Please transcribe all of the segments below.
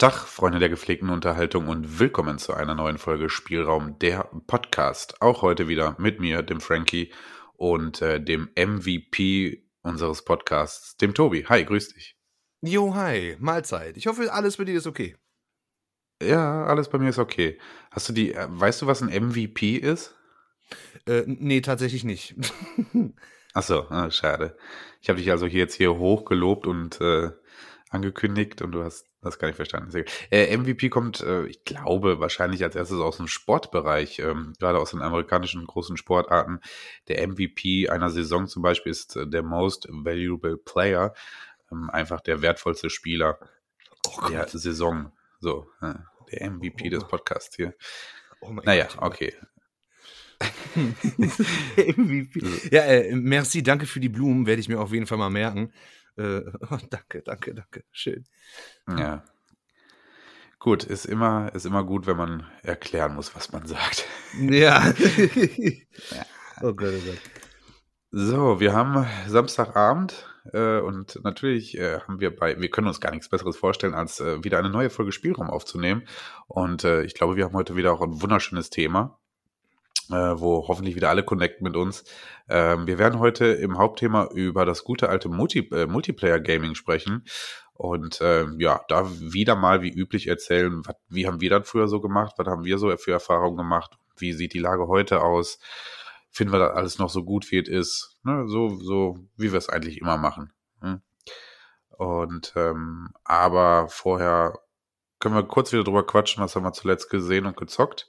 Tag, Freunde der gepflegten Unterhaltung und willkommen zu einer neuen Folge Spielraum der Podcast. Auch heute wieder mit mir, dem Frankie und äh, dem MVP unseres Podcasts, dem Tobi. Hi, grüß dich. Jo, hi, Mahlzeit. Ich hoffe, alles bei dir ist okay. Ja, alles bei mir ist okay. Hast du die, äh, weißt du, was ein MVP ist? Äh, nee, tatsächlich nicht. Achso, ah, schade. Ich habe dich also hier jetzt hier hochgelobt und äh, angekündigt und du hast das gar nicht verstanden. Äh, MVP kommt, äh, ich glaube, wahrscheinlich als erstes aus dem Sportbereich, ähm, gerade aus den amerikanischen großen Sportarten. Der MVP einer Saison zum Beispiel ist äh, der Most Valuable Player, ähm, einfach der wertvollste Spieler oh der Saison. So, der MVP oh des Podcasts hier. Oh naja, Gott. okay. MVP. Ja, äh, merci, danke für die Blumen, werde ich mir auf jeden Fall mal merken. Äh, oh, danke, danke, danke. Schön. Ja. Gut, ist immer, ist immer gut, wenn man erklären muss, was man sagt. Ja. ja. Oh Gott, oh Gott. So, wir haben Samstagabend äh, und natürlich äh, haben wir bei, wir können uns gar nichts Besseres vorstellen, als äh, wieder eine neue Folge Spielraum aufzunehmen. Und äh, ich glaube, wir haben heute wieder auch ein wunderschönes Thema wo hoffentlich wieder alle connecten mit uns. Ähm, wir werden heute im Hauptthema über das gute alte Multi äh, Multiplayer-Gaming sprechen. Und äh, ja, da wieder mal wie üblich erzählen, wat, wie haben wir das früher so gemacht, was haben wir so für Erfahrungen gemacht, wie sieht die Lage heute aus, finden wir das alles noch so gut, wie es ist, ne? so, so wie wir es eigentlich immer machen. Ne? Und ähm, aber vorher können wir kurz wieder drüber quatschen, was haben wir zuletzt gesehen und gezockt.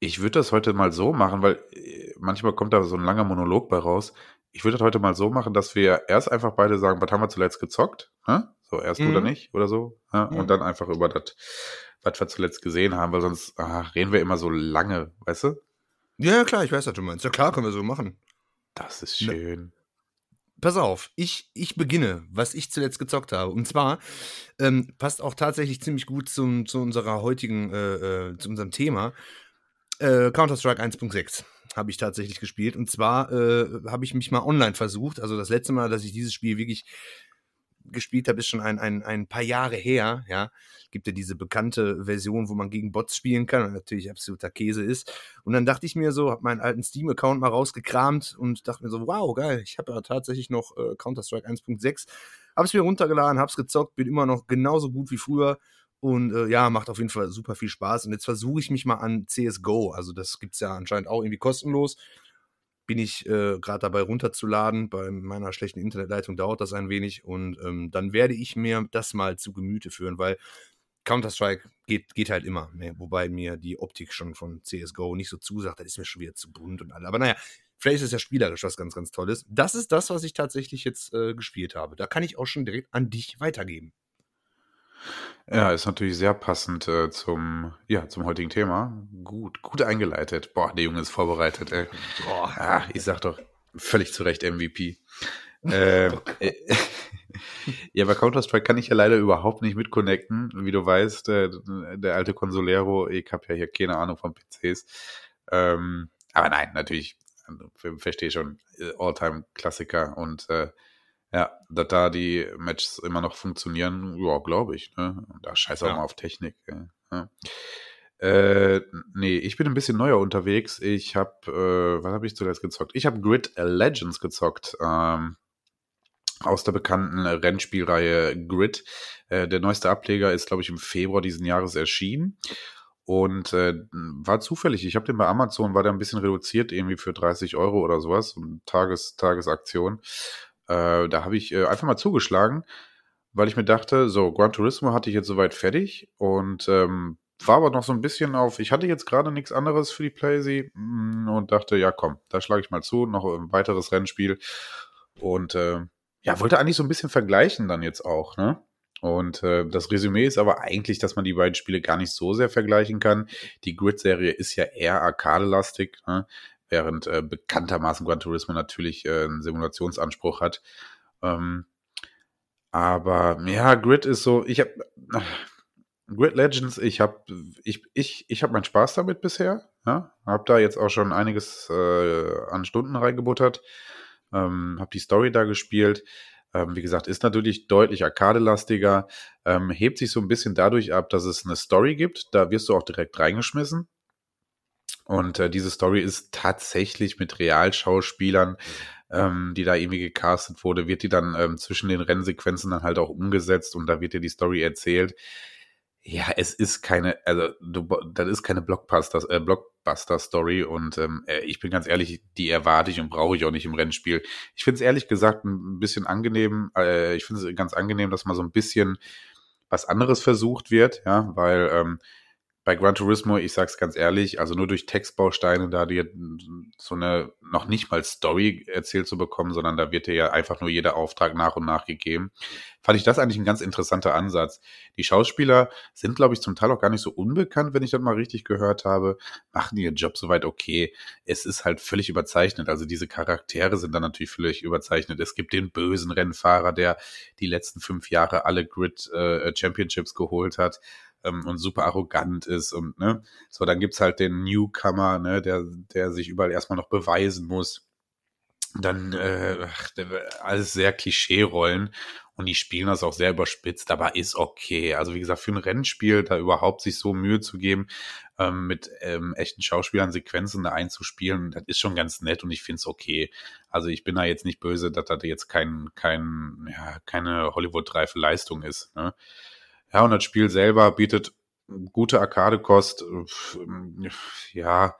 Ich würde das heute mal so machen, weil äh, manchmal kommt da so ein langer Monolog bei raus. Ich würde das heute mal so machen, dass wir erst einfach beide sagen, was haben wir zuletzt gezockt? Hä? So, erst mhm. oder nicht oder so. Mhm. Und dann einfach über das, was wir zuletzt gesehen haben, weil sonst ach, reden wir immer so lange, weißt du? Ja, klar, ich weiß, was du meinst. Ja, klar, können wir so machen. Das ist ne. schön. Pass auf, ich, ich beginne, was ich zuletzt gezockt habe. Und zwar ähm, passt auch tatsächlich ziemlich gut zum, zu unserer heutigen, äh, äh, zu unserem Thema. Äh, Counter-Strike 1.6 habe ich tatsächlich gespielt. Und zwar äh, habe ich mich mal online versucht. Also das letzte Mal, dass ich dieses Spiel wirklich gespielt habe, ist schon ein, ein, ein paar Jahre her. Ja, gibt ja diese bekannte Version, wo man gegen Bots spielen kann und natürlich absoluter Käse ist. Und dann dachte ich mir so, habe meinen alten Steam-Account mal rausgekramt und dachte mir so, wow, geil, ich habe ja tatsächlich noch äh, Counter-Strike 1.6. Habe es mir runtergeladen, habe es gezockt, bin immer noch genauso gut wie früher und äh, ja, macht auf jeden Fall super viel Spaß. Und jetzt versuche ich mich mal an CSGO. Also das gibt es ja anscheinend auch irgendwie kostenlos. Bin ich äh, gerade dabei runterzuladen. Bei meiner schlechten Internetleitung dauert das ein wenig. Und ähm, dann werde ich mir das mal zu Gemüte führen, weil Counter-Strike geht, geht halt immer. Ne? Wobei mir die Optik schon von CSGO nicht so zusagt. Das ist mir schon wieder zu bunt und alle. Aber naja, vielleicht ist ja spielerisch was ganz, ganz Tolles. Das ist das, was ich tatsächlich jetzt äh, gespielt habe. Da kann ich auch schon direkt an dich weitergeben. Ja, ist natürlich sehr passend äh, zum, ja, zum heutigen Thema. Gut, gut eingeleitet. Boah, der Junge ist vorbereitet, ey. Boah, ah, ich sag doch, völlig zu Recht MVP. ähm, äh, ja, bei Counter-Strike kann ich ja leider überhaupt nicht mitconnecten. Wie du weißt, äh, der alte Consolero, ich habe ja hier keine Ahnung von PCs. Ähm, aber nein, natürlich, also, verstehe schon, äh, All-Time-Klassiker und äh, ja, dass da die Matches immer noch funktionieren, ja, glaube ich. Ne? Da scheiß auch ja. mal auf Technik. Ja. Äh, nee, ich bin ein bisschen neuer unterwegs. Ich habe, äh, was habe ich zuletzt gezockt? Ich habe Grid Legends gezockt. Ähm, aus der bekannten Rennspielreihe Grid. Äh, der neueste Ableger ist, glaube ich, im Februar diesen Jahres erschienen. Und äh, war zufällig, ich habe den bei Amazon, war der ein bisschen reduziert, irgendwie für 30 Euro oder sowas, Tages, Tagesaktion. Äh, da habe ich äh, einfach mal zugeschlagen, weil ich mir dachte, so, Gran Turismo hatte ich jetzt soweit fertig und ähm, war aber noch so ein bisschen auf, ich hatte jetzt gerade nichts anderes für die Playsee mm, und dachte, ja komm, da schlage ich mal zu, noch ein weiteres Rennspiel und äh, ja, wollte eigentlich so ein bisschen vergleichen dann jetzt auch, ne? Und äh, das Resümee ist aber eigentlich, dass man die beiden Spiele gar nicht so sehr vergleichen kann. Die Grid-Serie ist ja eher arcade-lastig. Ne? Während äh, bekanntermaßen Gran Turismo natürlich äh, einen Simulationsanspruch hat. Ähm, aber ja, Grid ist so, ich habe äh, Grid Legends, ich habe ich, ich, ich hab meinen Spaß damit bisher. Ja? Habe da jetzt auch schon einiges äh, an Stunden reingebuttert. Ähm, habe die Story da gespielt. Ähm, wie gesagt, ist natürlich deutlich arcade-lastiger, ähm, hebt sich so ein bisschen dadurch ab, dass es eine Story gibt. Da wirst du auch direkt reingeschmissen. Und äh, diese Story ist tatsächlich mit Realschauspielern, ähm, die da irgendwie gecastet wurde, wird die dann ähm, zwischen den Rennsequenzen dann halt auch umgesetzt und da wird dir die Story erzählt. Ja, es ist keine, also du, das ist keine Blockbuster, äh, Blockbuster-Story und ähm, äh, ich bin ganz ehrlich, die erwarte ich und brauche ich auch nicht im Rennspiel. Ich finde es ehrlich gesagt ein bisschen angenehm, äh, ich finde es ganz angenehm, dass mal so ein bisschen was anderes versucht wird, ja, weil ähm, bei Gran Turismo, ich sag's ganz ehrlich, also nur durch Textbausteine da dir so eine noch nicht mal Story erzählt zu bekommen, sondern da wird dir ja einfach nur jeder Auftrag nach und nach gegeben. Fand ich das eigentlich ein ganz interessanter Ansatz. Die Schauspieler sind, glaube ich, zum Teil auch gar nicht so unbekannt, wenn ich das mal richtig gehört habe, machen ihren Job soweit okay. Es ist halt völlig überzeichnet. Also diese Charaktere sind dann natürlich völlig überzeichnet. Es gibt den bösen Rennfahrer, der die letzten fünf Jahre alle Grid äh, Championships geholt hat ähm, und super arrogant ist und ne, so, dann gibt's halt den Newcomer, ne, der, der sich überall erstmal noch beweisen muss. Dann äh, alles sehr Klischee-Rollen und die spielen das auch sehr überspitzt, aber ist okay. Also wie gesagt, für ein Rennspiel da überhaupt sich so Mühe zu geben, ähm, mit ähm, echten Schauspielern Sequenzen da einzuspielen, das ist schon ganz nett und ich finde es okay. Also ich bin da jetzt nicht böse, dass das jetzt kein, kein, ja, keine Hollywood-reife Leistung ist. Ne? Ja, und das Spiel selber bietet gute Arcade-Kost. Ja,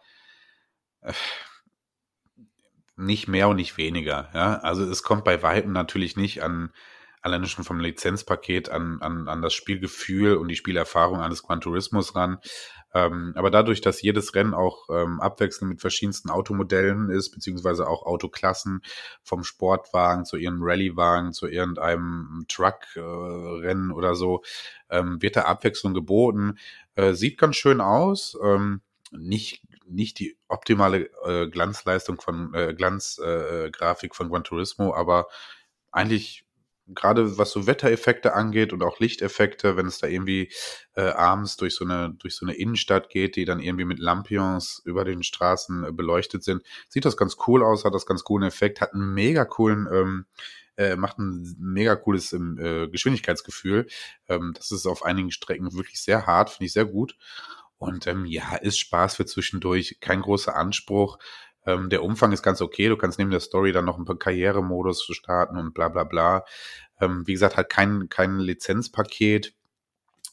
nicht mehr und nicht weniger. Ja, also es kommt bei Weitem natürlich nicht an, alleine schon vom Lizenzpaket an, an, an das Spielgefühl und die Spielerfahrung eines Gran Turismos ran. Ähm, aber dadurch, dass jedes Rennen auch ähm, abwechselnd mit verschiedensten Automodellen ist, beziehungsweise auch Autoklassen vom Sportwagen zu ihrem Rallyewagen zu irgendeinem Truck-Rennen äh, oder so, ähm, wird da Abwechslung geboten. Äh, sieht ganz schön aus. Ähm, nicht nicht die optimale äh, Glanzleistung von äh, Glanzgrafik äh, von Gran Turismo, aber eigentlich gerade was so Wettereffekte angeht und auch Lichteffekte, wenn es da irgendwie äh, abends durch so eine durch so eine Innenstadt geht, die dann irgendwie mit Lampions über den Straßen äh, beleuchtet sind, sieht das ganz cool aus, hat das ganz coolen Effekt, hat einen mega coolen ähm, äh, macht ein mega cooles ähm, äh, Geschwindigkeitsgefühl. Ähm, das ist auf einigen Strecken wirklich sehr hart, finde ich sehr gut. Und ähm, ja, ist Spaß für zwischendurch, kein großer Anspruch. Ähm, der Umfang ist ganz okay. Du kannst neben der Story dann noch ein paar Karrieremodus starten und bla bla bla. Ähm, wie gesagt, halt kein, kein Lizenzpaket.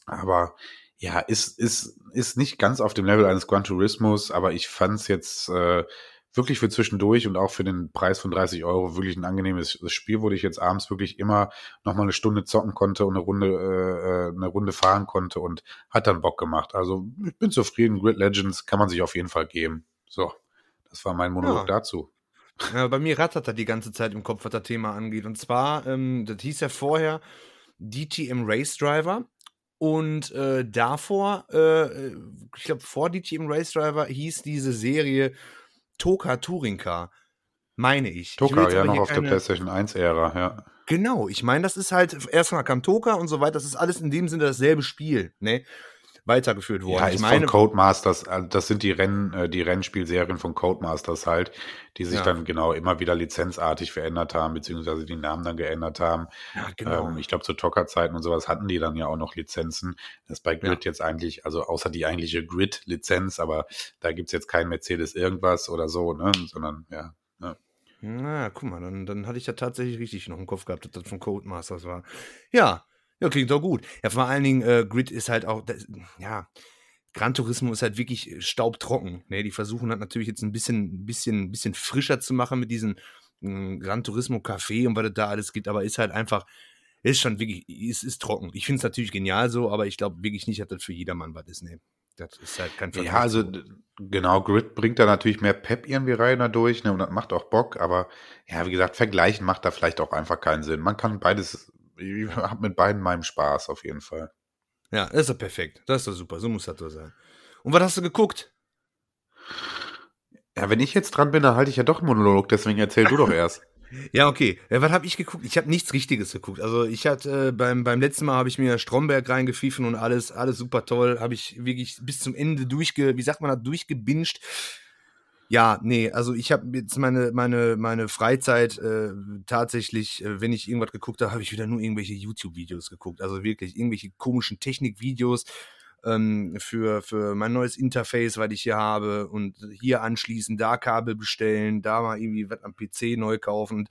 Aber ja, ist, ist, ist nicht ganz auf dem Level eines Gran Turismos, aber ich fand es jetzt äh, wirklich für zwischendurch und auch für den Preis von 30 Euro wirklich ein angenehmes Spiel, wo ich jetzt abends wirklich immer noch mal eine Stunde zocken konnte und eine Runde, äh, äh, eine Runde fahren konnte und hat dann Bock gemacht. Also ich bin zufrieden. Grid Legends kann man sich auf jeden Fall geben. So. Das war mein Monolog ja. dazu. Ja, bei mir rattert er die ganze Zeit im Kopf, was das Thema angeht. Und zwar, ähm, das hieß ja vorher DTM Race Driver. Und äh, davor, äh, ich glaube, vor DTM Race Driver hieß diese Serie Toka Touring Car. Meine ich. Toka, ich ja, noch auf keine... der PlayStation 1-Ära, ja. Genau, ich meine, das ist halt, erstmal kam Toka und so weiter, das ist alles in dem Sinne dasselbe Spiel, ne? Weitergeführt worden. Ja, ich meine, von Codemasters, äh, das sind die Rennen, äh, die Rennspielserien von Codemasters halt, die sich ja. dann genau immer wieder lizenzartig verändert haben, beziehungsweise die Namen dann geändert haben. Ja, genau. Ähm, ich glaube, zu Tocker-Zeiten und sowas hatten die dann ja auch noch Lizenzen. Das ist bei Grid ja. jetzt eigentlich, also außer die eigentliche Grid-Lizenz, aber da gibt's jetzt kein Mercedes irgendwas oder so, ne, sondern ja. ja. Na, guck mal, dann, dann hatte ich ja tatsächlich richtig noch im Kopf gehabt, dass das von Codemasters war. Ja, ja, klingt doch gut. Ja, vor allen Dingen, äh, Grid ist halt auch, das, ja, Gran Turismo ist halt wirklich äh, staubtrocken. Ne? Die versuchen halt natürlich jetzt ein bisschen, bisschen, bisschen frischer zu machen mit diesem äh, Gran Turismo Café und was es da alles gibt, aber ist halt einfach, ist schon wirklich, ist, ist trocken. Ich finde es natürlich genial so, aber ich glaube wirklich nicht, dass das für jedermann was ist. Ne? Das ist halt kein Vergleich. Ja, also genau, Grid bringt da natürlich mehr Pep irgendwie rein dadurch, ne, und das macht auch Bock, aber ja, wie gesagt, vergleichen macht da vielleicht auch einfach keinen Sinn. Man kann beides ich habe mit beiden meinem Spaß auf jeden Fall. Ja, das ist doch perfekt. Das ist doch super. So muss das doch sein. Und was hast du geguckt? Ja, wenn ich jetzt dran bin, dann halte ich ja doch einen Monolog, deswegen erzähl du doch erst. Ja, okay. Ja, was habe ich geguckt? Ich habe nichts Richtiges geguckt. Also ich hatte äh, beim, beim letzten Mal habe ich mir Stromberg reingepfiffen und alles, alles super toll. Habe ich wirklich bis zum Ende durchge, wie sagt man das, durchgebinged. Ja, nee, also ich habe jetzt meine, meine, meine Freizeit äh, tatsächlich, äh, wenn ich irgendwas geguckt habe, habe ich wieder nur irgendwelche YouTube-Videos geguckt. Also wirklich irgendwelche komischen Technikvideos ähm, für, für mein neues Interface, was ich hier habe und hier anschließen, da Kabel bestellen, da mal irgendwie was am PC neu kaufen. Und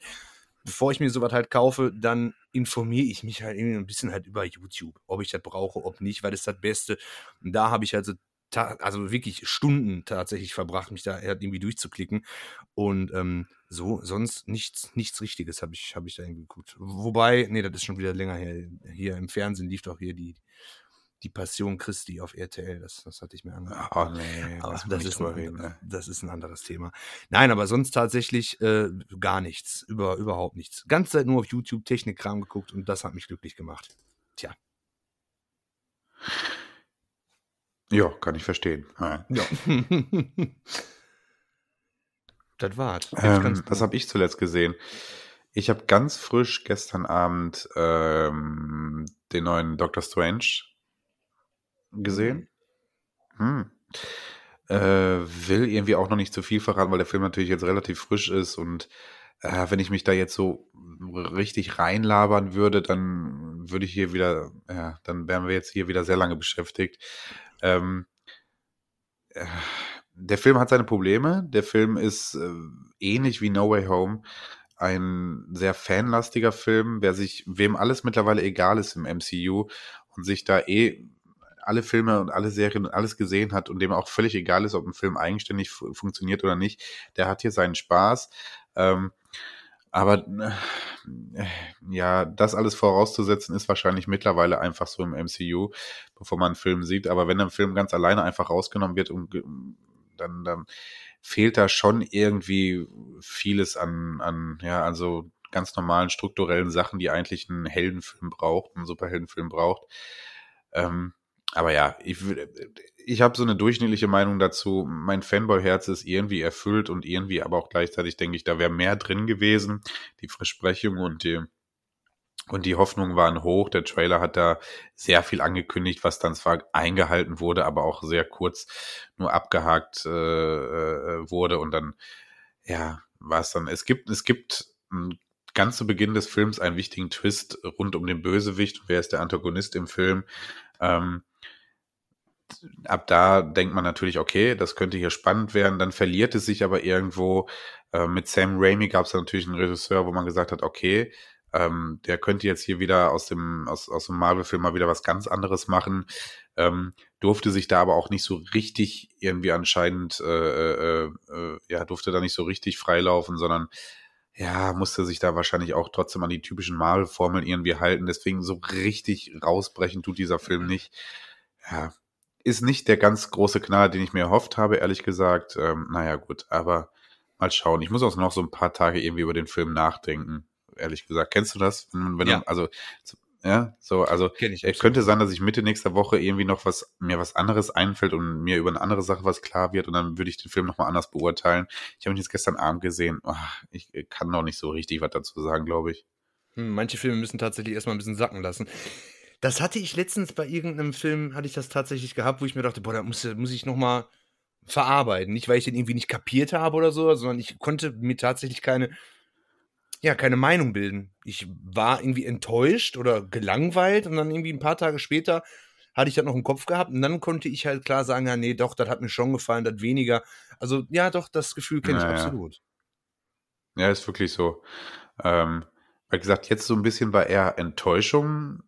bevor ich mir sowas halt kaufe, dann informiere ich mich halt irgendwie ein bisschen halt über YouTube, ob ich das brauche, ob nicht, weil das ist das Beste. Und da habe ich also also wirklich Stunden tatsächlich verbracht, mich da halt irgendwie durchzuklicken. Und ähm, so, sonst nichts, nichts Richtiges habe ich, hab ich da irgendwie geguckt. Wobei, nee, das ist schon wieder länger her. Hier im Fernsehen lief doch hier die, die Passion Christi auf RTL. Das, das hatte ich mir angeguckt. Oh, nee, aber das, ist ein, reden, ne? das ist ein anderes Thema. Nein, aber sonst tatsächlich äh, gar nichts. Über, überhaupt nichts. Ganz Zeit nur auf YouTube Technikkram geguckt und das hat mich glücklich gemacht. Tja. Ja, kann ich verstehen. Ja. ja. das war's. Ähm, das habe ich zuletzt gesehen. Ich habe ganz frisch gestern Abend ähm, den neuen Doctor Strange gesehen. Mhm. Hm. Äh, will irgendwie auch noch nicht zu viel verraten, weil der Film natürlich jetzt relativ frisch ist und äh, wenn ich mich da jetzt so richtig reinlabern würde, dann würde ich hier wieder, ja, dann wären wir jetzt hier wieder sehr lange beschäftigt. Ähm, äh, der Film hat seine Probleme. Der Film ist äh, ähnlich wie No Way Home ein sehr fanlastiger Film, wer sich, wem alles mittlerweile egal ist im MCU und sich da eh alle Filme und alle Serien und alles gesehen hat und dem auch völlig egal ist, ob ein Film eigenständig funktioniert oder nicht, der hat hier seinen Spaß. Ähm, aber äh, ja, das alles vorauszusetzen, ist wahrscheinlich mittlerweile einfach so im MCU, bevor man einen Film sieht. Aber wenn ein Film ganz alleine einfach rausgenommen wird, und, dann, dann fehlt da schon irgendwie vieles an, an, ja, also ganz normalen strukturellen Sachen, die eigentlich einen Heldenfilm braucht, einen Superheldenfilm braucht. Ähm, aber ja, ich, ich habe so eine durchschnittliche Meinung dazu. Mein Fanboy-Herz ist irgendwie erfüllt und irgendwie aber auch gleichzeitig denke ich, da wäre mehr drin gewesen. Die Versprechung und die, und die Hoffnungen waren hoch. Der Trailer hat da sehr viel angekündigt, was dann zwar eingehalten wurde, aber auch sehr kurz nur abgehakt äh, äh wurde. Und dann, ja, war es dann. Es gibt, es gibt ganz zu Beginn des Films einen wichtigen Twist rund um den Bösewicht. Wer ist der Antagonist im Film? Ähm, ab da denkt man natürlich, okay, das könnte hier spannend werden. Dann verliert es sich aber irgendwo. Äh, mit Sam Raimi gab es natürlich einen Regisseur, wo man gesagt hat, okay, ähm, der könnte jetzt hier wieder aus dem, aus, aus dem Marvel-Film mal wieder was ganz anderes machen. Ähm, durfte sich da aber auch nicht so richtig irgendwie anscheinend, äh, äh, äh, ja, durfte da nicht so richtig freilaufen, sondern ja, musste sich da wahrscheinlich auch trotzdem an die typischen Marvel-Formeln irgendwie halten. Deswegen so richtig rausbrechen tut dieser Film nicht. Ja, ist nicht der ganz große Knall, den ich mir erhofft habe, ehrlich gesagt. Ähm, naja, gut, aber mal schauen. Ich muss auch noch so ein paar Tage irgendwie über den Film nachdenken, ehrlich gesagt. Kennst du das? Wenn, wenn ja. Du, also, ja, so, also, ich es könnte sein, dass ich Mitte nächster Woche irgendwie noch was, mir was anderes einfällt und mir über eine andere Sache was klar wird und dann würde ich den Film nochmal anders beurteilen. Ich habe ihn jetzt gestern Abend gesehen. Oh, ich kann noch nicht so richtig was dazu sagen, glaube ich. Hm, manche Filme müssen tatsächlich erstmal ein bisschen sacken lassen. Das hatte ich letztens bei irgendeinem Film, hatte ich das tatsächlich gehabt, wo ich mir dachte, boah, da muss, muss ich nochmal verarbeiten. Nicht, weil ich den irgendwie nicht kapiert habe oder so, sondern ich konnte mir tatsächlich keine, ja, keine Meinung bilden. Ich war irgendwie enttäuscht oder gelangweilt und dann irgendwie ein paar Tage später hatte ich das noch im Kopf gehabt und dann konnte ich halt klar sagen, ja, nee, doch, das hat mir schon gefallen, das weniger. Also, ja, doch, das Gefühl kenne ich absolut. Ja, ist wirklich so. Ähm, wie gesagt, jetzt so ein bisschen war eher Enttäuschung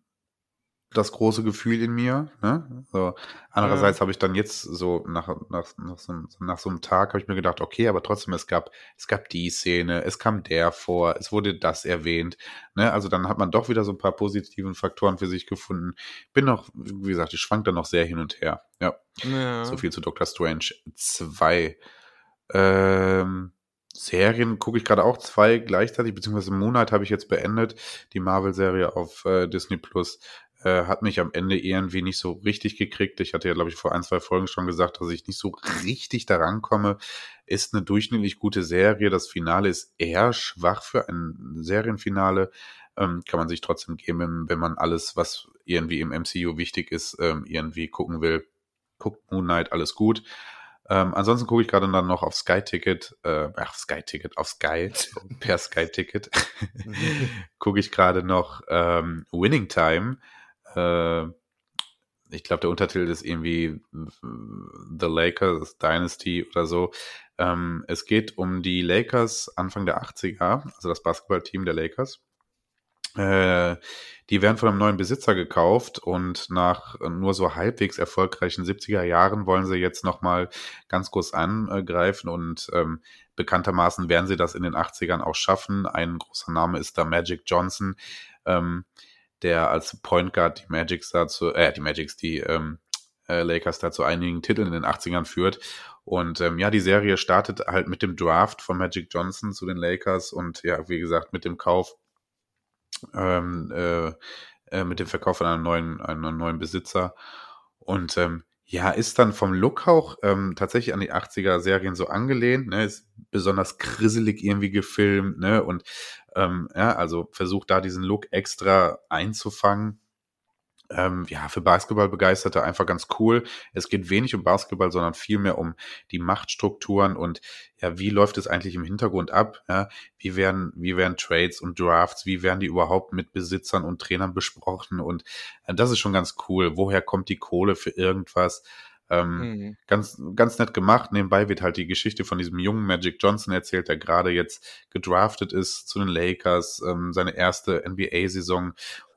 das große Gefühl in mir. Ne? So, andererseits ja. habe ich dann jetzt so nach, nach, nach, so, nach so einem Tag habe ich mir gedacht, okay, aber trotzdem, es gab, es gab die Szene, es kam der vor, es wurde das erwähnt. Ne? Also dann hat man doch wieder so ein paar positiven Faktoren für sich gefunden. Bin noch, wie gesagt, ich schwank da noch sehr hin und her. Ja. ja. So viel zu Doctor Strange 2. Ähm, Serien gucke ich gerade auch zwei gleichzeitig, beziehungsweise Moonlight habe ich jetzt beendet, die Marvel-Serie auf äh, Disney Plus. Äh, hat mich am Ende irgendwie nicht so richtig gekriegt. Ich hatte ja, glaube ich, vor ein, zwei Folgen schon gesagt, dass ich nicht so richtig daran komme. Ist eine durchschnittlich gute Serie. Das Finale ist eher schwach für ein Serienfinale. Ähm, kann man sich trotzdem geben, wenn man alles, was irgendwie im MCU wichtig ist, ähm, irgendwie gucken will. Guckt Moon Knight, alles gut. Ähm, ansonsten gucke ich gerade dann noch auf Sky Ticket, äh, ach, Sky Ticket, auf Sky, per Sky Ticket, gucke ich gerade noch ähm, Winning Time. Äh, ich glaube, der Untertitel ist irgendwie The Lakers Dynasty oder so. Ähm, es geht um die Lakers Anfang der 80er, also das Basketballteam der Lakers. Äh, die werden von einem neuen Besitzer gekauft und nach nur so halbwegs erfolgreichen 70er Jahren wollen sie jetzt nochmal ganz groß angreifen und ähm, bekanntermaßen werden sie das in den 80ern auch schaffen. Ein großer Name ist da Magic Johnson, ähm, der als Point Guard die Magics dazu, äh, die Magics, die ähm, äh, Lakers dazu einigen Titeln in den 80ern führt. Und ähm, ja, die Serie startet halt mit dem Draft von Magic Johnson zu den Lakers und ja, wie gesagt, mit dem Kauf ähm, äh, äh, mit dem Verkauf von einem neuen, einem neuen Besitzer. Und ähm, ja, ist dann vom Look auch ähm, tatsächlich an die 80er-Serien so angelehnt, ne? Ist besonders krisselig irgendwie gefilmt, ne? Und ähm, ja, also versucht da diesen Look extra einzufangen ähm, ja, für Basketball-Begeisterte einfach ganz cool. Es geht wenig um Basketball, sondern vielmehr um die Machtstrukturen und ja, wie läuft es eigentlich im Hintergrund ab? Ja, wie werden, wie werden Trades und Drafts, wie werden die überhaupt mit Besitzern und Trainern besprochen? Und äh, das ist schon ganz cool. Woher kommt die Kohle für irgendwas? Ähm, mhm. Ganz, ganz nett gemacht. Nebenbei wird halt die Geschichte von diesem jungen Magic Johnson erzählt, der gerade jetzt gedraftet ist zu den Lakers, ähm, seine erste NBA-Saison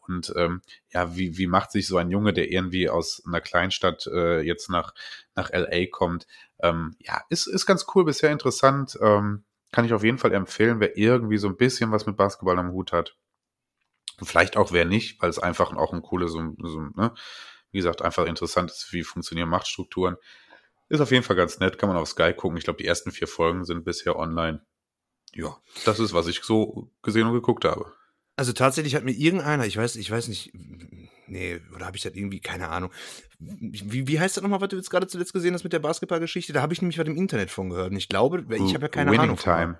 und ähm, ja, wie, wie macht sich so ein Junge, der irgendwie aus einer Kleinstadt äh, jetzt nach, nach LA kommt? Ähm, ja, ist, ist ganz cool, bisher interessant. Ähm, kann ich auf jeden Fall empfehlen, wer irgendwie so ein bisschen was mit Basketball am Hut hat. Vielleicht auch wer nicht, weil es einfach auch ein cooles, so, so, ne? Wie gesagt, einfach interessant ist, wie funktionieren Machtstrukturen. Ist auf jeden Fall ganz nett, kann man auf Sky gucken. Ich glaube, die ersten vier Folgen sind bisher online. Ja, das ist, was ich so gesehen und geguckt habe. Also tatsächlich hat mir irgendeiner, ich weiß, ich weiß nicht, nee, oder habe ich das irgendwie, keine Ahnung. Wie, wie heißt das nochmal, was du jetzt gerade zuletzt gesehen hast mit der Basketballgeschichte? Da habe ich nämlich was im Internet von gehört. Und ich glaube, ich habe ja keine Winning Ahnung. Von, Time.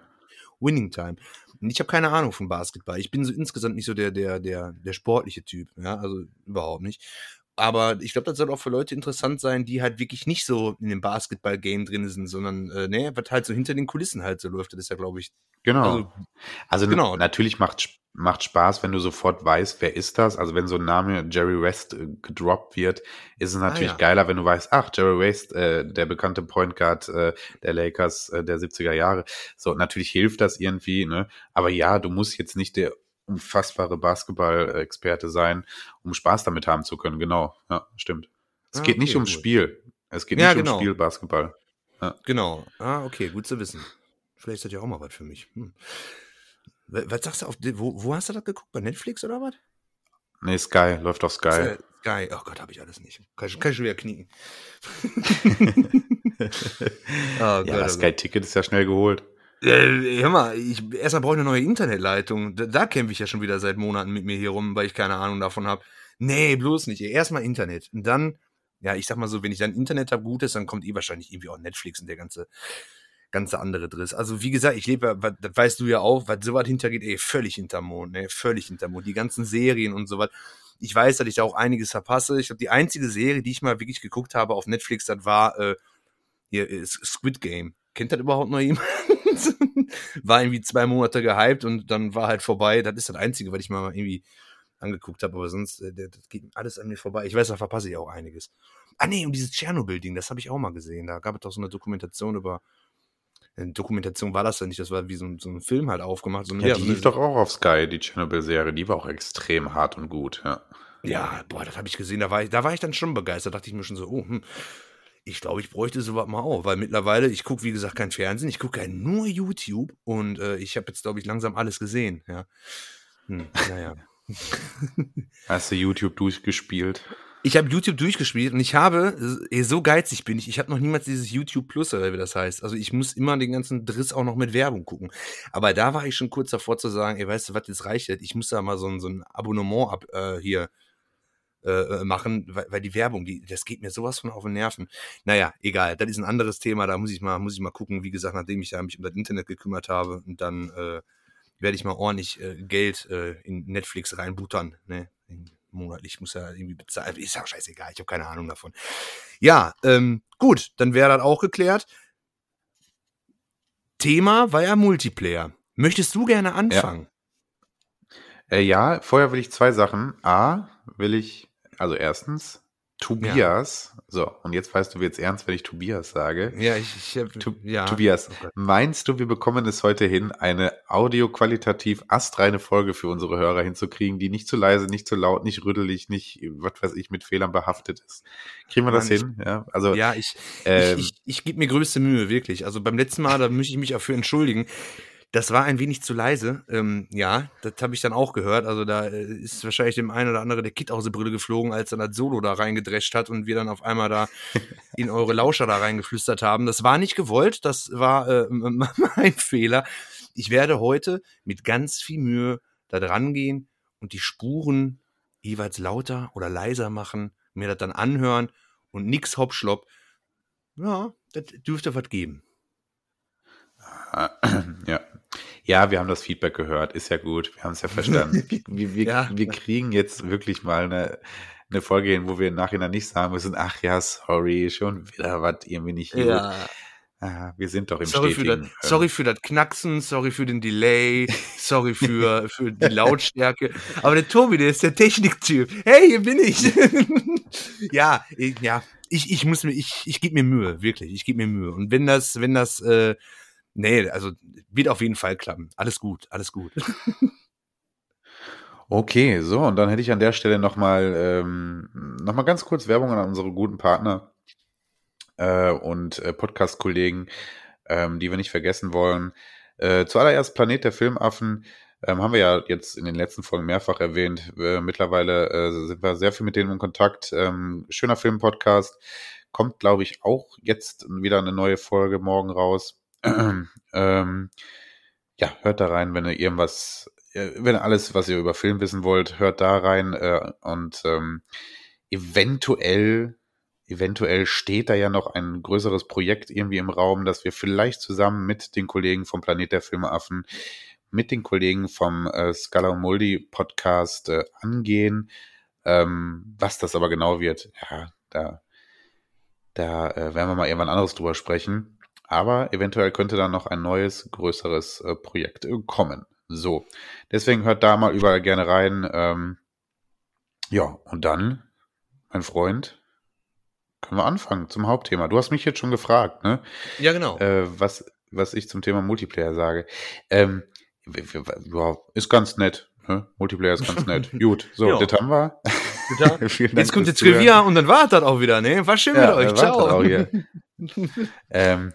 Winning Time. Und ich habe keine Ahnung von Basketball. Ich bin so insgesamt nicht so der, der, der, der sportliche Typ, ja, also überhaupt nicht. Aber ich glaube, das soll auch für Leute interessant sein, die halt wirklich nicht so in dem Basketball-Game drin sind, sondern, äh, ne, was halt so hinter den Kulissen halt so läuft. Das ist ja, glaube ich. Genau. Also, also genau. natürlich macht macht Spaß, wenn du sofort weißt, wer ist das. Also wenn so ein Name Jerry West äh, gedroppt wird, ist es natürlich ah, ja. geiler, wenn du weißt, ach, Jerry West, äh, der bekannte Point Guard äh, der Lakers äh, der 70er Jahre. So, natürlich hilft das irgendwie, ne? Aber ja, du musst jetzt nicht der unfassbare Basketball-Experte sein, um Spaß damit haben zu können. Genau, ja, stimmt. Es ah, geht nicht ums gut. Spiel. Es geht ja, nicht genau. ums Spiel Basketball. Ja. Genau. Ah, okay, gut zu wissen. Vielleicht ist das ja auch mal was für mich. Hm. Was sagst du auf, wo, wo hast du das geguckt? Bei Netflix oder was? Nee, Sky, läuft auf Sky. Sky, oh Gott, habe ich alles nicht. Kann ich, kann ich schon wieder knicken. oh ja, Gott, das oh Sky-Ticket ist ja schnell geholt. Äh, hör mal, ich, erstmal brauche ich eine neue Internetleitung. Da, da kämpfe ich ja schon wieder seit Monaten mit mir hier rum, weil ich keine Ahnung davon habe. Nee, bloß nicht. Erstmal Internet. Und dann, ja, ich sag mal so, wenn ich dann Internet habe, gutes, dann kommt eh wahrscheinlich irgendwie auch Netflix und der ganze ganze andere Driss. Also wie gesagt, ich lebe, das weißt du ja auch, was sowas hintergeht, ey, völlig hinterm Mond, ne, völlig hinterm Mond. Die ganzen Serien und sowas. Ich weiß, dass ich da auch einiges verpasse. Ich glaube, die einzige Serie, die ich mal wirklich geguckt habe auf Netflix, das war äh, hier Squid Game. Kennt das überhaupt noch jemand? war irgendwie zwei Monate gehypt und dann war halt vorbei. Das ist das Einzige, was ich mal irgendwie angeguckt habe, aber sonst, äh, das geht alles an mir vorbei. Ich weiß, da verpasse ich auch einiges. Ah nee, und dieses Tschernobyl-Ding, das habe ich auch mal gesehen. Da gab es doch so eine Dokumentation über eine Dokumentation war das ja nicht, das war wie so ein, so ein Film halt aufgemacht. So ja, ja, die lief doch auch auf Sky, die Chernobyl-Serie, die war auch extrem hart und gut, ja. Ja, boah, das habe ich gesehen, da war ich, da war ich dann schon begeistert, da dachte ich mir schon so, oh, hm, ich glaube, ich bräuchte sowas mal auch, weil mittlerweile, ich gucke, wie gesagt, kein Fernsehen, ich gucke ja nur YouTube und äh, ich habe jetzt, glaube ich, langsam alles gesehen, ja. Hm, naja. Hast du YouTube durchgespielt? Ich habe YouTube durchgespielt und ich habe, so geizig bin ich, ich habe noch niemals dieses YouTube Plus oder wie das heißt. Also ich muss immer den ganzen Driss auch noch mit Werbung gucken. Aber da war ich schon kurz davor zu sagen, ey, weißt du was, jetzt reicht. Ich muss da mal so ein, so ein Abonnement ab, äh, hier äh, äh, machen, weil, weil die Werbung, die, das geht mir sowas von auf den Nerven. Naja, egal, das ist ein anderes Thema, da muss ich mal, muss ich mal gucken, wie gesagt, nachdem ich mich um das Internet gekümmert habe und dann äh, werde ich mal ordentlich äh, Geld äh, in Netflix reinbuttern. Ne? monatlich, muss ja irgendwie bezahlen. Ist ja scheißegal, ich habe keine Ahnung davon. Ja, ähm, gut, dann wäre das auch geklärt. Thema war ja Multiplayer. Möchtest du gerne anfangen? Ja, äh, ja vorher will ich zwei Sachen. A, will ich, also erstens, Tobias, ja. so, und jetzt weißt du, wie jetzt ernst, wenn ich Tobias sage. Ja, ich, ich hab, tu, ja. Tobias, oh meinst du, wir bekommen es heute hin, eine audioqualitativ astreine Folge für unsere Hörer hinzukriegen, die nicht zu leise, nicht zu laut, nicht rüttelig, nicht, was weiß ich, mit Fehlern behaftet ist? Kriegen wir Mann, das hin? ja, also. Ja, ich, ähm, ich, ich, ich gebe mir größte Mühe, wirklich. Also beim letzten Mal, da möchte ich mich auch für entschuldigen. Das war ein wenig zu leise. Ähm, ja, das habe ich dann auch gehört. Also da äh, ist wahrscheinlich dem einen oder anderen der Kit aus der Brille geflogen, als dann das Solo da reingedrescht hat und wir dann auf einmal da in eure Lauscher da reingeflüstert haben. Das war nicht gewollt, das war äh, mein Fehler. Ich werde heute mit ganz viel Mühe da dran gehen und die Spuren jeweils lauter oder leiser machen, mir das dann anhören und nix Hopschlopp. Ja, das dürfte was geben. Ja, ja, wir haben das Feedback gehört, ist ja gut, wir haben es ja verstanden. wir, wir, ja. wir kriegen jetzt wirklich mal eine, eine Folge hin, wo wir im Nachhinein nicht sagen müssen, ach ja, sorry, schon wieder was irgendwie nicht gut. Ja. Ah, wir sind doch im sorry stetigen, für das, Sorry für das Knacksen, sorry für den Delay, sorry für, für die Lautstärke. Aber der Tobi, der ist der Techniktyp. Hey, hier bin ich. ja, ich, ja, ich, ich muss mir, ich, ich gebe mir Mühe, wirklich, ich gebe mir Mühe. Und wenn das, wenn das äh, Nee, also wird auf jeden Fall klappen. Alles gut, alles gut. Okay, so, und dann hätte ich an der Stelle nochmal ähm, noch ganz kurz Werbung an unsere guten Partner äh, und äh, Podcast-Kollegen, ähm, die wir nicht vergessen wollen. Äh, zuallererst Planet der Filmaffen ähm, haben wir ja jetzt in den letzten Folgen mehrfach erwähnt. Äh, mittlerweile äh, sind wir sehr viel mit denen in Kontakt. Ähm, schöner Film-Podcast. Kommt, glaube ich, auch jetzt wieder eine neue Folge morgen raus. ähm, ja, hört da rein, wenn ihr irgendwas, wenn ihr alles, was ihr über Film wissen wollt, hört da rein äh, und ähm, eventuell, eventuell steht da ja noch ein größeres Projekt irgendwie im Raum, dass wir vielleicht zusammen mit den Kollegen vom Planet der Filmeaffen, mit den Kollegen vom äh, Scala und Muldi Podcast äh, angehen. Ähm, was das aber genau wird, ja, da, da äh, werden wir mal irgendwann anderes drüber sprechen. Aber eventuell könnte dann noch ein neues, größeres äh, Projekt äh, kommen. So, deswegen hört da mal überall gerne rein. Ähm, ja, und dann, mein Freund, können wir anfangen zum Hauptthema. Du hast mich jetzt schon gefragt, ne? Ja, genau. Äh, was, was ich zum Thema Multiplayer sage. Ähm, ja, ist ganz nett. Ne? Multiplayer ist ganz nett. Gut, so, ja. das haben wir. jetzt kommt die Trivia und dann war das auch wieder, ne? War schön ja, mit euch. Ciao. ähm,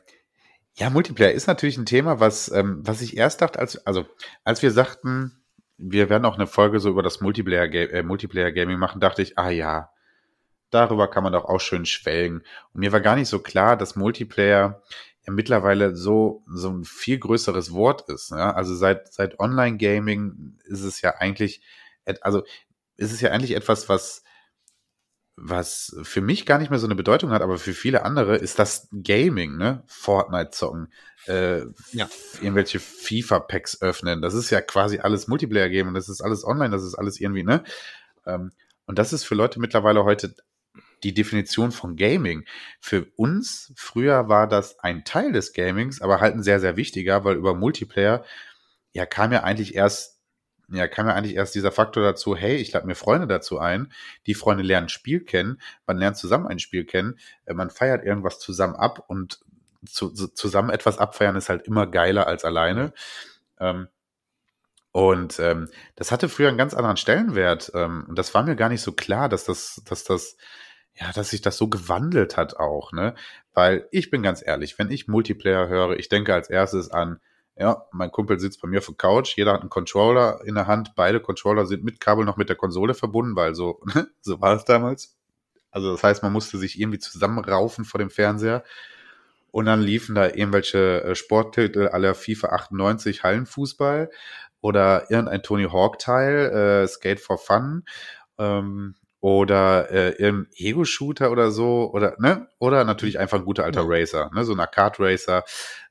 ja, Multiplayer ist natürlich ein Thema, was, ähm, was ich erst dachte, als, also, als wir sagten, wir werden auch eine Folge so über das Multiplayer, äh, Multiplayer Gaming machen, dachte ich, ah ja, darüber kann man doch auch schön schwelgen. Und mir war gar nicht so klar, dass Multiplayer ja mittlerweile so, so ein viel größeres Wort ist. Ja? Also seit, seit Online-Gaming ist es ja eigentlich, also ist es ja eigentlich etwas, was, was für mich gar nicht mehr so eine Bedeutung hat, aber für viele andere ist das Gaming, ne? Fortnite zocken, äh, ja. irgendwelche FIFA-Packs öffnen. Das ist ja quasi alles Multiplayer-Game und das ist alles online, das ist alles irgendwie, ne? Ähm, und das ist für Leute mittlerweile heute die Definition von Gaming. Für uns früher war das ein Teil des Gamings, aber halt ein sehr, sehr wichtiger, weil über Multiplayer ja kam ja eigentlich erst ja, kam ja eigentlich erst dieser Faktor dazu, hey, ich lade mir Freunde dazu ein, die Freunde lernen Spiel kennen, man lernt zusammen ein Spiel kennen, äh, man feiert irgendwas zusammen ab und zu, zusammen etwas abfeiern ist halt immer geiler als alleine. Ähm, und ähm, das hatte früher einen ganz anderen Stellenwert. Ähm, und das war mir gar nicht so klar, dass das, dass das, ja, dass sich das so gewandelt hat auch, ne? Weil ich bin ganz ehrlich, wenn ich Multiplayer höre, ich denke als erstes an ja, mein Kumpel sitzt bei mir auf der Couch, jeder hat einen Controller in der Hand, beide Controller sind mit Kabel noch mit der Konsole verbunden, weil so, so war es damals. Also das heißt, man musste sich irgendwie zusammenraufen vor dem Fernseher. Und dann liefen da irgendwelche äh, Sporttitel aller FIFA 98 Hallenfußball oder irgendein Tony Hawk-Teil, äh, Skate for Fun. Ähm, oder äh, irgendein Ego-Shooter oder so, oder, ne? Oder natürlich einfach ein guter alter Racer, ne? So ein Arcade-Racer.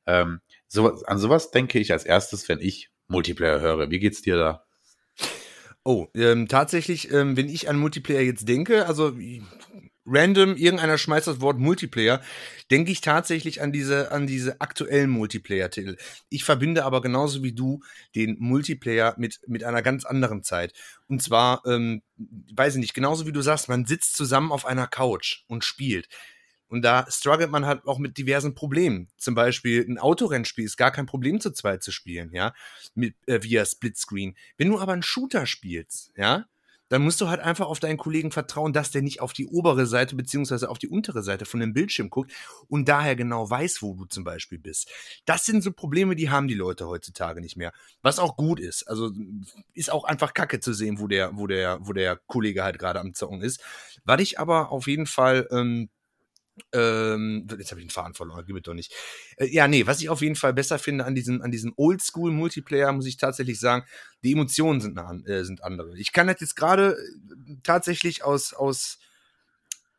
Ähm, so, an sowas denke ich als erstes, wenn ich Multiplayer höre. Wie geht's dir da? Oh, ähm, tatsächlich, ähm, wenn ich an Multiplayer jetzt denke, also random, irgendeiner schmeißt das Wort Multiplayer, denke ich tatsächlich an diese, an diese aktuellen Multiplayer-Titel. Ich verbinde aber genauso wie du den Multiplayer mit, mit einer ganz anderen Zeit. Und zwar, ähm, weiß ich nicht, genauso wie du sagst, man sitzt zusammen auf einer Couch und spielt. Und da struggelt man halt auch mit diversen Problemen. Zum Beispiel ein Autorennspiel ist gar kein Problem zu zweit zu spielen, ja, mit, äh, via Splitscreen. Wenn du aber einen Shooter spielst, ja, dann musst du halt einfach auf deinen Kollegen vertrauen, dass der nicht auf die obere Seite beziehungsweise auf die untere Seite von dem Bildschirm guckt und daher genau weiß, wo du zum Beispiel bist. Das sind so Probleme, die haben die Leute heutzutage nicht mehr. Was auch gut ist. Also ist auch einfach Kacke zu sehen, wo der, wo der, wo der Kollege halt gerade am Zocken ist. Was ich aber auf jeden Fall ähm, ähm, jetzt habe ich den Faden verloren, gib doch nicht. Äh, ja, nee, was ich auf jeden Fall besser finde an diesem, an diesem Oldschool-Multiplayer, muss ich tatsächlich sagen, die Emotionen sind, äh, sind andere. Ich kann das jetzt gerade äh, tatsächlich aus, aus,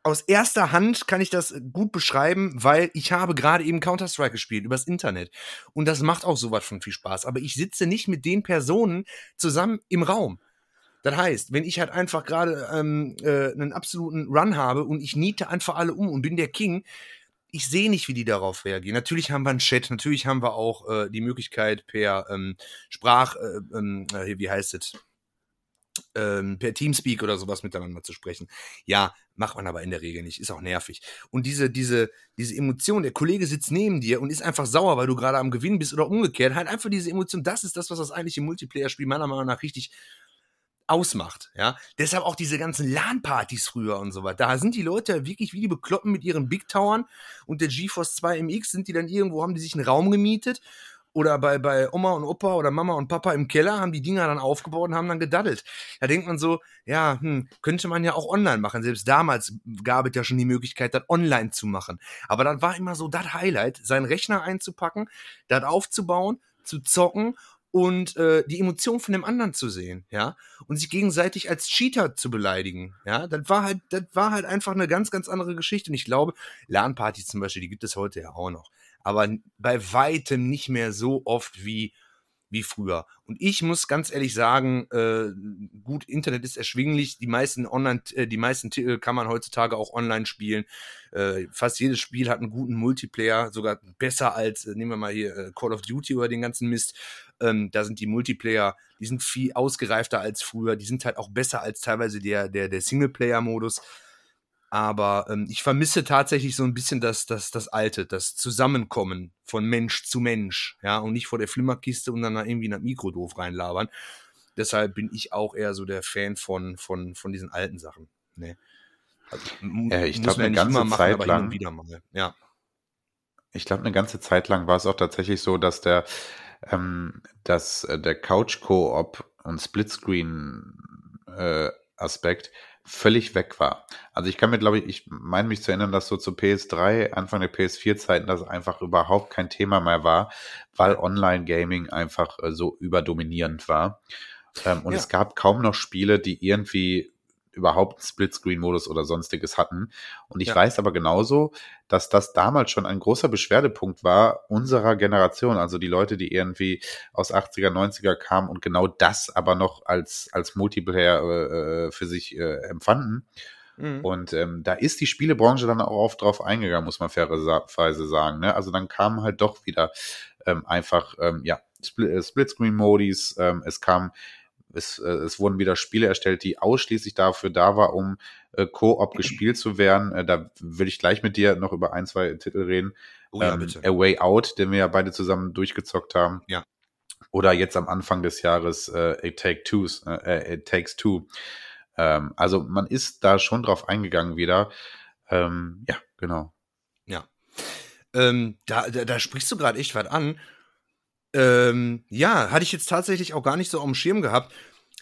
aus erster Hand kann ich das gut beschreiben, weil ich habe gerade eben Counter-Strike gespielt übers Internet. Und das macht auch sowas von viel Spaß. Aber ich sitze nicht mit den Personen zusammen im Raum. Das heißt, wenn ich halt einfach gerade ähm, äh, einen absoluten Run habe und ich niete einfach alle um und bin der King, ich sehe nicht, wie die darauf reagieren. Natürlich haben wir einen Chat, natürlich haben wir auch äh, die Möglichkeit per ähm, Sprach, äh, ähm, äh, wie heißt es, ähm, per Teamspeak oder sowas miteinander zu sprechen. Ja, macht man aber in der Regel nicht, ist auch nervig. Und diese, diese, diese Emotion, der Kollege sitzt neben dir und ist einfach sauer, weil du gerade am Gewinn bist oder umgekehrt, halt einfach diese Emotion, das ist das, was das eigentliche Multiplayer-Spiel meiner Meinung nach richtig ausmacht. Ja, deshalb auch diese ganzen LAN-Partys früher und so weiter. Da sind die Leute wirklich wie die Bekloppen mit ihren Big Towern und der GeForce 2 MX sind die dann irgendwo, haben die sich einen Raum gemietet oder bei, bei Oma und Opa oder Mama und Papa im Keller haben die Dinger dann aufgebaut und haben dann gedaddelt. Da denkt man so, ja, hm, könnte man ja auch online machen. Selbst damals gab es ja schon die Möglichkeit, das online zu machen. Aber dann war immer so das Highlight, seinen Rechner einzupacken, das aufzubauen, zu zocken und äh, die Emotion von dem anderen zu sehen, ja, und sich gegenseitig als Cheater zu beleidigen, ja, das war halt, das war halt einfach eine ganz, ganz andere Geschichte. Und ich glaube, LAN-Partys zum Beispiel, die gibt es heute ja auch noch, aber bei weitem nicht mehr so oft wie wie früher. Und ich muss ganz ehrlich sagen, äh, gut, Internet ist erschwinglich. Die meisten Online, äh, die meisten Titel kann man heutzutage auch online spielen. Äh, fast jedes Spiel hat einen guten Multiplayer, sogar besser als, äh, nehmen wir mal hier äh, Call of Duty oder den ganzen Mist. Ähm, da sind die Multiplayer, die sind viel ausgereifter als früher. Die sind halt auch besser als teilweise der, der, der Singleplayer-Modus. Aber ähm, ich vermisse tatsächlich so ein bisschen das, das, das Alte, das Zusammenkommen von Mensch zu Mensch, ja, und nicht vor der Flimmerkiste und dann da irgendwie in das Mikro doof reinlabern. Deshalb bin ich auch eher so der Fan von, von, von diesen alten Sachen. Ne? Also, ja, ich glaube, eine ganze machen, Zeit lang. wieder mal. Ja. Ich glaube, eine ganze Zeit lang war es auch tatsächlich so, dass der, ähm, dass äh, der Couch-Koop und Splitscreen-Aspekt äh, völlig weg war. Also ich kann mir, glaube ich, ich meine mich zu erinnern, dass so zu PS3, Anfang der PS4-Zeiten, das einfach überhaupt kein Thema mehr war, weil Online-Gaming einfach äh, so überdominierend war. Ähm, und ja. es gab kaum noch Spiele, die irgendwie überhaupt Splitscreen-Modus oder sonstiges hatten. Und ich ja. weiß aber genauso, dass das damals schon ein großer Beschwerdepunkt war unserer Generation, also die Leute, die irgendwie aus 80er, 90er kamen und genau das aber noch als, als Multiplayer äh, äh, für sich äh, empfanden. Mhm. Und ähm, da ist die Spielebranche dann auch oft drauf eingegangen, muss man fairerweise sagen. Ne? Also dann kamen halt doch wieder ähm, einfach, ähm, ja, äh, Splitscreen-Modis, ähm, es kam es, äh, es wurden wieder Spiele erstellt, die ausschließlich dafür da war, um äh, Koop gespielt zu werden. Äh, da will ich gleich mit dir noch über ein, zwei Titel reden. Oh ja, ähm, bitte. A Way Out, den wir ja beide zusammen durchgezockt haben. Ja. Oder jetzt am Anfang des Jahres äh, It, Take Twos, äh, It Takes Two. Ähm, also man ist da schon drauf eingegangen wieder. Ähm, ja, genau. Ja. Ähm, da, da, da sprichst du gerade echt was an. Ähm, ja, hatte ich jetzt tatsächlich auch gar nicht so auf dem Schirm gehabt.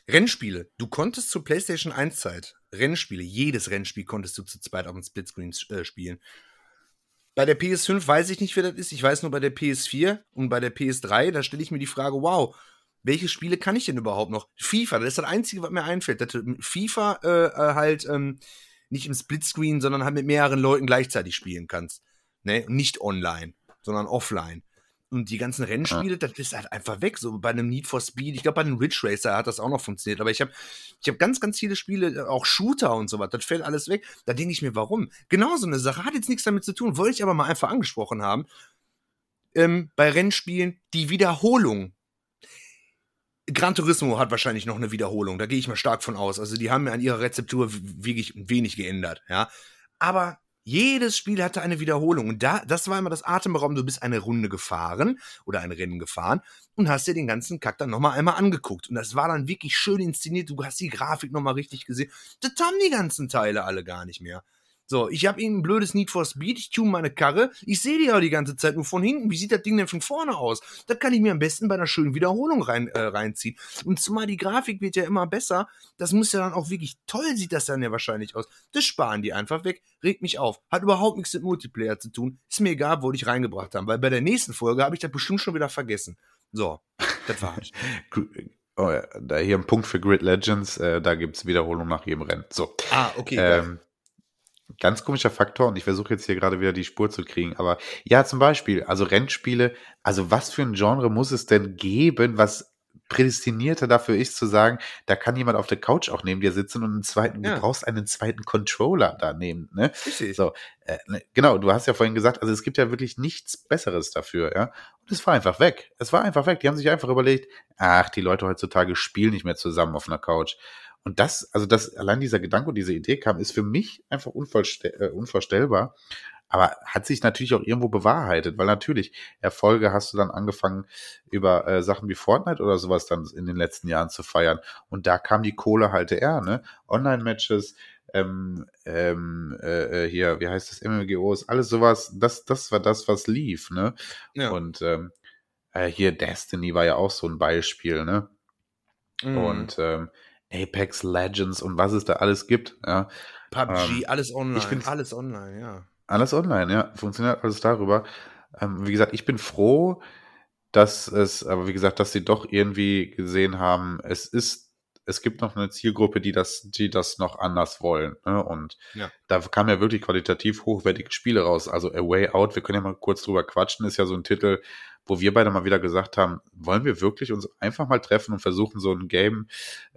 Rennspiele. Du konntest zur PlayStation 1 Zeit Rennspiele, jedes Rennspiel konntest du zu zweit auf dem Splitscreen äh, spielen. Bei der PS5 weiß ich nicht, wer das ist. Ich weiß nur bei der PS4 und bei der PS3, da stelle ich mir die Frage, wow, welche Spiele kann ich denn überhaupt noch? FIFA, das ist das Einzige, was mir einfällt. Dass FIFA äh, äh, halt ähm, nicht im Splitscreen, sondern halt mit mehreren Leuten gleichzeitig spielen kannst. Ne? Nicht online, sondern offline. Und die ganzen Rennspiele, ja. das ist halt einfach weg. So bei einem Need for Speed, ich glaube, bei einem Ridge Racer hat das auch noch funktioniert. Aber ich habe ich hab ganz, ganz viele Spiele, auch Shooter und so was, das fällt alles weg. Da denke ich mir, warum? Genau so eine Sache hat jetzt nichts damit zu tun, wollte ich aber mal einfach angesprochen haben. Ähm, bei Rennspielen die Wiederholung. Gran Turismo hat wahrscheinlich noch eine Wiederholung, da gehe ich mal stark von aus. Also die haben ja an ihrer Rezeptur wirklich wenig geändert, ja. Aber jedes Spiel hatte eine Wiederholung. Und da, das war immer das Atemberaubende. Du bist eine Runde gefahren oder ein Rennen gefahren und hast dir den ganzen Kack dann nochmal einmal angeguckt. Und das war dann wirklich schön inszeniert. Du hast die Grafik nochmal richtig gesehen. Das haben die ganzen Teile alle gar nicht mehr. So, ich habe ihnen ein blödes Need for Speed, ich tune meine Karre, ich sehe die ja die ganze Zeit nur von hinten. Wie sieht das Ding denn von vorne aus? Da kann ich mir am besten bei einer schönen Wiederholung rein, äh, reinziehen. Und zumal die Grafik wird ja immer besser, das muss ja dann auch wirklich toll, sieht das dann ja wahrscheinlich aus. Das sparen die einfach weg, regt mich auf. Hat überhaupt nichts mit Multiplayer zu tun. Ist mir egal, wo die ich reingebracht haben, weil bei der nächsten Folge habe ich das bestimmt schon wieder vergessen. So, das war's. Oh ja, da hier ein Punkt für Grid Legends, äh, da es Wiederholung nach jedem Rennen. So. Ah, okay. Ähm, ganz komischer Faktor und ich versuche jetzt hier gerade wieder die Spur zu kriegen. Aber ja, zum Beispiel, also Rennspiele, also was für ein Genre muss es denn geben, was prädestinierter dafür ist zu sagen, da kann jemand auf der Couch auch neben dir sitzen und einen zweiten, ja. du brauchst einen zweiten Controller da nehmen, ne? Richtig. So, äh, ne, genau, du hast ja vorhin gesagt, also es gibt ja wirklich nichts Besseres dafür, ja? Und es war einfach weg. Es war einfach weg. Die haben sich einfach überlegt, ach, die Leute heutzutage spielen nicht mehr zusammen auf einer Couch. Und das, also das, allein dieser Gedanke und diese Idee kam, ist für mich einfach äh, unvorstellbar. Aber hat sich natürlich auch irgendwo bewahrheitet, weil natürlich Erfolge hast du dann angefangen, über äh, Sachen wie Fortnite oder sowas dann in den letzten Jahren zu feiern. Und da kam die Kohle halt eher, ne? Online-Matches, ähm, ähm, äh, äh hier, wie heißt das, MMGOs, alles sowas, das, das war das, was lief, ne? Ja. Und ähm, äh, hier Destiny war ja auch so ein Beispiel, ne? Mhm. Und ähm, Apex Legends und was es da alles gibt. Ja. PUBG, ähm, alles online. Ich alles online, ja. Alles online, ja. Funktioniert alles darüber. Ähm, wie gesagt, ich bin froh, dass es, aber wie gesagt, dass sie doch irgendwie gesehen haben, es ist, es gibt noch eine Zielgruppe, die das, die das noch anders wollen. Ne? Und ja. da kamen ja wirklich qualitativ hochwertige Spiele raus. Also A Way Out, wir können ja mal kurz drüber quatschen, ist ja so ein Titel, wo wir beide mal wieder gesagt haben, wollen wir wirklich uns einfach mal treffen und versuchen, so ein Game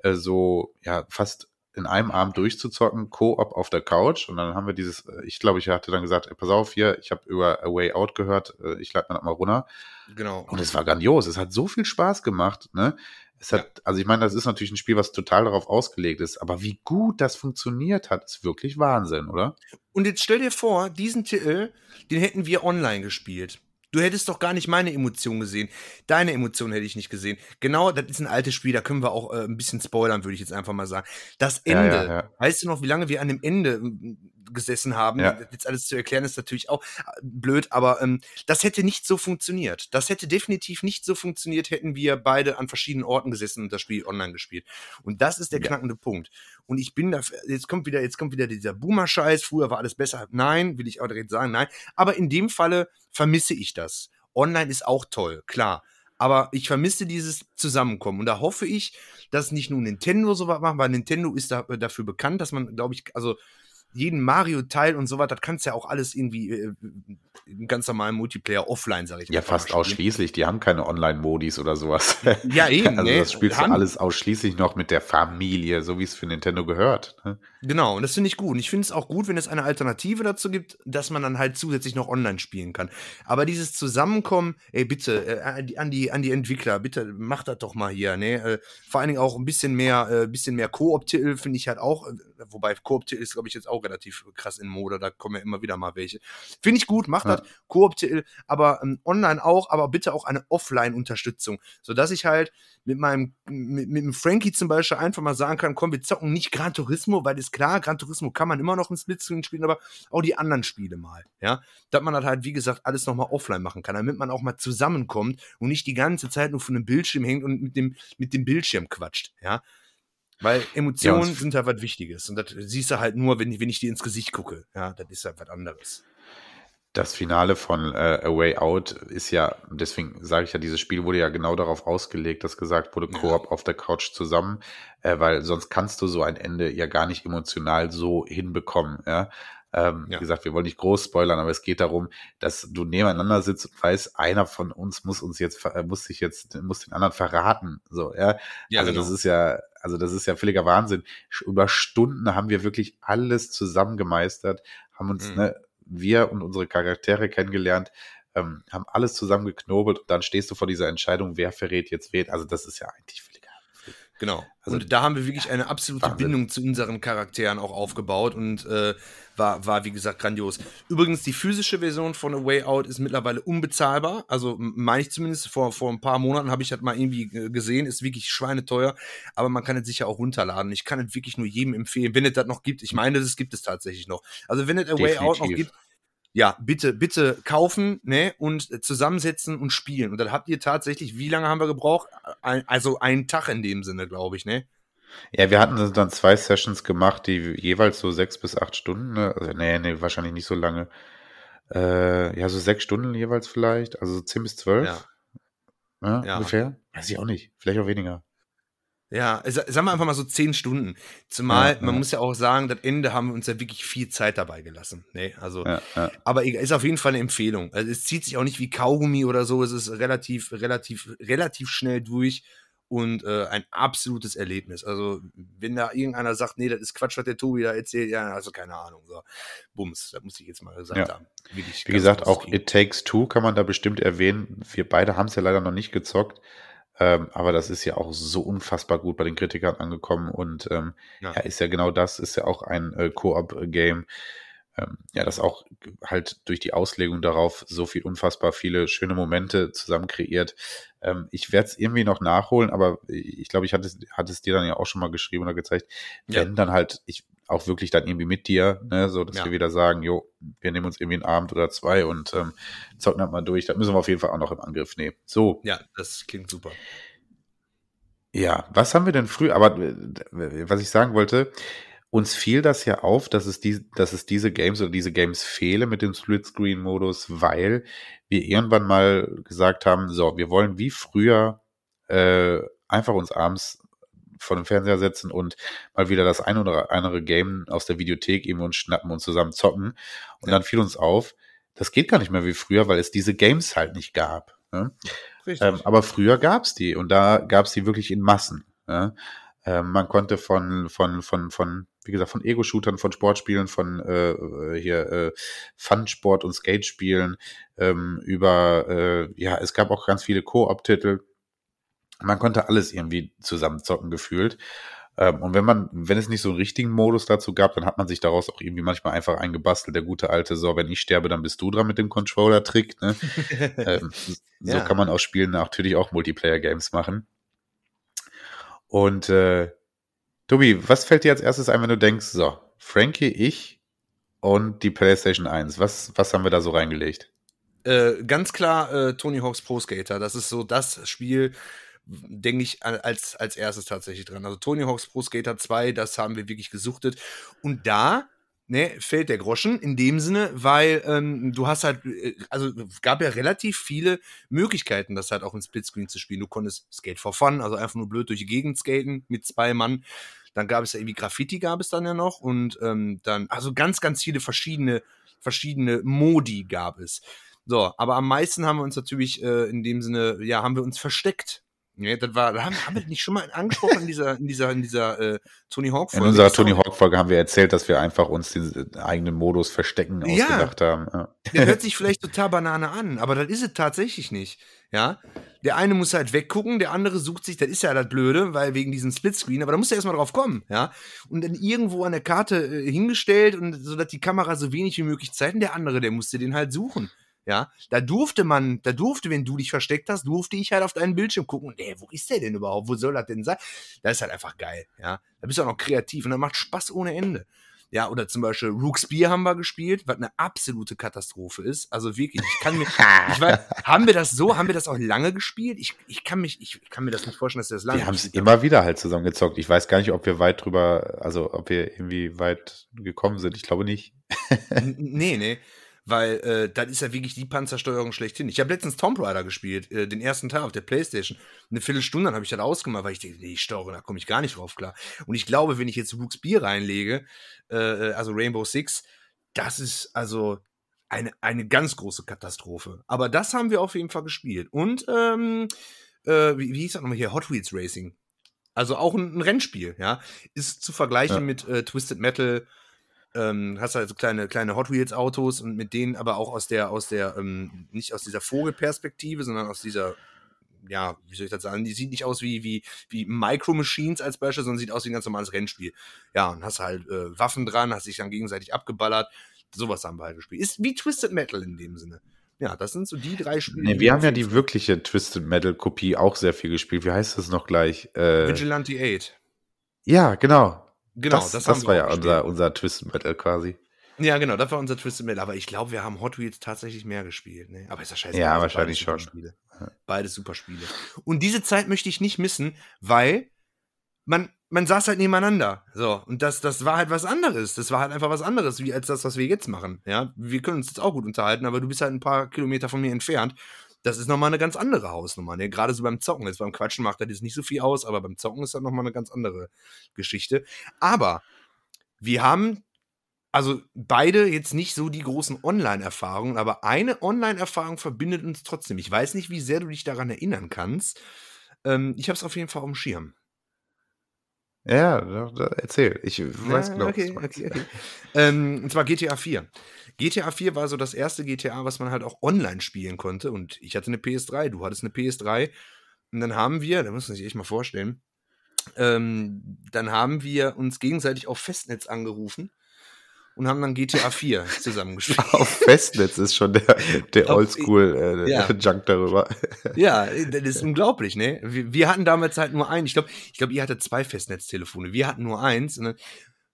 äh, so ja fast in einem Abend durchzuzocken, Co-op auf der Couch. Und dann haben wir dieses, äh, ich glaube, ich hatte dann gesagt, ey, pass auf hier, ich habe über A Way Out gehört, äh, ich lade mir das mal runter. Genau. Und es war grandios, es hat so viel Spaß gemacht, ne? Es hat, ja. also ich meine, das ist natürlich ein Spiel, was total darauf ausgelegt ist, aber wie gut das funktioniert hat, ist wirklich Wahnsinn, oder? Und jetzt stell dir vor, diesen Titel, den hätten wir online gespielt. Du hättest doch gar nicht meine Emotion gesehen. Deine Emotion hätte ich nicht gesehen. Genau, das ist ein altes Spiel, da können wir auch äh, ein bisschen spoilern, würde ich jetzt einfach mal sagen. Das Ende, ja, ja, ja. weißt du noch, wie lange wir an dem Ende gesessen haben. Ja. Jetzt alles zu erklären ist natürlich auch äh, blöd, aber ähm, das hätte nicht so funktioniert. Das hätte definitiv nicht so funktioniert, hätten wir beide an verschiedenen Orten gesessen und das Spiel online gespielt. Und das ist der knackende Punkt. Und ich bin da, jetzt kommt wieder, jetzt kommt wieder dieser Boomer-Scheiß, früher war alles besser. Nein, will ich auch direkt sagen, nein. Aber in dem Falle vermisse ich das. Online ist auch toll, klar. Aber ich vermisse dieses Zusammenkommen. Und da hoffe ich, dass nicht nur Nintendo so was macht, weil Nintendo ist da, dafür bekannt, dass man, glaube ich, also jeden Mario-Teil und so was, das kannst du ja auch alles irgendwie äh, ganz normalen Multiplayer offline, sag ich mal. Ja, fast ausschließlich. Die haben keine Online-Modis oder sowas. Ja, eben. also das spielst du alles ausschließlich noch mit der Familie, so wie es für Nintendo gehört. Ne? Genau, und das finde ich gut. Und ich finde es auch gut, wenn es eine Alternative dazu gibt, dass man dann halt zusätzlich noch online spielen kann. Aber dieses Zusammenkommen, ey, bitte, äh, an, die, an die Entwickler, bitte macht das doch mal hier. Ne? Äh, vor allen Dingen auch ein bisschen mehr, äh, bisschen mehr Koop-Titel finde ich halt auch, äh, wobei Koop-Titel ist, glaube ich, jetzt auch relativ krass in Mode, da kommen ja immer wieder mal welche. Finde ich gut, macht ja. das, Koop-Titel, aber ähm, online auch, aber bitte auch eine Offline-Unterstützung, sodass ich halt mit meinem, mit, mit dem Frankie zum Beispiel einfach mal sagen kann, komm, wir zocken nicht Gran Turismo, weil das ist klar, Gran Turismo kann man immer noch im Splitscreen spielen, aber auch die anderen Spiele mal, ja. Dass man das halt, wie gesagt, alles nochmal offline machen kann, damit man auch mal zusammenkommt und nicht die ganze Zeit nur von einem Bildschirm hängt und mit dem, mit dem Bildschirm quatscht, ja. Weil Emotionen ja, sind halt was Wichtiges. Und das siehst du halt nur, wenn, wenn ich dir ins Gesicht gucke. Ja, das ist halt was anderes. Das Finale von äh, A Way Out ist ja, deswegen sage ich ja, dieses Spiel wurde ja genau darauf ausgelegt, dass gesagt wurde, Koop auf der Couch zusammen, äh, weil sonst kannst du so ein Ende ja gar nicht emotional so hinbekommen. Ja? Ähm, ja. Wie gesagt, wir wollen nicht groß spoilern, aber es geht darum, dass du nebeneinander sitzt und weißt, einer von uns muss uns jetzt, äh, muss sich jetzt, muss den anderen verraten. So, ja. ja also genau. das ist ja, also das ist ja völliger Wahnsinn. Über Stunden haben wir wirklich alles zusammen gemeistert, haben uns, mhm. ne, wir und unsere Charaktere kennengelernt, ähm, haben alles zusammengeknobelt und dann stehst du vor dieser Entscheidung, wer verrät jetzt wen. Also das ist ja eigentlich Genau. Also und da haben wir wirklich eine absolute Wahnsinn. Bindung zu unseren Charakteren auch aufgebaut und äh, war, war, wie gesagt, grandios. Übrigens, die physische Version von A Way Out ist mittlerweile unbezahlbar. Also meine ich zumindest, vor, vor ein paar Monaten habe ich das mal irgendwie äh, gesehen, ist wirklich schweineteuer, aber man kann es sicher auch runterladen. Ich kann es wirklich nur jedem empfehlen, wenn es das noch gibt. Ich meine, das gibt es tatsächlich noch. Also wenn es A Way Out noch gibt, ja, bitte, bitte kaufen, ne, und zusammensetzen und spielen. Und dann habt ihr tatsächlich, wie lange haben wir gebraucht? Ein, also einen Tag in dem Sinne, glaube ich, ne? Ja, wir hatten dann zwei Sessions gemacht, die jeweils so sechs bis acht Stunden, ne? Also, nee, nee, wahrscheinlich nicht so lange. Äh, ja, so sechs Stunden jeweils vielleicht, also zehn bis zwölf. Ja. Ja, ja. Ungefähr? Weiß ich auch nicht. Vielleicht auch weniger. Ja, sagen wir einfach mal so zehn Stunden. Zumal, ja, man ja. muss ja auch sagen, das Ende haben wir uns ja wirklich viel Zeit dabei gelassen. Nee, also, ja, aber ist auf jeden Fall eine Empfehlung. Also es zieht sich auch nicht wie Kaugummi oder so, es ist relativ, relativ, relativ schnell durch und äh, ein absolutes Erlebnis. Also, wenn da irgendeiner sagt, nee, das ist Quatsch, was der Tobi da erzählt, ja, also keine Ahnung. So. Bums, das muss ich jetzt mal gesagt haben. Wie gesagt, auch It Takes Two kann man da bestimmt erwähnen. Wir beide haben es ja leider noch nicht gezockt. Ähm, aber das ist ja auch so unfassbar gut bei den Kritikern angekommen und ähm, ja. ja. ist ja genau das, ist ja auch ein äh, Koop-Game. Ähm, ja, das auch halt durch die Auslegung darauf so viel unfassbar viele schöne Momente zusammen kreiert. Ähm, ich werde es irgendwie noch nachholen, aber ich glaube, ich hatte, hatte es dir dann ja auch schon mal geschrieben oder gezeigt. Wenn ja. dann halt, ich auch wirklich dann irgendwie mit dir, ne, so dass ja. wir wieder sagen, jo, wir nehmen uns irgendwie einen Abend oder zwei und ähm, zocken halt mal durch. Das müssen wir auf jeden Fall auch noch im Angriff nehmen. So. Ja, das klingt super. Ja, was haben wir denn früh, aber äh, was ich sagen wollte, uns fiel das ja auf, dass es, die, dass es diese Games oder diese Games fehle mit dem Split-Screen-Modus, weil wir irgendwann mal gesagt haben, so, wir wollen wie früher äh, einfach uns abends vor dem Fernseher setzen und mal wieder das ein oder andere Game aus der Videothek eben uns schnappen und zusammen zocken. Und ja. dann fiel uns auf, das geht gar nicht mehr wie früher, weil es diese Games halt nicht gab. Ne? Ähm, aber früher gab's die und da gab's die wirklich in Massen. Ja? Ähm, man konnte von, von, von, von, wie gesagt, von Ego-Shootern, von Sportspielen, von äh, äh hier äh, Fun-Sport und Skate-Spielen ähm, über, äh, ja, es gab auch ganz viele Koop-Titel man konnte alles irgendwie zusammenzocken gefühlt. Ähm, und wenn man, wenn es nicht so einen richtigen Modus dazu gab, dann hat man sich daraus auch irgendwie manchmal einfach eingebastelt. Der gute alte, so, wenn ich sterbe, dann bist du dran mit dem Controller-Trick. Ne? ähm, so ja. kann man aus Spielen natürlich auch Multiplayer-Games machen. Und äh, Tobi, was fällt dir als erstes ein, wenn du denkst, so, Frankie, ich und die PlayStation 1, was, was haben wir da so reingelegt? Äh, ganz klar äh, Tony Hawk's Pro Skater. Das ist so das Spiel, denke ich als, als erstes tatsächlich dran. Also Tony Hawk's Pro Skater 2, das haben wir wirklich gesuchtet. Und da ne, fällt der Groschen in dem Sinne, weil ähm, du hast halt, äh, also gab ja relativ viele Möglichkeiten, das halt auch in Splitscreen zu spielen. Du konntest Skate for Fun, also einfach nur blöd durch die Gegend skaten mit zwei Mann. Dann gab es ja irgendwie Graffiti, gab es dann ja noch und ähm, dann, also ganz, ganz viele verschiedene, verschiedene Modi gab es. So, aber am meisten haben wir uns natürlich äh, in dem Sinne, ja, haben wir uns versteckt Nee, das war, haben, haben wir nicht schon mal angesprochen in dieser, in dieser, in dieser äh, Tony Hawk Folge? In unserer Tony Hawk Folge haben wir erzählt, dass wir einfach uns den eigenen Modus verstecken ja, ausgedacht haben. Ja. Der hört sich vielleicht total Banane an, aber das ist es tatsächlich nicht. Ja, der eine muss halt weggucken, der andere sucht sich, das ist ja das Blöde, weil wegen diesem Splitscreen, aber da muss er erstmal drauf kommen, ja. Und dann irgendwo an der Karte äh, hingestellt und so, dass die Kamera so wenig wie möglich zeigt und der andere, der musste den halt suchen. Ja, da durfte man, da durfte, wenn du dich versteckt hast, durfte ich halt auf deinen Bildschirm gucken und, ey, wo ist der denn überhaupt? Wo soll das denn sein? Das ist halt einfach geil, ja. Da bist du auch noch kreativ und dann macht Spaß ohne Ende. Ja, oder zum Beispiel Rook's Beer haben wir gespielt, was eine absolute Katastrophe ist. Also wirklich, ich kann mir, ich weiß, haben wir das so, haben wir das auch lange gespielt? Ich, ich kann mich, ich kann mir das nicht vorstellen, dass wir das lange Wir haben es immer wieder halt zusammengezockt. Ich weiß gar nicht, ob wir weit drüber, also ob wir irgendwie weit gekommen sind. Ich glaube nicht. nee, nee. Weil äh, das ist ja wirklich die Panzersteuerung schlechthin. Ich habe letztens Tomb Raider gespielt, äh, den ersten Teil auf der Playstation. Eine Viertelstunde habe ich das ausgemacht, weil ich denke, nee, Steuerung, da komme ich gar nicht drauf klar. Und ich glaube, wenn ich jetzt Luke's Bier reinlege, äh, äh, also Rainbow Six, das ist also eine, eine ganz große Katastrophe. Aber das haben wir auf jeden Fall gespielt. Und, ähm, äh, wie, wie hieß das nochmal hier? Hot Wheels Racing. Also auch ein, ein Rennspiel, ja. Ist zu vergleichen ja. mit äh, Twisted Metal, ähm, hast halt so kleine, kleine Hot Wheels Autos und mit denen aber auch aus der, aus der, ähm, nicht aus dieser Vogelperspektive, sondern aus dieser, ja, wie soll ich das sagen, die sieht nicht aus wie, wie, wie Micro Machines als Beispiel, sondern sieht aus wie ein ganz normales Rennspiel. Ja, und hast halt äh, Waffen dran, hast dich dann gegenseitig abgeballert. Sowas haben wir halt gespielt. Ist wie Twisted Metal in dem Sinne. Ja, das sind so die drei Spiele. Nee, wir haben ja die wirkliche Twisted Metal Kopie auch sehr viel gespielt. Wie heißt das noch gleich? Äh, Vigilante 8. Ja, genau. Genau, das, das, das war ja unser, unser Twisted Metal quasi. Ja, genau, das war unser Twisted Metal. Aber ich glaube, wir haben Hot Wheels tatsächlich mehr gespielt. Ne? Aber ist ja scheiße. Ja, wahrscheinlich schon. Spiele. Beides super Spiele. Und diese Zeit möchte ich nicht missen, weil man, man saß halt nebeneinander. So. Und das, das war halt was anderes. Das war halt einfach was anderes, wie als das, was wir jetzt machen. Ja, wir können uns jetzt auch gut unterhalten, aber du bist halt ein paar Kilometer von mir entfernt das ist nochmal eine ganz andere Hausnummer. Ne? Gerade so beim Zocken. Jetzt beim Quatschen macht das jetzt nicht so viel aus, aber beim Zocken ist das nochmal eine ganz andere Geschichte. Aber wir haben also beide jetzt nicht so die großen Online-Erfahrungen, aber eine Online-Erfahrung verbindet uns trotzdem. Ich weiß nicht, wie sehr du dich daran erinnern kannst. Ähm, ich habe es auf jeden Fall auf dem Schirm. Ja, da, da, erzähl. Ich weiß ja, genau. Okay, okay, okay. ähm, und zwar GTA 4. GTA 4 war so das erste GTA, was man halt auch online spielen konnte. Und ich hatte eine PS3, du hattest eine PS3. Und dann haben wir, da muss man sich echt mal vorstellen, ähm, dann haben wir uns gegenseitig auf Festnetz angerufen und haben dann GTA 4 zusammengespielt. Auf Festnetz ist schon der, der Oldschool äh, ja. Junk darüber. Ja, das ist unglaublich, ne? Wir, wir hatten damals halt nur einen. Ich glaube, ich glaube, ihr hattet zwei Festnetztelefone. Wir hatten nur eins. Und dann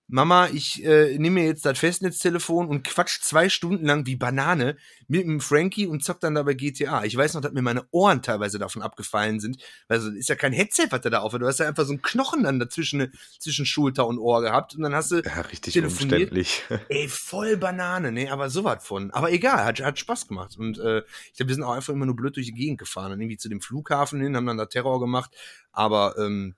Mama, ich äh, nehme mir jetzt das Festnetztelefon und quatsch zwei Stunden lang wie Banane mit dem Frankie und zock dann dabei GTA. Ich weiß noch, dass mir meine Ohren teilweise davon abgefallen sind. Also ist ja kein Headset, was der da auf Du hast ja einfach so einen Knochen dann dazwischen zwischen Schulter und Ohr gehabt und dann hast du ja, richtig telefoniert. umständlich. Ey, voll Banane, ne, aber sowas von. Aber egal, hat, hat Spaß gemacht. Und äh, ich glaube, wir sind auch einfach immer nur blöd durch die Gegend gefahren und irgendwie zu dem Flughafen hin, haben dann da Terror gemacht. Aber ähm,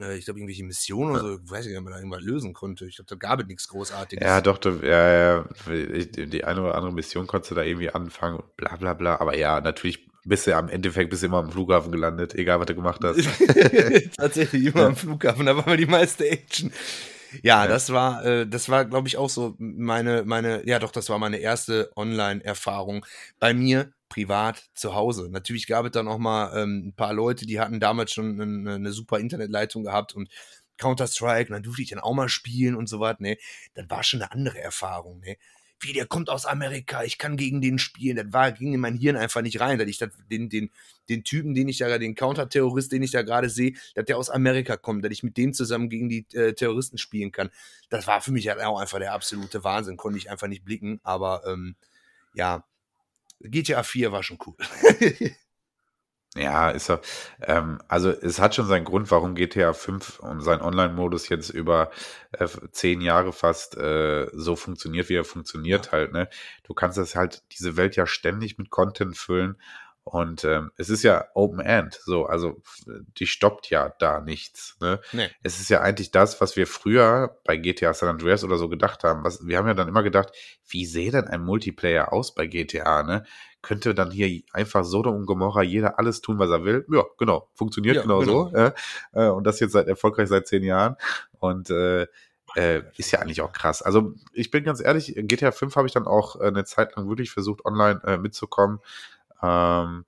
äh, ich glaube, irgendwelche Missionen oder so, ich weiß nicht, ob man da irgendwas lösen konnte. Ich glaube, da gab es nichts Großartiges. Ja, doch, du, ja, ja, die eine oder andere Mission konntest du da irgendwie anfangen und bla bla bla. Aber ja, natürlich bist du am Endeffekt bist du immer am Flughafen gelandet, egal was du gemacht hast. Tatsächlich immer am Flughafen, da war mal die meiste Action. Ja, ja, das war, äh, das war, glaube ich, auch so meine, meine, ja doch, das war meine erste Online-Erfahrung. Bei mir privat zu Hause. Natürlich gab es dann auch mal ähm, ein paar Leute, die hatten damals schon eine, eine super Internetleitung gehabt und Counter-Strike, und dann durfte ich dann auch mal spielen und so was, ne. Das war schon eine andere Erfahrung, ne. Wie, der kommt aus Amerika, ich kann gegen den spielen. Das war, ging in mein Hirn einfach nicht rein, dass ich das, den, den, den Typen, den ich da, den Counter-Terrorist, den ich da gerade sehe, dass der aus Amerika kommt, dass ich mit dem zusammen gegen die äh, Terroristen spielen kann. Das war für mich halt auch einfach der absolute Wahnsinn, konnte ich einfach nicht blicken, aber ähm, ja, GTA 4 war schon cool. ja, ist er. Ähm, also es hat schon seinen Grund, warum GTA 5 und sein Online-Modus jetzt über äh, zehn Jahre fast äh, so funktioniert, wie er funktioniert ja. halt. Ne? Du kannst das halt diese Welt ja ständig mit Content füllen und ähm, es ist ja Open End, so, also die stoppt ja da nichts. Ne? Nee. Es ist ja eigentlich das, was wir früher bei GTA San Andreas oder so gedacht haben. Was, wir haben ja dann immer gedacht, wie sähe denn ein Multiplayer aus bei GTA, ne? Könnte dann hier einfach Sodom und Gomorra jeder alles tun, was er will? Ja, genau, funktioniert ja, genau, genau, so. Äh, äh, und das jetzt seit erfolgreich seit zehn Jahren. Und äh, äh, ist ja eigentlich auch krass. Also ich bin ganz ehrlich, GTA 5 habe ich dann auch äh, eine Zeit lang wirklich versucht, online äh, mitzukommen. Ähm,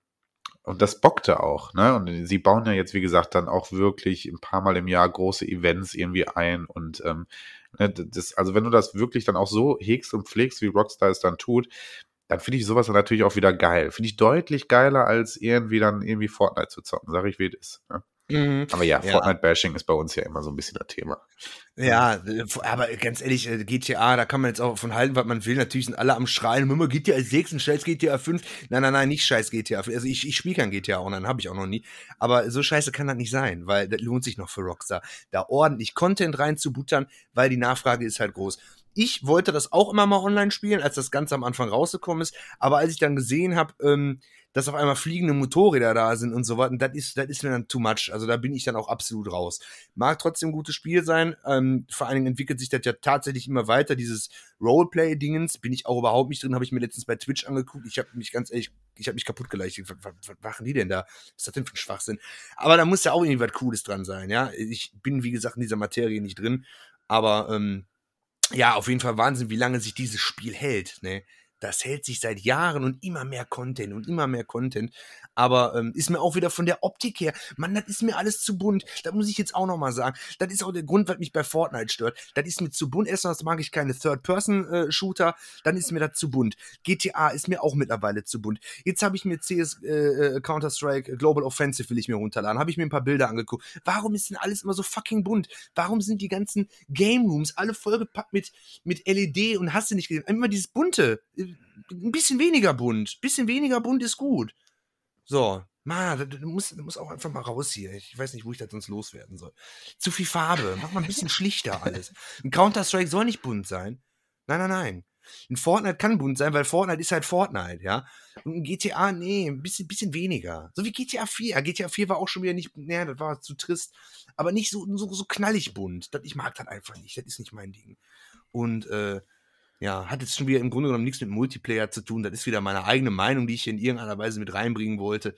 und das bockte auch, ne? Und sie bauen ja jetzt, wie gesagt, dann auch wirklich ein paar Mal im Jahr große Events irgendwie ein. Und ähm, ne, das, also wenn du das wirklich dann auch so hegst und pflegst, wie Rockstar es dann tut, dann finde ich sowas dann natürlich auch wieder geil. Finde ich deutlich geiler, als irgendwie dann irgendwie Fortnite zu zocken, sage ich, wie es ist. Ne? Mhm. Aber ja, Fortnite-Bashing ist bei uns ja immer so ein bisschen das Thema. Ja, aber ganz ehrlich, äh, GTA, da kann man jetzt auch von halten, was man will. Natürlich sind alle am Schreien, Mama, GTA 6 und scheiß GTA 5. Nein, nein, nein, nicht scheiß GTA. Also ich, ich spiele kein GTA Online, habe ich auch noch nie. Aber so scheiße kann das nicht sein, weil das lohnt sich noch für Rockstar. Da ordentlich Content reinzubuttern, weil die Nachfrage ist halt groß. ich wollte das auch immer mal online spielen, als das Ganze am Anfang rausgekommen ist. Aber als ich dann gesehen habe, ähm, dass auf einmal fliegende Motorräder da sind und so weiter, das ist, das ist mir dann too much. Also da bin ich dann auch absolut raus. Mag trotzdem ein gutes Spiel sein. Ähm, vor allen Dingen entwickelt sich das ja tatsächlich immer weiter. Dieses Roleplay-Dingens bin ich auch überhaupt nicht drin. Habe ich mir letztens bei Twitch angeguckt. Ich habe mich ganz ehrlich, ich habe mich kaputt geleichtet. Was, was, was machen die denn da? Was ist das denn für ein Schwachsinn? Aber da muss ja auch irgendwie was Cooles dran sein. Ja, ich bin wie gesagt in dieser Materie nicht drin. Aber ähm, ja, auf jeden Fall Wahnsinn, wie lange sich dieses Spiel hält. Ne? Das hält sich seit Jahren und immer mehr Content und immer mehr Content. Aber ähm, ist mir auch wieder von der Optik her, Mann, das ist mir alles zu bunt. Da muss ich jetzt auch nochmal sagen. Das ist auch der Grund, was mich bei Fortnite stört. Das ist mir zu bunt. Erstmal mag ich keine Third-Person-Shooter, äh, dann ist mir das zu bunt. GTA ist mir auch mittlerweile zu bunt. Jetzt habe ich mir CS äh, äh, Counter-Strike Global Offensive will ich mir runterladen. Habe ich mir ein paar Bilder angeguckt. Warum ist denn alles immer so fucking bunt? Warum sind die ganzen Game Rooms alle vollgepackt mit, mit LED und hast du nicht gesehen? Immer dieses bunte ein bisschen weniger bunt. Bisschen weniger bunt ist gut. So, Mann, du musst, du musst auch einfach mal raus hier. Ich weiß nicht, wo ich das sonst loswerden soll. Zu viel Farbe. Mach mal ein bisschen schlichter alles. Ein Counter-Strike soll nicht bunt sein. Nein, nein, nein. Ein Fortnite kann bunt sein, weil Fortnite ist halt Fortnite, ja. Und ein GTA, nee, ein bisschen, bisschen weniger. So wie GTA 4. GTA 4 war auch schon wieder nicht, nee, das war zu trist. Aber nicht so, so, so knallig bunt. Das, ich mag das einfach nicht. Das ist nicht mein Ding. Und, äh, ja, hat jetzt schon wieder im Grunde genommen nichts mit Multiplayer zu tun. Das ist wieder meine eigene Meinung, die ich in irgendeiner Weise mit reinbringen wollte.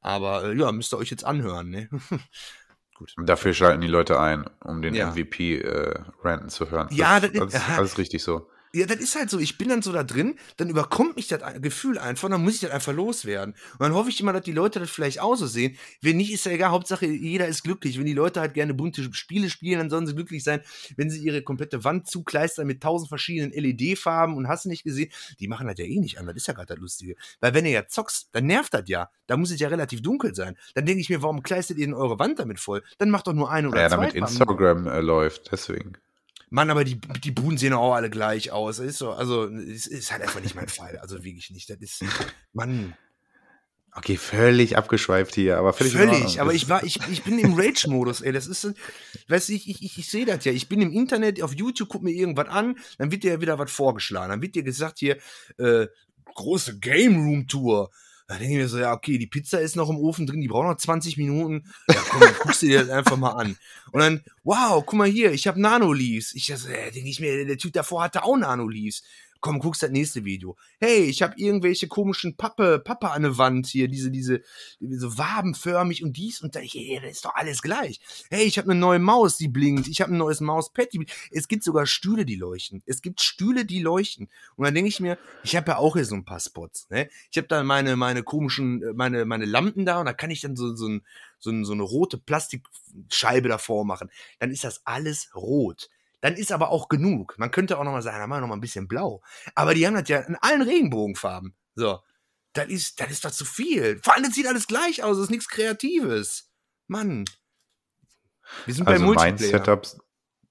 Aber äh, ja, müsst ihr euch jetzt anhören, ne? Gut. Dafür schalten die Leute ein, um den ja. MVP äh, ranten zu hören. Ja, das, das ist alles richtig so. Ja, das ist halt so. Ich bin dann so da drin, dann überkommt mich das Gefühl einfach, dann muss ich das einfach loswerden. Und dann hoffe ich immer, dass die Leute das vielleicht auch so sehen. Wenn nicht, ist ja egal. Hauptsache, jeder ist glücklich. Wenn die Leute halt gerne bunte Spiele spielen, dann sollen sie glücklich sein. Wenn sie ihre komplette Wand zukleistern mit tausend verschiedenen LED-Farben und hast du nicht gesehen, die machen das ja eh nicht an. Das ist ja gerade das Lustige. Weil wenn ihr ja zockst, dann nervt das ja. Da muss es ja relativ dunkel sein. Dann denke ich mir, warum kleistet ihr denn eure Wand damit voll? Dann macht doch nur eine oder ja, zwei. Ja, damit Instagram äh, läuft, deswegen. Mann, aber die, die Buden sehen auch alle gleich aus. Ist so, also, es ist halt einfach nicht mein Fall. Also wirklich nicht. Das ist, Mann. Okay, völlig abgeschweift hier, aber völlig. Völlig, aber ich war, ich, ich bin im Rage-Modus, ey. Das ist, weißt du, ich, ich, ich, ich sehe das ja. Ich bin im Internet, auf YouTube, guck mir irgendwas an, dann wird dir ja wieder was vorgeschlagen. Dann wird dir gesagt hier, äh, große Game Room Tour. Da denke ich mir so, ja, okay, die Pizza ist noch im Ofen drin, die braucht noch 20 Minuten. Ja, komm, dann guckst du dir das einfach mal an. Und dann, wow, guck mal hier, ich habe Nano-Leaves. Ich so, äh, denke ich mir, der Typ davor hatte auch Nano-Leaves komm, guckst das nächste Video. Hey, ich habe irgendwelche komischen Pappe, Pappe an der Wand hier, diese, diese, so wabenförmig und dies und da, hey, das ist doch alles gleich. Hey, ich habe eine neue Maus, die blinkt. Ich habe ein neues Mauspad, die blinkt. Es gibt sogar Stühle, die leuchten. Es gibt Stühle, die leuchten. Und dann denke ich mir, ich habe ja auch hier so ein paar Spots. Ne? Ich habe da meine, meine komischen, meine, meine Lampen da und da kann ich dann so, so ein so, so eine rote Plastikscheibe davor machen. Dann ist das alles rot dann ist aber auch genug. Man könnte auch noch mal sagen, da machen wir noch mal ein bisschen blau. Aber die haben das ja in allen Regenbogenfarben. So. Das ist, das ist doch zu viel. Vor allem, das sieht alles gleich aus. Das ist nichts Kreatives. Mann. Wir sind also bei Multiplayer. Mein Setup,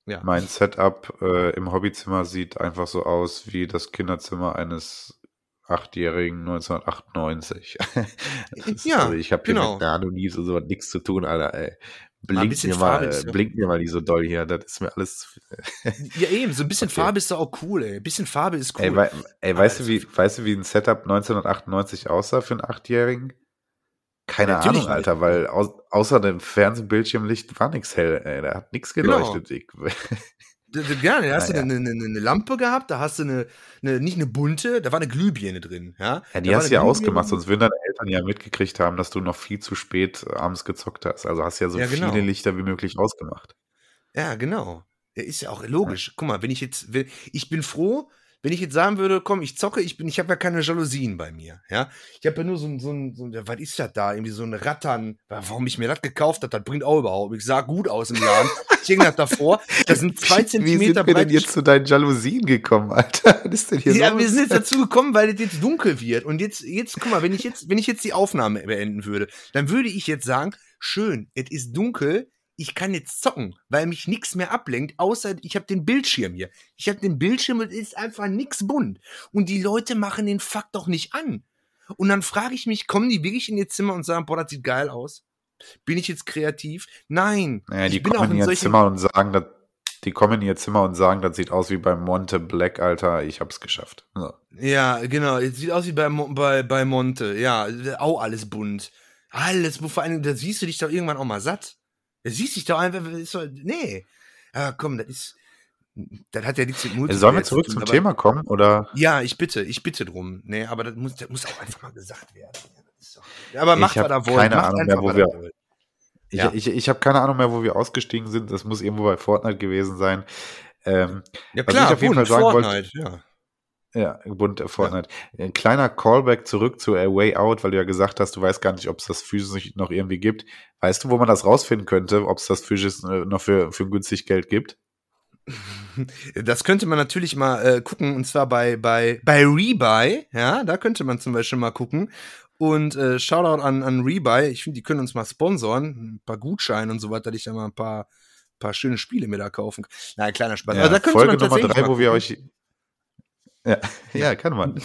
ja. mein Setup äh, im Hobbyzimmer sieht einfach so aus wie das Kinderzimmer eines Achtjährigen 1998. ist, ja, also ich habe hier genau. mit Nano nie so, so nichts zu tun, Alter. Ey. Blinkt mir, mal, Farbe blinkt mir mal nicht so doll hier, das ist mir alles. ja, eben, so ein bisschen okay. Farbe ist doch auch cool, ey. Ein bisschen Farbe ist cool. Ey, wei ey weißt, du, wie, weißt du, wie ein Setup 1998 aussah für einen Achtjährigen? Keine Ahnung, Alter, weil au außer dem Fernsehbildschirmlicht war nichts hell, ey. Da hat nichts genau. geleuchtet. Genau. Gerne, da hast naja. du eine, eine, eine, Lampe gehabt, da hast du eine, eine, nicht eine bunte, da war eine Glühbirne drin, ja. Ja, die hast du ja ausgemacht, sonst würden deine Eltern ja mitgekriegt haben, dass du noch viel zu spät abends gezockt hast. Also hast du ja so ja, genau. viele Lichter wie möglich ausgemacht. Ja, genau. Ja, ist ja auch logisch. Ja. Guck mal, wenn ich jetzt, wenn, ich bin froh, wenn ich jetzt sagen würde, komm, ich zocke, ich bin, ich habe ja keine Jalousien bei mir, ja. Ich habe ja nur so ein, so ein, so ein, was ist das da? Irgendwie so ein Rattern. Warum ich mir das gekauft habe, das bringt auch überhaupt. Ich sah gut aus im Laden. ich hänge das davor. Das sind zwei Zentimeter Wie sind wir denn jetzt zu deinen Jalousien gekommen, Alter? Was ist denn hier Ja, wir sind jetzt dazu gekommen, weil es jetzt dunkel wird. Und jetzt, jetzt, guck mal, wenn ich jetzt, wenn ich jetzt die Aufnahme beenden würde, dann würde ich jetzt sagen, schön, es ist dunkel, ich kann jetzt zocken, weil mich nichts mehr ablenkt, außer ich habe den Bildschirm hier. Ich habe den Bildschirm und es ist einfach nichts bunt. Und die Leute machen den Fakt doch nicht an. Und dann frage ich mich, kommen die wirklich in ihr Zimmer und sagen, boah, das sieht geil aus? Bin ich jetzt kreativ? Nein. Naja, die ich bin kommen in, in ihr Zimmer und sagen, das die kommen in ihr Zimmer und sagen, das sieht aus wie bei Monte Black, Alter, ich hab's geschafft. So. Ja, genau, es sieht aus wie bei, bei, bei Monte, ja, auch alles bunt. Alles, vor allem, da siehst du dich doch irgendwann auch mal satt. Siehst dich doch einfach, ist doch, nee. Ja, komm, das ist, das hat ja nichts mit Multiplayer Sollen wir zurück tun, zum Thema kommen, oder? Ja, ich bitte, ich bitte drum. Nee, aber das muss, das muss auch einfach mal gesagt werden. Ja, aber macht, was da wollt. Keine Ahnung mehr, wo wir, ich, ja. ich, ich habe keine Ahnung mehr, wo wir ausgestiegen sind. Das muss irgendwo bei Fortnite gewesen sein. Ähm, ja klar, was ich auf jeden Fall sagen Fortnite, wollte, ja. Ja, bunt Fortnite. Ja. Ein kleiner Callback zurück zu A Way Out, weil du ja gesagt hast, du weißt gar nicht, ob es das physisch noch irgendwie gibt. Weißt du, wo man das rausfinden könnte, ob es das physisch äh, noch für, für günstig Geld gibt? Das könnte man natürlich mal äh, gucken, und zwar bei, bei, bei Rebuy, ja, da könnte man zum Beispiel mal gucken. Und äh, Shoutout an, an Rebuy, ich finde, die können uns mal sponsoren, ein paar Gutscheine und so weiter, dass ich da mal ein paar, paar schöne Spiele mir da kaufen kann. Nein, kleiner Spaß. Ja, Folge Nummer drei, wo wir euch. Ja, ja, kann man.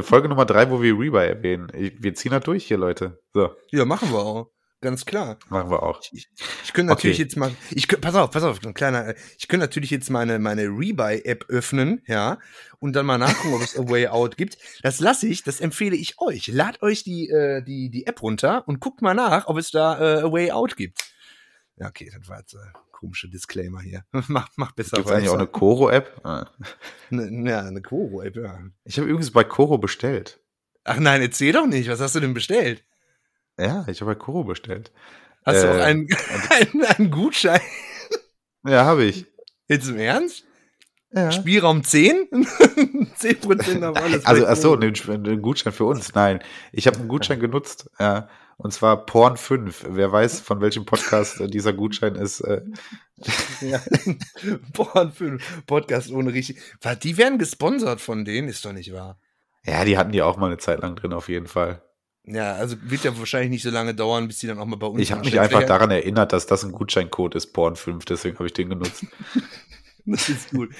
Folge Nummer drei, wo wir Rebuy erwähnen. Wir ziehen da durch hier, Leute. So. Ja, machen wir auch. Ganz klar. Machen wir auch. Ich, ich könnte natürlich okay. jetzt mal, ich pass auf, pass auf, ein kleiner, ich könnte natürlich jetzt meine, meine Rebuy-App öffnen, ja, und dann mal nachgucken, ob es A Way Out gibt. Das lasse ich, das empfehle ich euch. Lad euch die, äh, die, die App runter und guckt mal nach, ob es da äh, A Way Out gibt. Ja, okay, das war jetzt äh, komischer Disclaimer hier. mach, mach besser Gibt's eigentlich auch eine Koro-App? Ah. Ne, ja, eine Koro-App, ja. Ich habe übrigens bei Koro bestellt. Ach nein, erzähl doch nicht. Was hast du denn bestellt? Ja, ich habe bei Koro bestellt. Hast äh, du auch äh, einen, einen, einen Gutschein? Ja, habe ich. Jetzt im Ernst? Ja. Spielraum 10? 10% auf alles. Also, achso, ein Gutschein für uns. Nein, ich habe einen Gutschein genutzt. Ja, und zwar Porn 5. Wer weiß, von welchem Podcast äh, dieser Gutschein ist. Äh. Ja. Porn 5. Podcast ohne richtig. Die werden gesponsert von denen, ist doch nicht wahr. Ja, die hatten die auch mal eine Zeit lang drin, auf jeden Fall. Ja, also wird ja wahrscheinlich nicht so lange dauern, bis die dann auch mal bei uns Ich habe mich einfach daran erinnert, dass das ein Gutscheincode ist, Porn5, deswegen habe ich den genutzt. das ist gut.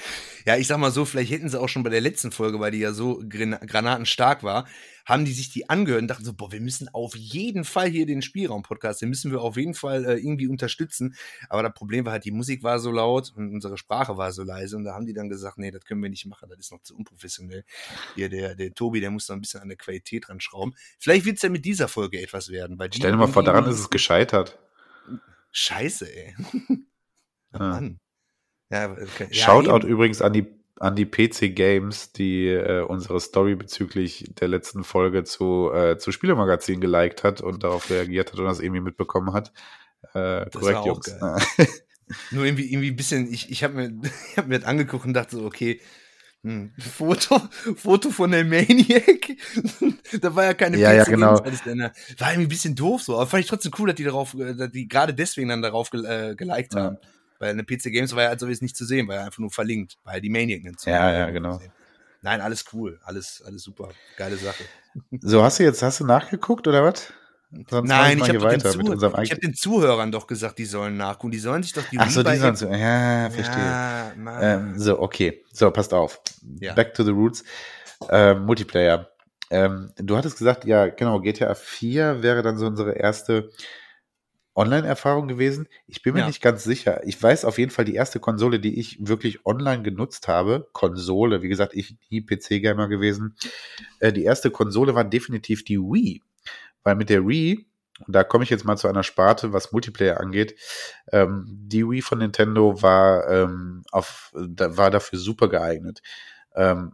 Ja, ich sag mal so, vielleicht hätten sie auch schon bei der letzten Folge, weil die ja so granatenstark war, haben die sich die angehört und dachten so, boah, wir müssen auf jeden Fall hier den Spielraum-Podcast, den müssen wir auf jeden Fall äh, irgendwie unterstützen. Aber das Problem war halt, die Musik war so laut und unsere Sprache war so leise und da haben die dann gesagt, nee, das können wir nicht machen, das ist noch zu unprofessionell. Hier, der, der Tobi, der muss noch ein bisschen an der Qualität dran schrauben. Vielleicht wird es ja mit dieser Folge etwas werden. Weil Stell dir mal vor, daran ist es gescheitert. Scheiße, ey. oh, Mann. Ja, okay. Shoutout ja, übrigens an die an die PC Games, die äh, unsere Story bezüglich der letzten Folge zu, äh, zu Spielemagazin geliked hat und darauf reagiert hat und das irgendwie mitbekommen hat. Äh, korrekt, Jungs. Nur irgendwie, irgendwie ein bisschen, ich, ich habe mir, ich hab mir das angeguckt und dachte so, okay, hm, Foto, Foto von der Maniac. da war ja keine ja, PC ja, genau. Games, war irgendwie ein bisschen doof so, aber fand ich trotzdem cool, dass die darauf, äh, dass die gerade deswegen dann darauf äh, geliked ja. Weil eine PC Games war ja also nicht zu sehen, war ja einfach nur verlinkt, weil die Maniac nennt Ja, ja, genau. Nein, alles cool, alles, alles super, geile Sache. So, hast du jetzt, hast du nachgeguckt oder was? Sonst Nein, ich habe hab den Zuhörern doch gesagt, die sollen nachgucken. Die sollen sich doch die Ach so, die sollen so, ja, verstehe. Ja, ähm, so, okay. So, passt auf. Ja. Back to the roots. Ähm, Multiplayer. Ähm, du hattest gesagt, ja, genau, GTA 4 wäre dann so unsere erste Online-Erfahrung gewesen. Ich bin mir ja. nicht ganz sicher. Ich weiß auf jeden Fall, die erste Konsole, die ich wirklich online genutzt habe, Konsole, wie gesagt, ich nie PC-Gamer gewesen. Äh, die erste Konsole war definitiv die Wii. Weil mit der Wii, da komme ich jetzt mal zu einer Sparte, was Multiplayer angeht. Ähm, die Wii von Nintendo war, ähm, auf, da, war dafür super geeignet. Ähm,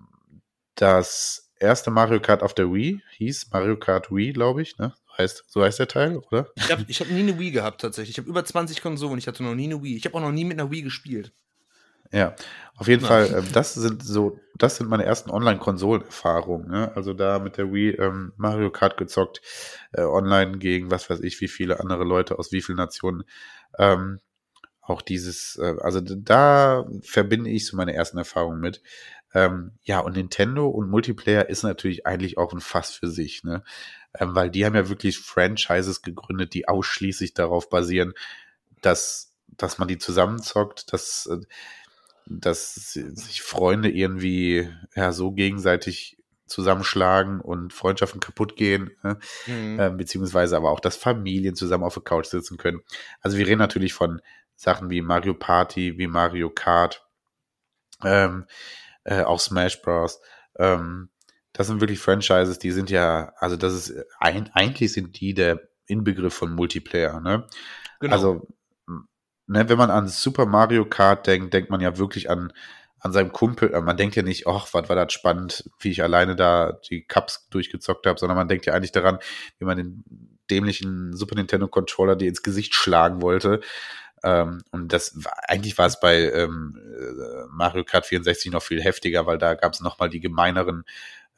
das erste Mario Kart auf der Wii hieß Mario Kart Wii, glaube ich, ne? Heißt. So heißt der Teil, oder? Ich habe ich hab nie eine Wii gehabt, tatsächlich. Ich habe über 20 Konsolen. Ich hatte noch nie eine Wii. Ich habe auch noch nie mit einer Wii gespielt. Ja, auf jeden ja. Fall, äh, das sind so, das sind meine ersten Online-Konsolen-Erfahrungen. Ne? Also da mit der Wii ähm, Mario Kart gezockt, äh, online gegen was weiß ich, wie viele andere Leute aus wie vielen Nationen. Ähm, auch dieses, äh, also da verbinde ich so meine ersten Erfahrungen mit. Ähm, ja, und Nintendo und Multiplayer ist natürlich eigentlich auch ein Fass für sich, ne? Ähm, weil die haben ja wirklich Franchises gegründet, die ausschließlich darauf basieren, dass, dass man die zusammenzockt, dass, äh, dass sich Freunde irgendwie ja so gegenseitig zusammenschlagen und Freundschaften kaputt gehen, ne? mhm. äh, beziehungsweise aber auch, dass Familien zusammen auf der Couch sitzen können. Also wir reden natürlich von Sachen wie Mario Party, wie Mario Kart, ähm, äh, auch Smash Bros. Ähm, das sind wirklich Franchises, die sind ja, also das ist, ein, eigentlich sind die der Inbegriff von Multiplayer, ne? Genau. Also, ne, wenn man an Super Mario Kart denkt, denkt man ja wirklich an, an seinem Kumpel. Man denkt ja nicht, ach, was war das spannend, wie ich alleine da die Cups durchgezockt habe, sondern man denkt ja eigentlich daran, wie man den dämlichen Super Nintendo Controller dir ins Gesicht schlagen wollte. Ähm, und das eigentlich war es bei ähm, äh, Mario Kart 64 noch viel heftiger, weil da gab es nochmal die gemeineren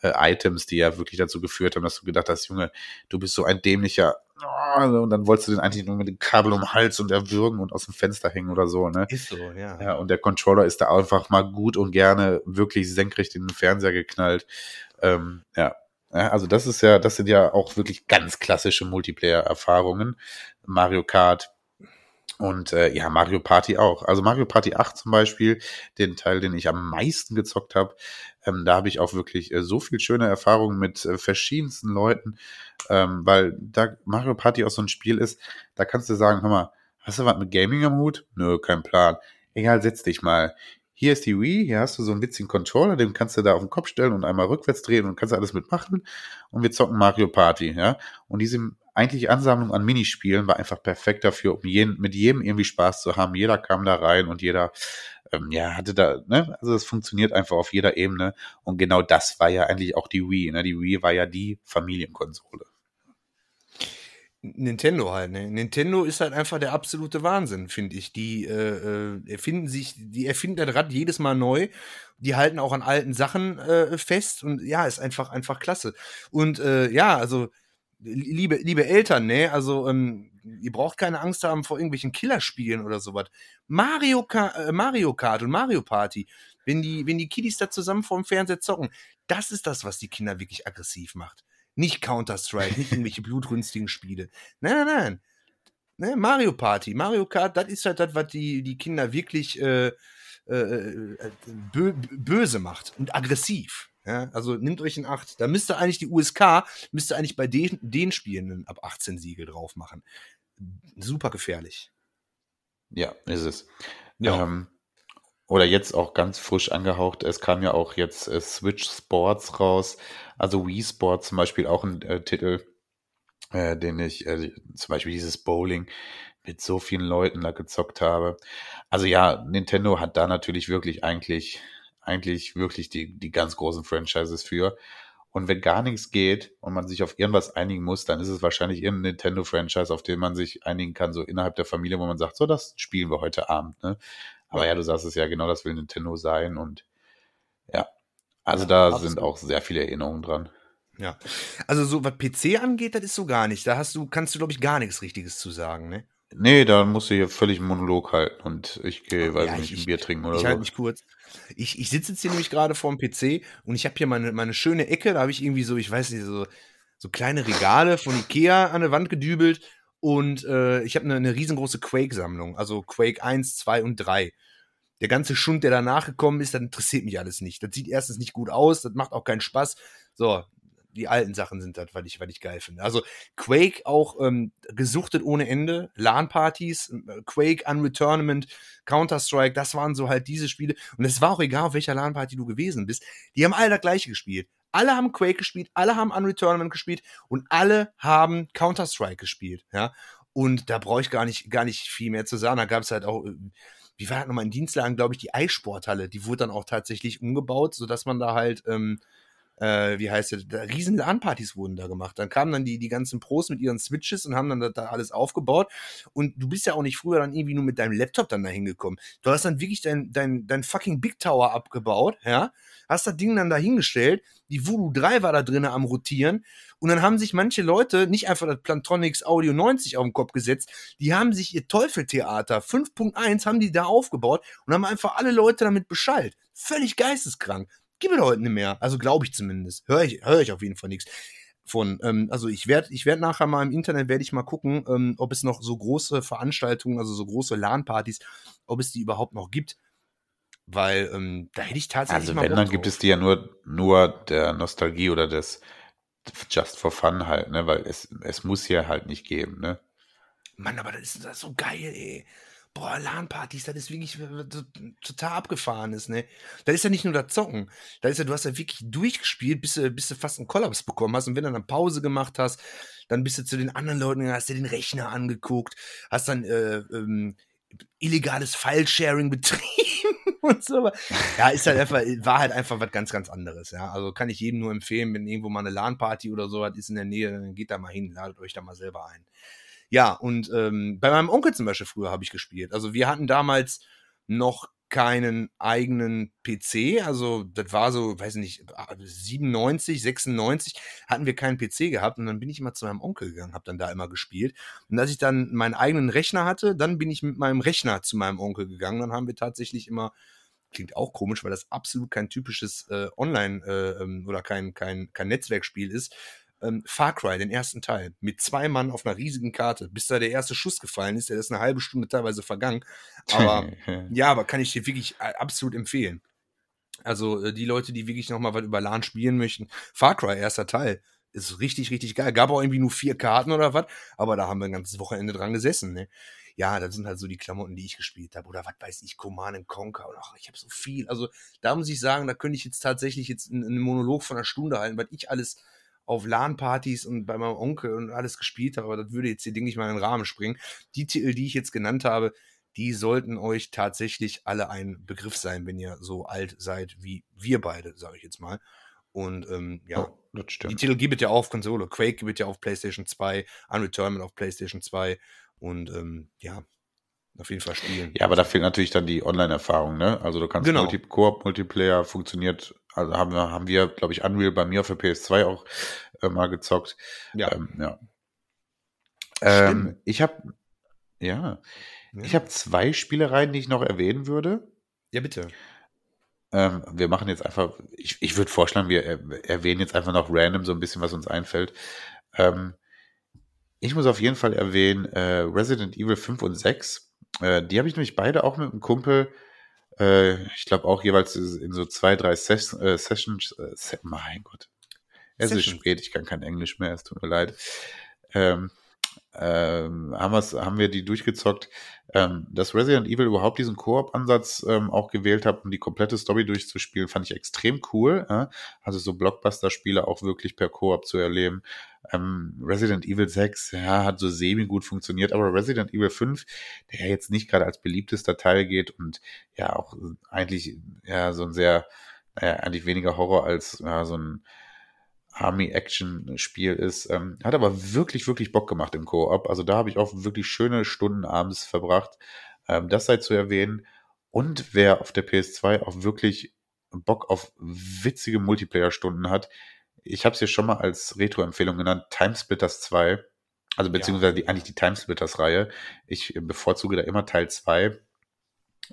äh, Items, die ja wirklich dazu geführt haben, dass du gedacht hast, Junge, du bist so ein dämlicher oh, und dann wolltest du den eigentlich nur mit dem Kabel um den Hals und erwürgen und aus dem Fenster hängen oder so, ne? Ist so, ja. Ja, und der Controller ist da einfach mal gut und gerne wirklich senkrecht in den Fernseher geknallt. Ähm, ja. ja. Also das ist ja, das sind ja auch wirklich ganz klassische Multiplayer-Erfahrungen. Mario Kart, und äh, ja, Mario Party auch. Also Mario Party 8 zum Beispiel, den Teil, den ich am meisten gezockt habe, ähm, da habe ich auch wirklich äh, so viel schöne Erfahrungen mit äh, verschiedensten Leuten, ähm, weil da Mario Party auch so ein Spiel ist, da kannst du sagen, hör mal, hast du was mit Gaming am Hut? Nö, kein Plan. Egal, setz dich mal. Hier ist die Wii, hier hast du so einen witzigen Controller, den kannst du da auf den Kopf stellen und einmal rückwärts drehen und kannst alles mitmachen. Und wir zocken Mario Party, ja. Und diese eigentliche Ansammlung an Minispielen war einfach perfekt dafür, um jeden, mit jedem irgendwie Spaß zu haben. Jeder kam da rein und jeder, ähm, ja, hatte da, ne, also es funktioniert einfach auf jeder Ebene. Und genau das war ja eigentlich auch die Wii, ne? Die Wii war ja die Familienkonsole. Nintendo halt, ne? Nintendo ist halt einfach der absolute Wahnsinn, finde ich. Die äh, äh, erfinden sich, die erfinden das Rad jedes Mal neu. Die halten auch an alten Sachen äh, fest und ja, ist einfach, einfach klasse. Und äh, ja, also liebe, liebe Eltern, ne, also ähm, ihr braucht keine Angst haben vor irgendwelchen Killerspielen oder sowas. Mario, Ka äh, Mario Kart und Mario Party, wenn die, wenn die Kiddies da zusammen vorm Fernseher zocken, das ist das, was die Kinder wirklich aggressiv macht. Nicht Counter-Strike, nicht irgendwelche blutrünstigen Spiele. Nein, nein, nein. Ne, Mario Party, Mario Kart, das ist halt das, was die, die Kinder wirklich äh, äh, äh bö böse macht und aggressiv. Ja, also nehmt euch in Acht. Da müsste eigentlich die USK, müsste eigentlich bei den, den Spielen ab 18 Siegel drauf machen. Super gefährlich. Ja, ist es. Ja. Ähm, oder jetzt auch ganz frisch angehaucht. Es kam ja auch jetzt äh, Switch Sports raus. Also Wii Sports zum Beispiel auch ein äh, Titel, äh, den ich, äh, zum Beispiel dieses Bowling mit so vielen Leuten da gezockt habe. Also ja, Nintendo hat da natürlich wirklich eigentlich eigentlich wirklich die, die ganz großen Franchises für. Und wenn gar nichts geht und man sich auf irgendwas einigen muss, dann ist es wahrscheinlich irgendein Nintendo-Franchise, auf den man sich einigen kann, so innerhalb der Familie, wo man sagt, so, das spielen wir heute Abend. Ne? Aber ja, du sagst es ja, genau das will Nintendo sein. Und ja, also ja, da absolut. sind auch sehr viele Erinnerungen dran. Ja, also so was PC angeht, das ist so gar nicht. Da hast du, kannst du, glaube ich, gar nichts Richtiges zu sagen, ne? Nee, da musst du hier völlig einen Monolog halten und ich gehe, weiß ja, nicht, ich, ein Bier trinken oder ich so. Ich halte mich kurz. Ich, ich sitze jetzt hier nämlich gerade vor dem PC und ich habe hier meine, meine schöne Ecke, da habe ich irgendwie so, ich weiß nicht, so, so kleine Regale von Ikea an der Wand gedübelt und äh, ich habe eine, eine riesengroße Quake-Sammlung, also Quake 1, 2 und 3. Der ganze Schund, der danach gekommen ist, das interessiert mich alles nicht. Das sieht erstens nicht gut aus, das macht auch keinen Spaß. So, die alten Sachen sind das, weil ich, weil ich geil finde. Also Quake auch ähm, gesuchtet ohne Ende, LAN-Partys, äh, Quake, Unreal Tournament, Counter-Strike, das waren so halt diese Spiele. Und es war auch egal, auf welcher LAN-Party du gewesen bist. Die haben alle das gleiche gespielt. Alle haben Quake gespielt, alle haben Unreal Tournament gespielt und alle haben Counter-Strike gespielt. Ja. Und da brauche ich gar nicht, gar nicht viel mehr zu sagen. Da gab es halt auch, äh, wie war das nochmal in Dienstlagen, glaube ich, die Eissporthalle. Die wurde dann auch tatsächlich umgebaut, sodass man da halt ähm, äh, wie heißt es, riesen LAN-Partys wurden da gemacht. Dann kamen dann die, die ganzen Pros mit ihren Switches und haben dann da alles aufgebaut. Und du bist ja auch nicht früher dann irgendwie nur mit deinem Laptop dann da hingekommen. Du hast dann wirklich dein, dein, dein fucking Big Tower abgebaut, ja, hast das Ding dann da hingestellt, die Voodoo 3 war da drinnen am rotieren und dann haben sich manche Leute nicht einfach das Plantronics Audio 90 auf den Kopf gesetzt, die haben sich ihr Teufeltheater 5.1 haben die da aufgebaut und haben einfach alle Leute damit beschallt. Völlig geisteskrank gibt es heute nicht mehr. Also glaube ich zumindest. Höre ich, hör ich auf jeden Fall nichts von. Ähm, also ich werde ich werd nachher mal im Internet, werde ich mal gucken, ähm, ob es noch so große Veranstaltungen, also so große LAN-Partys, ob es die überhaupt noch gibt. Weil ähm, da hätte ich tatsächlich. Also wenn, dann drauf. gibt es die ja nur, nur der Nostalgie oder des Just for Fun halt, ne? Weil es, es muss hier halt nicht geben, ne? Mann, aber das ist, das ist so geil, ey. Boah, LAN-Partys, das ist wirklich total abgefahren ist, ne? Das ist ja nicht nur das Zocken. Das ist ja, du hast ja wirklich durchgespielt, bis du, bis du fast einen Kollaps bekommen hast. Und wenn du dann Pause gemacht hast, dann bist du zu den anderen Leuten, hast dir den Rechner angeguckt, hast dann äh, ähm, illegales File-Sharing betrieben und so. Ja, ist halt einfach, war halt einfach was ganz, ganz anderes, ja. Also kann ich jedem nur empfehlen, wenn irgendwo mal eine LAN-Party oder so hat, ist in der Nähe, dann geht da mal hin, ladet euch da mal selber ein. Ja, und ähm, bei meinem Onkel zum Beispiel früher habe ich gespielt. Also wir hatten damals noch keinen eigenen PC. Also das war so, weiß nicht, 97, 96 hatten wir keinen PC gehabt und dann bin ich immer zu meinem Onkel gegangen, habe dann da immer gespielt. Und als ich dann meinen eigenen Rechner hatte, dann bin ich mit meinem Rechner zu meinem Onkel gegangen. Dann haben wir tatsächlich immer klingt auch komisch, weil das absolut kein typisches äh, Online- äh, ähm, oder kein, kein, kein Netzwerkspiel ist ähm, Far Cry, den ersten Teil, mit zwei Mann auf einer riesigen Karte, bis da der erste Schuss gefallen ist, der ist eine halbe Stunde teilweise vergangen. Aber ja, aber kann ich dir wirklich äh, absolut empfehlen. Also äh, die Leute, die wirklich nochmal was über LAN spielen möchten, Far Cry, erster Teil, ist richtig, richtig geil. Gab auch irgendwie nur vier Karten oder was, aber da haben wir ein ganzes Wochenende dran gesessen, ne? Ja, das sind halt so die Klamotten, die ich gespielt habe. Oder was weiß ich, Command Conquer. Und ach, ich habe so viel. Also da muss ich sagen, da könnte ich jetzt tatsächlich jetzt einen Monolog von einer Stunde halten, weil ich alles auf LAN-Partys und bei meinem Onkel und alles gespielt habe, aber das würde jetzt hier Ding nicht mal in den Rahmen springen. Die Titel, die ich jetzt genannt habe, die sollten euch tatsächlich alle ein Begriff sein, wenn ihr so alt seid wie wir beide, sage ich jetzt mal. Und ähm, ja, oh, die Titel gibt es ja auf Konsole. Quake gibt es ja auf PlayStation 2, Unreturn auf PlayStation 2 und ähm, ja, auf jeden Fall spielen. Ja, aber da fehlt natürlich dann die Online-Erfahrung, ne? Also du kannst genau. Multi Koop-Multiplayer funktioniert, also haben wir, haben wir, glaube ich, Unreal bei mir auf der PS2 auch äh, mal gezockt. Ja. Ähm, ja. Ähm, ich habe, ja, ja, ich habe zwei Spielereien, die ich noch erwähnen würde. Ja, bitte. Ähm, wir machen jetzt einfach, ich, ich würde vorschlagen, wir erwähnen jetzt einfach noch random so ein bisschen, was uns einfällt. Ähm, ich muss auf jeden Fall erwähnen, äh, Resident Evil 5 und 6 äh, die habe ich nämlich beide auch mit einem Kumpel, äh, ich glaube auch jeweils in so zwei, drei Ses äh, Sessions, äh, mein Gott. Es Sessions. ist spät, ich kann kein Englisch mehr, es tut mir leid. Ähm, ähm, haben, haben wir die durchgezockt, ähm, dass Resident Evil überhaupt diesen Koop-Ansatz ähm, auch gewählt hat, um die komplette Story durchzuspielen, fand ich extrem cool. Äh? Also so Blockbuster-Spiele auch wirklich per Koop zu erleben. Ähm, Resident Evil 6, ja, hat so semi gut funktioniert, aber Resident Evil 5, der jetzt nicht gerade als beliebtester Teil geht und ja auch eigentlich ja so ein sehr, naja, eigentlich weniger Horror als ja, so ein Army-Action-Spiel ist. Ähm, hat aber wirklich, wirklich Bock gemacht im Koop. Also da habe ich auch wirklich schöne Stunden abends verbracht. Ähm, das sei zu erwähnen. Und wer auf der PS2 auch wirklich Bock auf witzige Multiplayer-Stunden hat, ich habe es hier schon mal als Retro-Empfehlung genannt, Timesplitters 2. Also beziehungsweise die, eigentlich die Timesplitters-Reihe. Ich bevorzuge da immer Teil 2.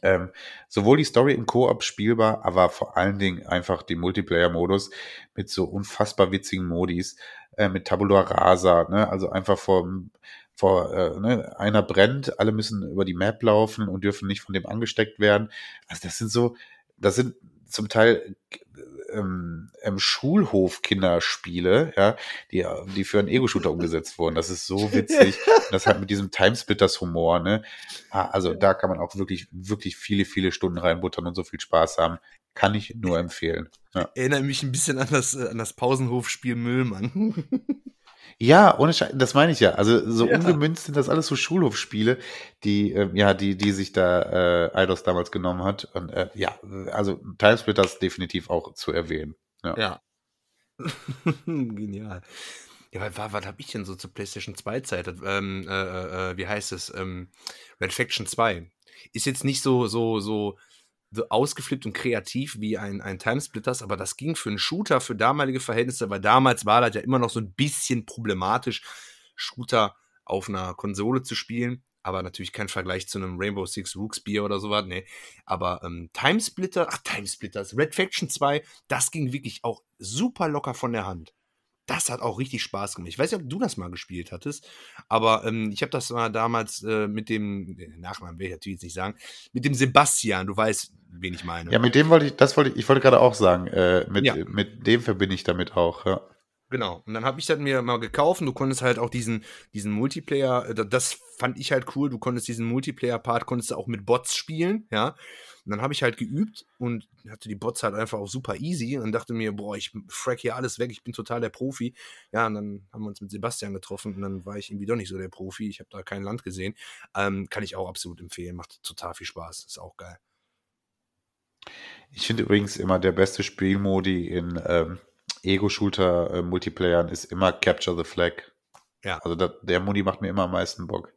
Ähm, sowohl die Story im Koop spielbar, aber vor allen Dingen einfach die Multiplayer-Modus mit so unfassbar witzigen Modis, äh, mit Tabula Rasa, ne? also einfach vor, vor äh, ne? einer brennt, alle müssen über die Map laufen und dürfen nicht von dem angesteckt werden. Also das sind so, das sind zum Teil ähm, ähm, Schulhof-Kinderspiele, ja, die, die für einen Ego-Shooter umgesetzt wurden. Das ist so witzig. das hat mit diesem Timesplitters-Humor, ne? Ah, also da kann man auch wirklich, wirklich viele, viele Stunden reinbuttern und so viel Spaß haben. Kann ich nur empfehlen. Ja. Erinnere mich ein bisschen an das, äh, an das Pausenhofspiel Müllmann. Ja, ohne Scheiß, das meine ich ja. Also so ja. ungemünzt sind das alles so Schulhofspiele, die äh, ja, die die sich da äh, Eidos damals genommen hat und äh, ja, also Timesplitters definitiv auch zu erwähnen. Ja. ja. Genial. Ja, was, was, was habe ich denn so zur PlayStation 2 Zeit? Ähm, äh, äh, äh, wie heißt es? Ähm, Red Faction 2. Ist jetzt nicht so, so so ausgeflippt und kreativ wie ein, ein Timesplitters, aber das ging für einen Shooter, für damalige Verhältnisse, weil damals war das ja immer noch so ein bisschen problematisch, Shooter auf einer Konsole zu spielen. Aber natürlich kein Vergleich zu einem Rainbow Six Rookspear oder sowas, ne. Aber ähm, Timesplitter, ach, Timesplitters, Red Faction 2, das ging wirklich auch super locker von der Hand das hat auch richtig Spaß gemacht. Ich weiß nicht, ob du das mal gespielt hattest, aber ähm, ich habe das mal damals äh, mit dem, äh, Nachnamen will ich natürlich jetzt nicht sagen, mit dem Sebastian, du weißt, wen ich meine. Ja, mit dem wollte ich, das wollte ich, ich wollte gerade auch sagen, äh, mit, ja. mit dem verbinde ich damit auch, ja. Genau. Und dann habe ich das mir mal gekauft und du konntest halt auch diesen, diesen Multiplayer, äh, das fand ich halt cool, du konntest diesen Multiplayer-Part, konntest du auch mit Bots spielen, ja. Und dann habe ich halt geübt und hatte die Bots halt einfach auch super easy und dachte mir, boah, ich frack hier alles weg, ich bin total der Profi. Ja, und dann haben wir uns mit Sebastian getroffen und dann war ich irgendwie doch nicht so der Profi, ich habe da kein Land gesehen. Ähm, kann ich auch absolut empfehlen, macht total viel Spaß, ist auch geil. Ich finde übrigens immer der beste Spielmodi in ähm, Ego-Shooter-Multiplayern ist immer Capture the Flag. Ja. Also da, der Modi macht mir immer am meisten Bock.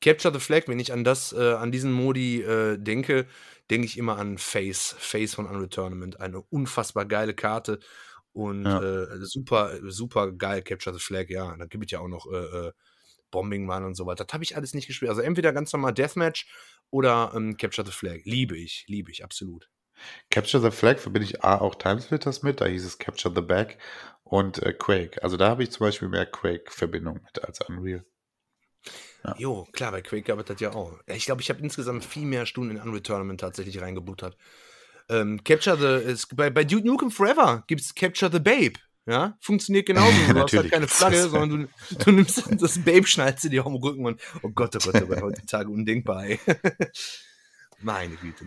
Capture the Flag, wenn ich an das, äh, an diesen Modi äh, denke, denke ich immer an Face, Face von Unreal Tournament. Eine unfassbar geile Karte und ja. äh, super, super geil Capture the Flag, ja. Da gibt es ja auch noch äh, äh, Bombing Run und so weiter. Das habe ich alles nicht gespielt. Also entweder ganz normal Deathmatch oder ähm, Capture the Flag. Liebe ich, liebe ich, absolut. Capture the Flag verbinde ich A auch Timesplitters mit, da hieß es Capture the Bag und äh, Quake. Also da habe ich zum Beispiel mehr Quake-Verbindung mit als Unreal. Ja. Jo, klar, bei Quake gab es das ja auch. Ich glaube, ich habe insgesamt viel mehr Stunden in Unreal Tournament tatsächlich reingebuttert. Ähm, Capture the, ist, bei, bei Duke Nukem Forever gibt es Capture the Babe. Ja, funktioniert genauso. Du hast halt keine Flagge, sondern du, du nimmst das Babe, schneidest dir auf den Rücken und oh Gott, oh Gott, oh Gott, heutzutage undenkbar, ey. Meine Güte.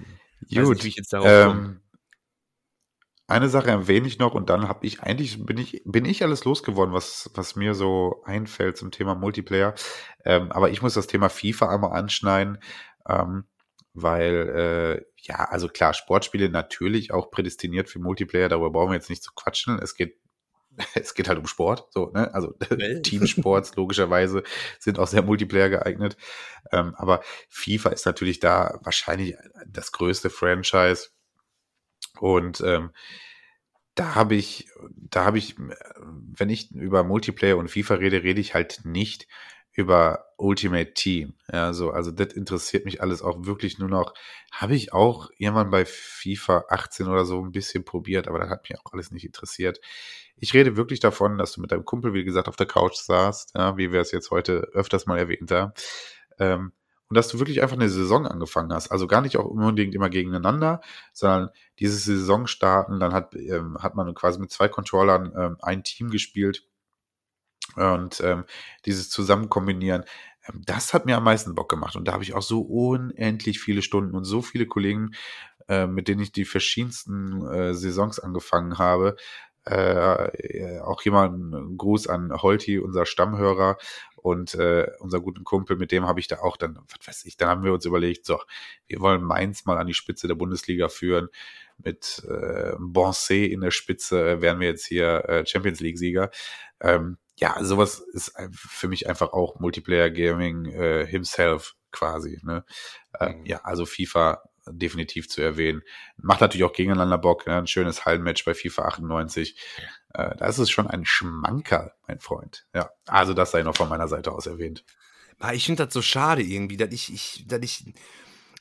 Gut. Nicht, ähm, eine Sache erwähne ich noch und dann habe ich eigentlich bin ich bin ich alles losgeworden, was was mir so einfällt zum Thema Multiplayer. Ähm, aber ich muss das Thema FIFA einmal anschneiden, ähm, weil äh, ja also klar Sportspiele natürlich auch prädestiniert für Multiplayer. Darüber brauchen wir jetzt nicht zu quatschen. Es geht es geht halt um Sport, so, ne? Also Teamsports logischerweise sind auch sehr Multiplayer geeignet. Ähm, aber FIFA ist natürlich da wahrscheinlich das größte Franchise. Und ähm, da habe ich, da habe ich, wenn ich über Multiplayer und FIFA rede, rede ich halt nicht über Ultimate Team. Ja, so, also das interessiert mich alles auch wirklich nur noch. Habe ich auch irgendwann bei FIFA 18 oder so ein bisschen probiert, aber das hat mich auch alles nicht interessiert. Ich rede wirklich davon, dass du mit deinem Kumpel, wie gesagt, auf der Couch saßt, ja, wie wir es jetzt heute öfters mal erwähnt haben. Ähm, und dass du wirklich einfach eine Saison angefangen hast. Also gar nicht auch unbedingt immer gegeneinander, sondern diese Saison starten, dann hat, ähm, hat man quasi mit zwei Controllern ähm, ein Team gespielt und ähm, dieses zusammen kombinieren, ähm, das hat mir am meisten Bock gemacht. Und da habe ich auch so unendlich viele Stunden und so viele Kollegen, äh, mit denen ich die verschiedensten äh, Saisons angefangen habe. Äh, auch jemand, einen Gruß an Holti, unser Stammhörer und äh, unser guten Kumpel, mit dem habe ich da auch dann, was weiß ich, dann haben wir uns überlegt, so, wir wollen Mainz mal an die Spitze der Bundesliga führen. Mit äh, Bonset in der Spitze wären wir jetzt hier äh, Champions League-Sieger. Ähm, ja, sowas ist für mich einfach auch Multiplayer Gaming äh, himself quasi. Ne? Äh, mhm. Ja, also FIFA definitiv zu erwähnen. Macht natürlich auch gegeneinander Bock. Ne? Ein schönes Hallenmatch bei FIFA 98. Äh, da ist schon ein Schmankerl, mein Freund. Ja, also das sei noch von meiner Seite aus erwähnt. Ich finde das so schade irgendwie, dass ich, ich, dass ich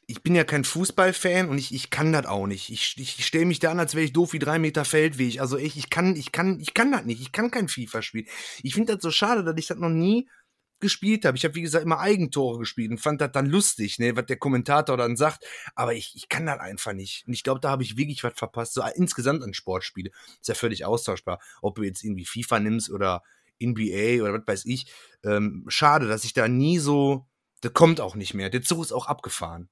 ich bin ja kein Fußballfan und ich, ich kann das auch nicht. Ich, ich stelle mich da an, als wäre ich doof wie drei Meter Feldweg. Also ich, ich kann, ich kann, ich kann das nicht. Ich kann kein FIFA spielen. Ich finde das so schade, dass ich das noch nie gespielt habe. Ich habe, wie gesagt, immer Eigentore gespielt und fand das dann lustig, ne, was der Kommentator dann sagt. Aber ich, ich kann das einfach nicht. Und ich glaube, da habe ich wirklich was verpasst. So insgesamt an Sportspiele. Ist ja völlig austauschbar. Ob du jetzt irgendwie FIFA nimmst oder NBA oder was weiß ich. Ähm, schade, dass ich da nie so. Das kommt auch nicht mehr. Der Zug ist auch abgefahren.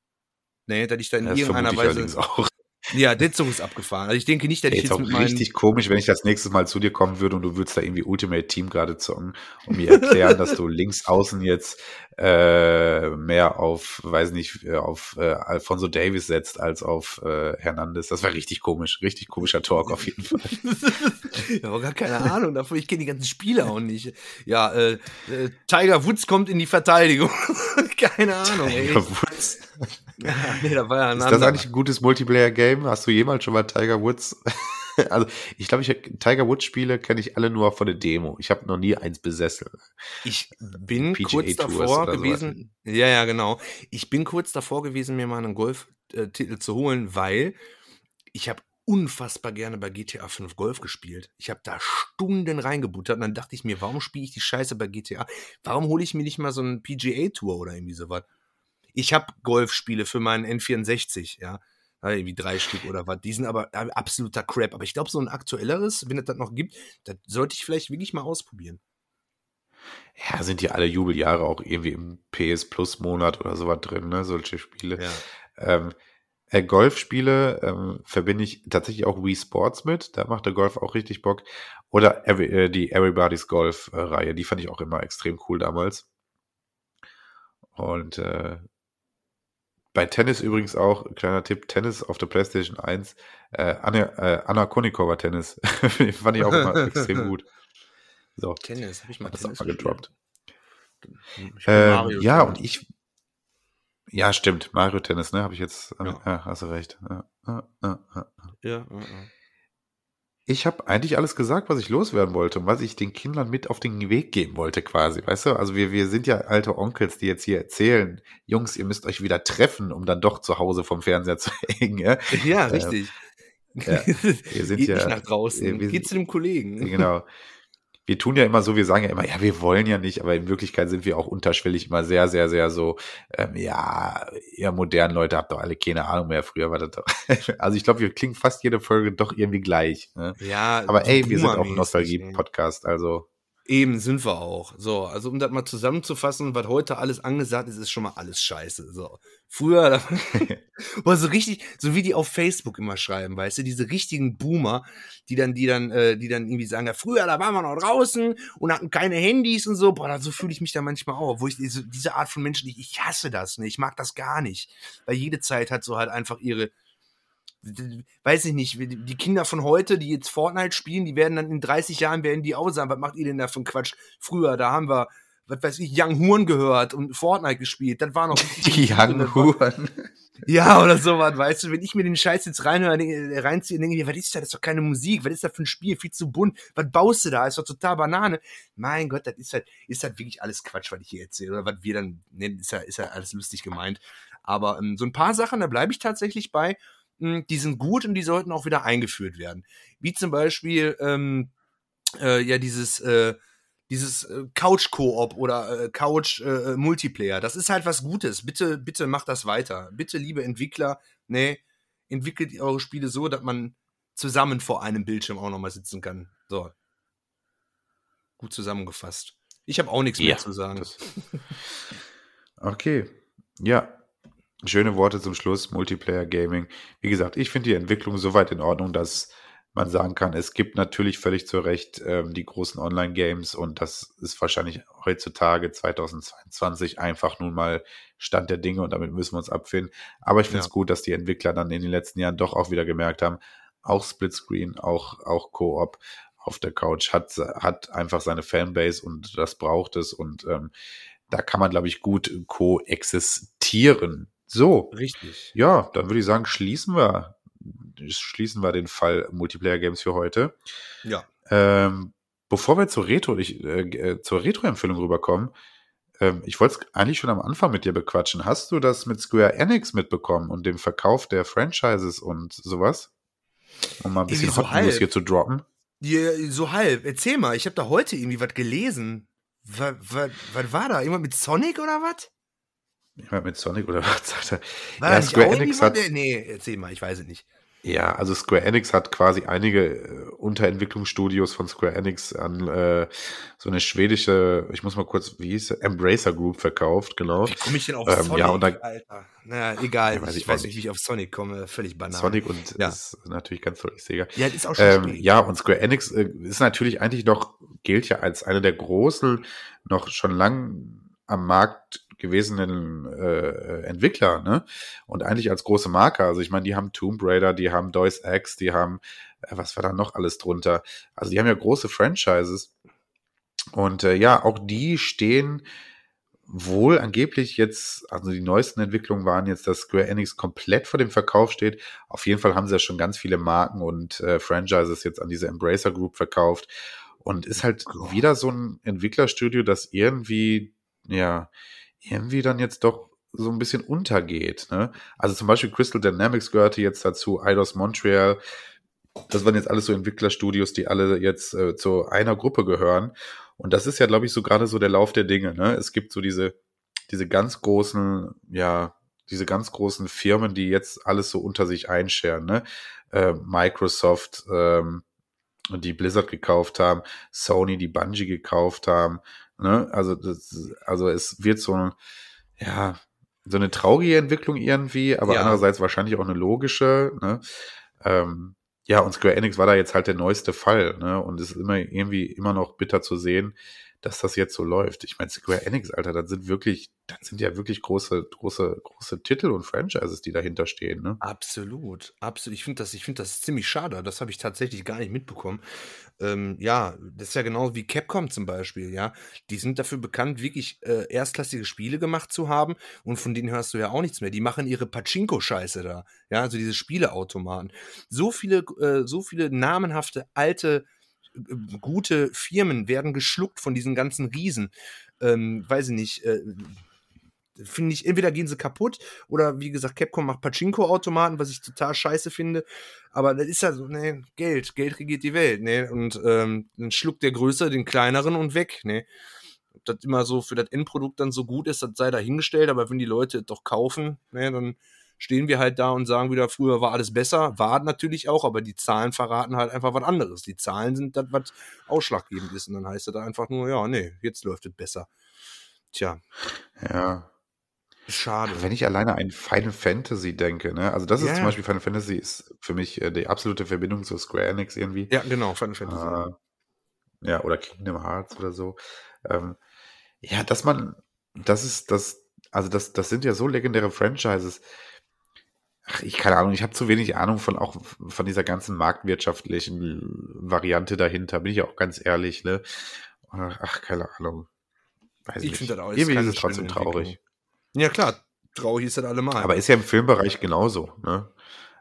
Nee, dass ich da in das irgendeiner Weise. Auch. Ja, der Zug ist abgefahren. Also ich denke nicht, dass Ey, ich jetzt auch mit richtig komisch, wenn ich das nächste Mal zu dir kommen würde und du würdest da irgendwie Ultimate Team gerade zocken und mir erklären, dass du links außen jetzt äh, mehr auf, weiß nicht, äh, auf äh, Alfonso Davis setzt als auf äh, Hernandez. Das war richtig komisch, richtig komischer Talk auf jeden Fall. ja, aber gar keine Ahnung davon. Ich kenne die ganzen Spiele auch nicht. Ja, äh, äh, Tiger Woods kommt in die Verteidigung. keine Ahnung. Tiger ey. Woods. Ja, nee, da war ja ein Ist das eigentlich ein gutes Multiplayer-Game? Hast du jemals schon mal Tiger Woods? also, ich glaube, ich Tiger Woods Spiele kenne ich alle nur von der Demo. Ich habe noch nie eins besessen. Ich bin PGA kurz davor gewesen. So ja, ja, genau. Ich bin kurz davor gewesen, mir mal einen Golf-Titel zu holen, weil ich habe unfassbar gerne bei GTA 5 Golf gespielt. Ich habe da Stunden reingebuttert und dann dachte ich mir, warum spiele ich die Scheiße bei GTA? Warum hole ich mir nicht mal so einen PGA Tour oder irgendwie sowas? ich habe Golfspiele für meinen N64, ja. Irgendwie drei Stück oder was. Die sind aber äh, absoluter Crap. Aber ich glaube, so ein aktuelleres, wenn es das noch gibt, das sollte ich vielleicht wirklich mal ausprobieren. Ja, sind ja alle Jubeljahre auch irgendwie im PS Plus Monat oder sowas drin, ne? Solche Spiele. Ja. Ähm, äh, Golfspiele ähm, verbinde ich tatsächlich auch Wii Sports mit. Da macht der Golf auch richtig Bock. Oder every, äh, die Everybody's Golf-Reihe. die fand ich auch immer extrem cool damals. Und äh, bei Tennis übrigens auch, kleiner Tipp, Tennis auf der PlayStation 1, äh, Anna, äh, Anna Konikova Tennis. fand ich auch immer extrem gut. So. Tennis, habe ich mal das auch mal gedroppt. Ähm, ja, und ich. Ja, stimmt. Mario Tennis, ne? Habe ich jetzt. Äh, ja. ja. hast du recht. Ja, ja, ja. Ich habe eigentlich alles gesagt, was ich loswerden wollte und was ich den Kindern mit auf den Weg geben wollte, quasi. Weißt du, also wir, wir sind ja alte Onkels, die jetzt hier erzählen, Jungs, ihr müsst euch wieder treffen, um dann doch zu Hause vom Fernseher zu hängen. Ja, ja richtig. Ähm, ja, wir sind Geht ja, nicht nach draußen, wir, geht zu dem Kollegen. Genau wir tun ja immer so, wir sagen ja immer, ja, wir wollen ja nicht, aber in Wirklichkeit sind wir auch unterschwellig immer sehr, sehr, sehr so, ähm, ja, ihr modernen Leute habt doch alle keine Ahnung mehr. Früher war das doch. also ich glaube, wir klingen fast jede Folge doch irgendwie gleich. Ne? Ja, aber ey, wir sind auch ein Nostalgie-Podcast, also. Eben sind wir auch. So, also um das mal zusammenzufassen, was heute alles angesagt ist, ist schon mal alles scheiße. So. Früher war so richtig, so wie die auf Facebook immer schreiben, weißt du, diese richtigen Boomer, die dann, die dann, äh, die dann irgendwie sagen, ja, früher, da waren wir noch draußen und hatten keine Handys und so. Boah, so fühle ich mich da manchmal auch. Wo ich diese, diese Art von Menschen, ich, ich hasse das, ne? Ich mag das gar nicht. Weil jede Zeit hat so halt einfach ihre, weiß ich nicht, die Kinder von heute, die jetzt Fortnite spielen, die werden dann in 30 Jahren werden die auch sagen, was macht ihr denn da für Quatsch? Früher, da haben wir, was weiß ich, Young Huren gehört und Fortnite gespielt. Das war noch die Young Huren. Ja, oder sowas, weißt du, wenn ich mir den Scheiß jetzt reinhöre, reinziehe, denke ich mir, was ist das? Das ist doch keine Musik, was ist das für ein Spiel? Viel zu bunt, was baust du da? Ist doch total Banane. Mein Gott, das ist halt, ist halt wirklich alles Quatsch, was ich hier erzähle, oder was wir dann nennen, ist ja, ist ja alles lustig gemeint. Aber ähm, so ein paar Sachen, da bleibe ich tatsächlich bei die sind gut und die sollten auch wieder eingeführt werden. Wie zum Beispiel ähm, äh, ja dieses äh, dieses äh, Couch-Koop oder äh, Couch-Multiplayer. Äh, das ist halt was Gutes. Bitte, bitte macht das weiter. Bitte, liebe Entwickler, ne, entwickelt eure Spiele so, dass man zusammen vor einem Bildschirm auch nochmal sitzen kann. So. Gut zusammengefasst. Ich habe auch nichts ja, mehr zu sagen. okay. Ja, Schöne Worte zum Schluss, Multiplayer Gaming. Wie gesagt, ich finde die Entwicklung soweit in Ordnung, dass man sagen kann, es gibt natürlich völlig zu Recht ähm, die großen Online-Games und das ist wahrscheinlich heutzutage 2022 einfach nun mal Stand der Dinge und damit müssen wir uns abfinden. Aber ich finde es ja. gut, dass die Entwickler dann in den letzten Jahren doch auch wieder gemerkt haben, auch Splitscreen, auch, auch Co-op auf der Couch hat, hat einfach seine Fanbase und das braucht es und ähm, da kann man, glaube ich, gut koexistieren. So. Richtig. Ja, dann würde ich sagen, schließen wir, schließen wir den Fall Multiplayer Games für heute. Ja. Ähm, bevor wir zur Retro, ich, äh, äh zur Retro-Empfehlung rüberkommen, ähm, ich wollte es eigentlich schon am Anfang mit dir bequatschen. Hast du das mit Square Enix mitbekommen und dem Verkauf der Franchises und sowas? Um mal ein bisschen so Hot News hier zu droppen. Ja, so halb. Erzähl mal, ich habe da heute irgendwie was gelesen. Was war da? Irgendwas mit Sonic oder was? Meine, mit Sonic oder was sagt er? War ja, Square Enix hat. Nee, erzähl mal, ich weiß es nicht. Ja, also Square Enix hat quasi einige äh, Unterentwicklungsstudios von Square Enix an äh, so eine schwedische, ich muss mal kurz, wie hieß es, Embracer Group verkauft, genau. Wie komme ich denn auf ähm, Sonic, ja, und da, Alter? Naja, egal, ja, weiß ich, ich weiß nicht, wie ich auf Sonic komme, völlig banal. Sonic und ja. ist natürlich ganz völlig Sega. Ja, ist auch schon ähm, Ja, und Square Enix äh, ist natürlich eigentlich noch, gilt ja als eine der großen, noch schon lang am Markt gewesenen äh, Entwickler, ne? Und eigentlich als große Marke. Also ich meine, die haben Tomb Raider, die haben Deus Ex, die haben, äh, was war da noch alles drunter? Also die haben ja große Franchises. Und äh, ja, auch die stehen wohl angeblich jetzt, also die neuesten Entwicklungen waren jetzt, dass Square Enix komplett vor dem Verkauf steht. Auf jeden Fall haben sie ja schon ganz viele Marken und äh, Franchises jetzt an diese Embracer Group verkauft. Und ist halt oh. wieder so ein Entwicklerstudio, das irgendwie, ja, irgendwie dann jetzt doch so ein bisschen untergeht. Ne? Also zum Beispiel Crystal Dynamics gehörte jetzt dazu, Eidos Montreal. Das waren jetzt alles so Entwicklerstudios, die alle jetzt äh, zu einer Gruppe gehören. Und das ist ja, glaube ich, so gerade so der Lauf der Dinge. Ne? Es gibt so diese, diese ganz großen, ja, diese ganz großen Firmen, die jetzt alles so unter sich einscheren, ne? Äh, Microsoft, ähm, die Blizzard gekauft haben, Sony, die Bungie gekauft haben, ne? Also, das, also es wird so ein, ja, so eine traurige Entwicklung irgendwie, aber ja. andererseits wahrscheinlich auch eine logische, ne? Ähm, ja, und Square Enix war da jetzt halt der neueste Fall, ne? Und es ist immer irgendwie immer noch bitter zu sehen, dass das jetzt so läuft. Ich meine, Square Enix, Alter, das sind wirklich, das sind ja wirklich große, große, große Titel und Franchises, die dahinter stehen, ne? Absolut, absolut. Ich finde das, ich finde das ziemlich schade. Das habe ich tatsächlich gar nicht mitbekommen. Ähm, ja, das ist ja genau wie Capcom zum Beispiel, ja. Die sind dafür bekannt, wirklich äh, erstklassige Spiele gemacht zu haben und von denen hörst du ja auch nichts mehr. Die machen ihre Pachinko-Scheiße da, ja, also diese Spieleautomaten. So viele, äh, so viele namenhafte alte gute Firmen werden geschluckt von diesen ganzen Riesen. Ähm, weiß ich nicht. Äh, finde ich, entweder gehen sie kaputt oder wie gesagt, Capcom macht Pachinko-Automaten, was ich total scheiße finde. Aber das ist ja so, ne, Geld, Geld regiert die Welt, ne? Und ähm, dann schluckt der Größere den kleineren und weg, ne? Ob das immer so für das Endprodukt dann so gut ist, das sei dahingestellt, aber wenn die Leute doch kaufen, ne, dann stehen wir halt da und sagen wieder, früher war alles besser. War natürlich auch, aber die Zahlen verraten halt einfach was anderes. Die Zahlen sind das, was ausschlaggebend ist. Und dann heißt es einfach nur, ja, nee, jetzt läuft es besser. Tja. Ja. Schade. Wenn ich alleine an Final Fantasy denke, ne? Also das yeah. ist zum Beispiel Final Fantasy ist für mich äh, die absolute Verbindung zu Square Enix irgendwie. Ja, genau, Final Fantasy. Äh, ja, oder Kingdom Hearts oder so. Ähm, ja, dass man, das ist, das, also das, das sind ja so legendäre Franchises. Ach, ich keine Ahnung, ich habe zu wenig Ahnung von auch von dieser ganzen marktwirtschaftlichen Variante dahinter, bin ich auch ganz ehrlich, ne? Ach, keine Ahnung. Weiß ich finde das auch Irgendwie ist es trotzdem traurig. Ja, klar, traurig ist das allemal. Aber ist ja im Filmbereich genauso, ne?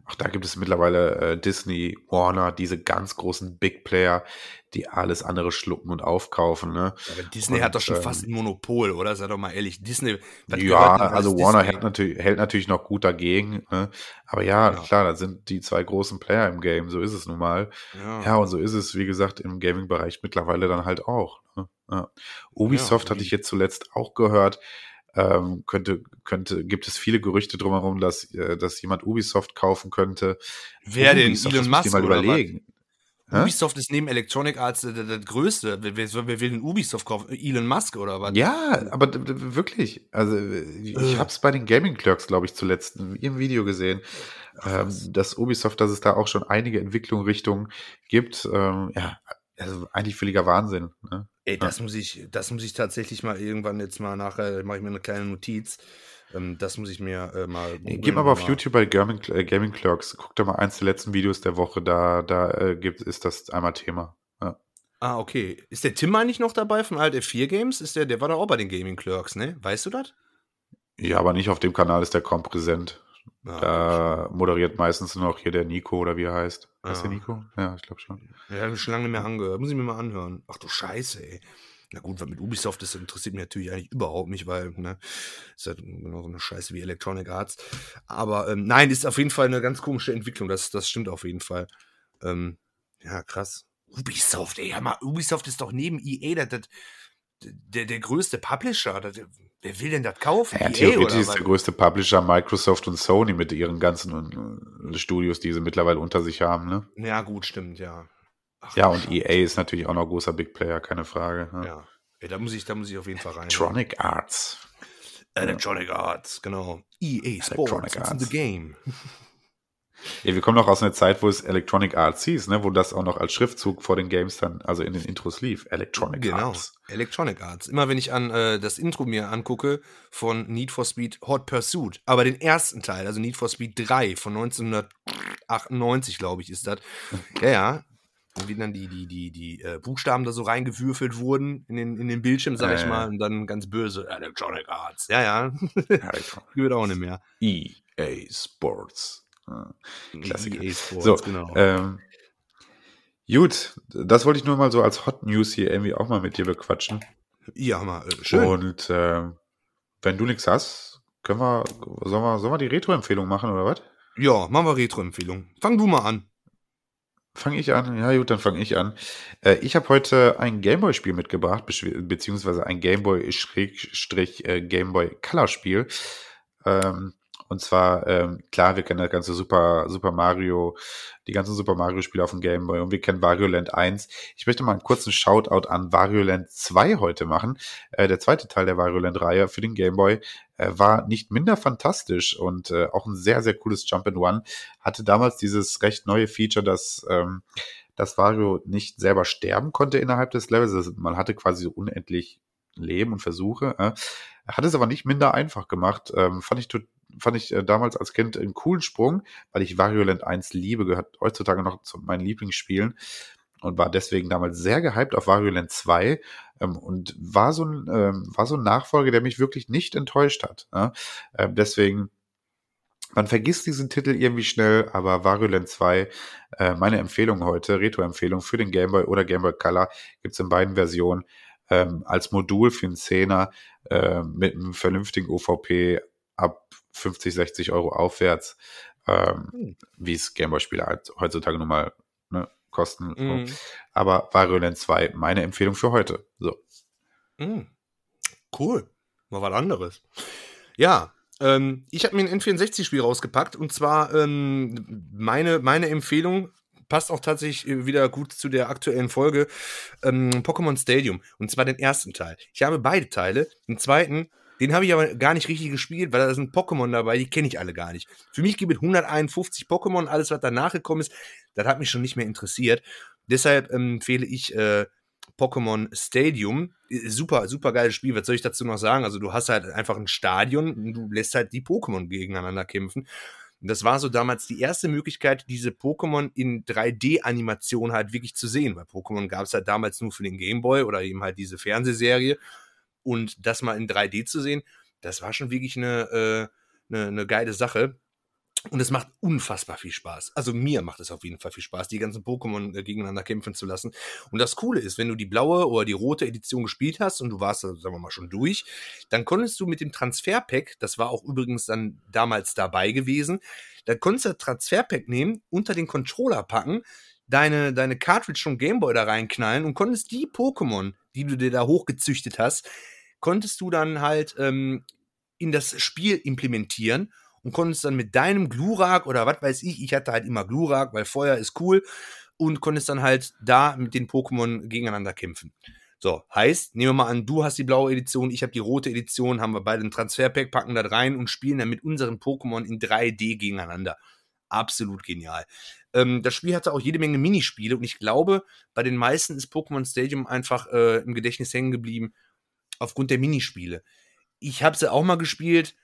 Auch da gibt es mittlerweile äh, Disney, Warner, diese ganz großen Big Player, die alles andere schlucken und aufkaufen. Ne? Aber Disney und, hat doch schon ähm, fast ein Monopol, oder? Sei doch mal ehrlich. Disney. Ja, also Warner hält natürlich, hält natürlich noch gut dagegen. Ne? Aber ja, ja, klar, das sind die zwei großen Player im Game. So ist es nun mal. Ja, ja und so ist es, wie gesagt, im Gaming-Bereich mittlerweile dann halt auch. Ne? Ja. Ubisoft hatte ich jetzt zuletzt auch gehört ähm, könnte, könnte, gibt es viele Gerüchte drumherum, dass, äh, dass jemand Ubisoft kaufen könnte. Wer denn? Elon Musk mal überlegen. Ubisoft ist neben Electronic Arts das, das größte. Wer, wer, will den Ubisoft kaufen? Elon Musk oder was? Ja, aber wirklich. Also ich äh. habe es bei den Gaming Clerks, glaube ich, zuletzt in ihrem Video gesehen, ähm, dass Ubisoft, dass es da auch schon einige Entwicklungsrichtungen gibt. Ähm, ja, also eigentlich völliger Wahnsinn. Ne? Ey, das ja. muss ich, das muss ich tatsächlich mal irgendwann jetzt mal nachher, mache ich mir eine kleine Notiz. Ähm, das muss ich mir äh, mal. Gib mal auf YouTube bei Gaming, äh, Gaming Clerks, guck da mal eins der letzten Videos der Woche, da, da äh, gibt, ist das einmal Thema. Ja. Ah, okay. Ist der Tim eigentlich noch dabei von Alt F4 Games? Ist der, der war da auch bei den Gaming Clerks, ne? Weißt du das? Ja, aber nicht auf dem Kanal ist der kaum präsent. Ah, da moderiert meistens nur noch hier der Nico oder wie er heißt. Ah. Ist der Nico? Ja, ich glaube schon. Ja, habe ich schon lange nicht mehr angehört. Muss ich mir mal anhören. Ach du Scheiße, ey. Na gut, weil mit Ubisoft das interessiert mich natürlich eigentlich überhaupt nicht, weil, ne, ist halt genau so eine Scheiße wie Electronic Arts. Aber ähm, nein, ist auf jeden Fall eine ganz komische Entwicklung. Das, das stimmt auf jeden Fall. Ähm, ja, krass. Ubisoft, ey, ja mal, Ubisoft ist doch neben EA das, das, der, der größte Publisher. Das, Wer will denn das kaufen? Ja, theoretisch ist der größte Publisher Microsoft und Sony mit ihren ganzen äh, Studios, die sie mittlerweile unter sich haben. Ne? Ja, gut, stimmt, ja. Ach, ja, und EA ist natürlich auch noch großer Big Player, keine Frage. Ne? Ja, ja da, muss ich, da muss ich auf jeden Fall rein. Electronic Arts. Electronic Arts, genau. EA Sports, Electronic Arts. in the game. Ja, wir kommen noch aus einer Zeit, wo es Electronic Arts hieß, ne, wo das auch noch als Schriftzug vor den Games dann, also in den Intros lief. Electronic genau. Arts. Electronic Arts. Immer wenn ich an äh, das Intro mir angucke von Need for Speed Hot Pursuit, aber den ersten Teil, also Need for Speed 3 von 1998, glaube ich, ist das. Ja, ja. Und wie dann die, die, die, die äh, Buchstaben da so reingewürfelt wurden in den, in den Bildschirm, sag ich mal, und dann ganz böse Electronic Arts. Ja, ja. Gehört auch nicht mehr. EA Sports. Klassiker. So, genau. Ähm, gut, das wollte ich nur mal so als Hot News hier irgendwie auch mal mit dir bequatschen. Ja, mal äh, schön. Und äh, wenn du nichts hast, können wir, sollen wir, sollen wir die Retro-Empfehlung machen oder was? Ja, machen wir Retro-Empfehlung. Fang du mal an. Fange ich an? Ja, gut, dann fange ich an. Äh, ich habe heute ein Gameboy-Spiel mitgebracht, beziehungsweise ein Gameboy-Gameboy-Color-Spiel. Ähm, Und zwar, ähm, klar, wir kennen das ganze Super, Super Mario, die ganzen Super Mario-Spiele auf dem Game Boy und wir kennen Wario Land 1. Ich möchte mal einen kurzen Shoutout an Wario Land 2 heute machen. Äh, der zweite Teil der Wario Land-Reihe für den Game Boy äh, war nicht minder fantastisch und äh, auch ein sehr, sehr cooles Jump in One. Hatte damals dieses recht neue Feature, dass ähm, dass Wario nicht selber sterben konnte innerhalb des Levels. Also man hatte quasi so unendlich Leben und Versuche. Äh. Hat es aber nicht minder einfach gemacht. Ähm, fand ich, fand ich äh, damals als Kind einen coolen Sprung, weil ich Wario Land 1 liebe, gehört heutzutage noch zu meinen Lieblingsspielen und war deswegen damals sehr gehypt auf Wario Land 2 ähm, und war so, ein, ähm, war so ein Nachfolger, der mich wirklich nicht enttäuscht hat. Äh. Ähm, deswegen man vergisst diesen Titel irgendwie schnell, aber Wario Land 2, äh, meine Empfehlung heute, Retro-Empfehlung für den Game Boy oder Game Boy Color, gibt's in beiden Versionen ähm, als Modul für einen Zehner äh, mit einem vernünftigen UVP ab 50, 60 Euro aufwärts, ähm, mhm. wie es Gameboy-Spiele halt heutzutage nun mal ne, kosten. Mhm. So. Aber Wario Land 2, meine Empfehlung für heute. So. Mhm. Cool. Mal was anderes. Ja, ähm, ich habe mir ein N64-Spiel rausgepackt und zwar ähm, meine, meine Empfehlung passt auch tatsächlich äh, wieder gut zu der aktuellen Folge ähm, Pokémon Stadium und zwar den ersten Teil. Ich habe beide Teile. Den zweiten, den habe ich aber gar nicht richtig gespielt, weil da sind Pokémon dabei, die kenne ich alle gar nicht. Für mich gibt es 151 Pokémon, alles was danach gekommen ist, das hat mich schon nicht mehr interessiert. Deshalb empfehle ich äh, Pokémon Stadium. Super, super geiles Spiel. Was soll ich dazu noch sagen? Also, du hast halt einfach ein Stadion und du lässt halt die Pokémon gegeneinander kämpfen. Und das war so damals die erste Möglichkeit, diese Pokémon in 3D-Animation halt wirklich zu sehen, weil Pokémon gab es halt damals nur für den Gameboy oder eben halt diese Fernsehserie. Und das mal in 3D zu sehen, das war schon wirklich eine, äh, eine, eine geile Sache. Und es macht unfassbar viel Spaß. Also mir macht es auf jeden Fall viel Spaß, die ganzen Pokémon äh, gegeneinander kämpfen zu lassen. Und das Coole ist, wenn du die blaue oder die rote Edition gespielt hast und du warst, sagen wir mal, schon durch, dann konntest du mit dem Transferpack, das war auch übrigens dann damals dabei gewesen, dann konntest du das Transferpack nehmen, unter den Controller packen, deine, deine Cartridge vom Gameboy da reinknallen und konntest die Pokémon, die du dir da hochgezüchtet hast, konntest du dann halt ähm, in das Spiel implementieren und konntest dann mit deinem Glurak oder was weiß ich, ich hatte halt immer Glurak, weil Feuer ist cool und konntest dann halt da mit den Pokémon gegeneinander kämpfen. So, heißt, nehmen wir mal an, du hast die blaue Edition, ich habe die rote Edition, haben wir beide ein Transferpack, packen da rein und spielen dann mit unseren Pokémon in 3D gegeneinander. Absolut genial. Ähm, das Spiel hatte auch jede Menge Minispiele und ich glaube, bei den meisten ist Pokémon Stadium einfach äh, im Gedächtnis hängen geblieben aufgrund der Minispiele. Ich habe sie auch mal gespielt,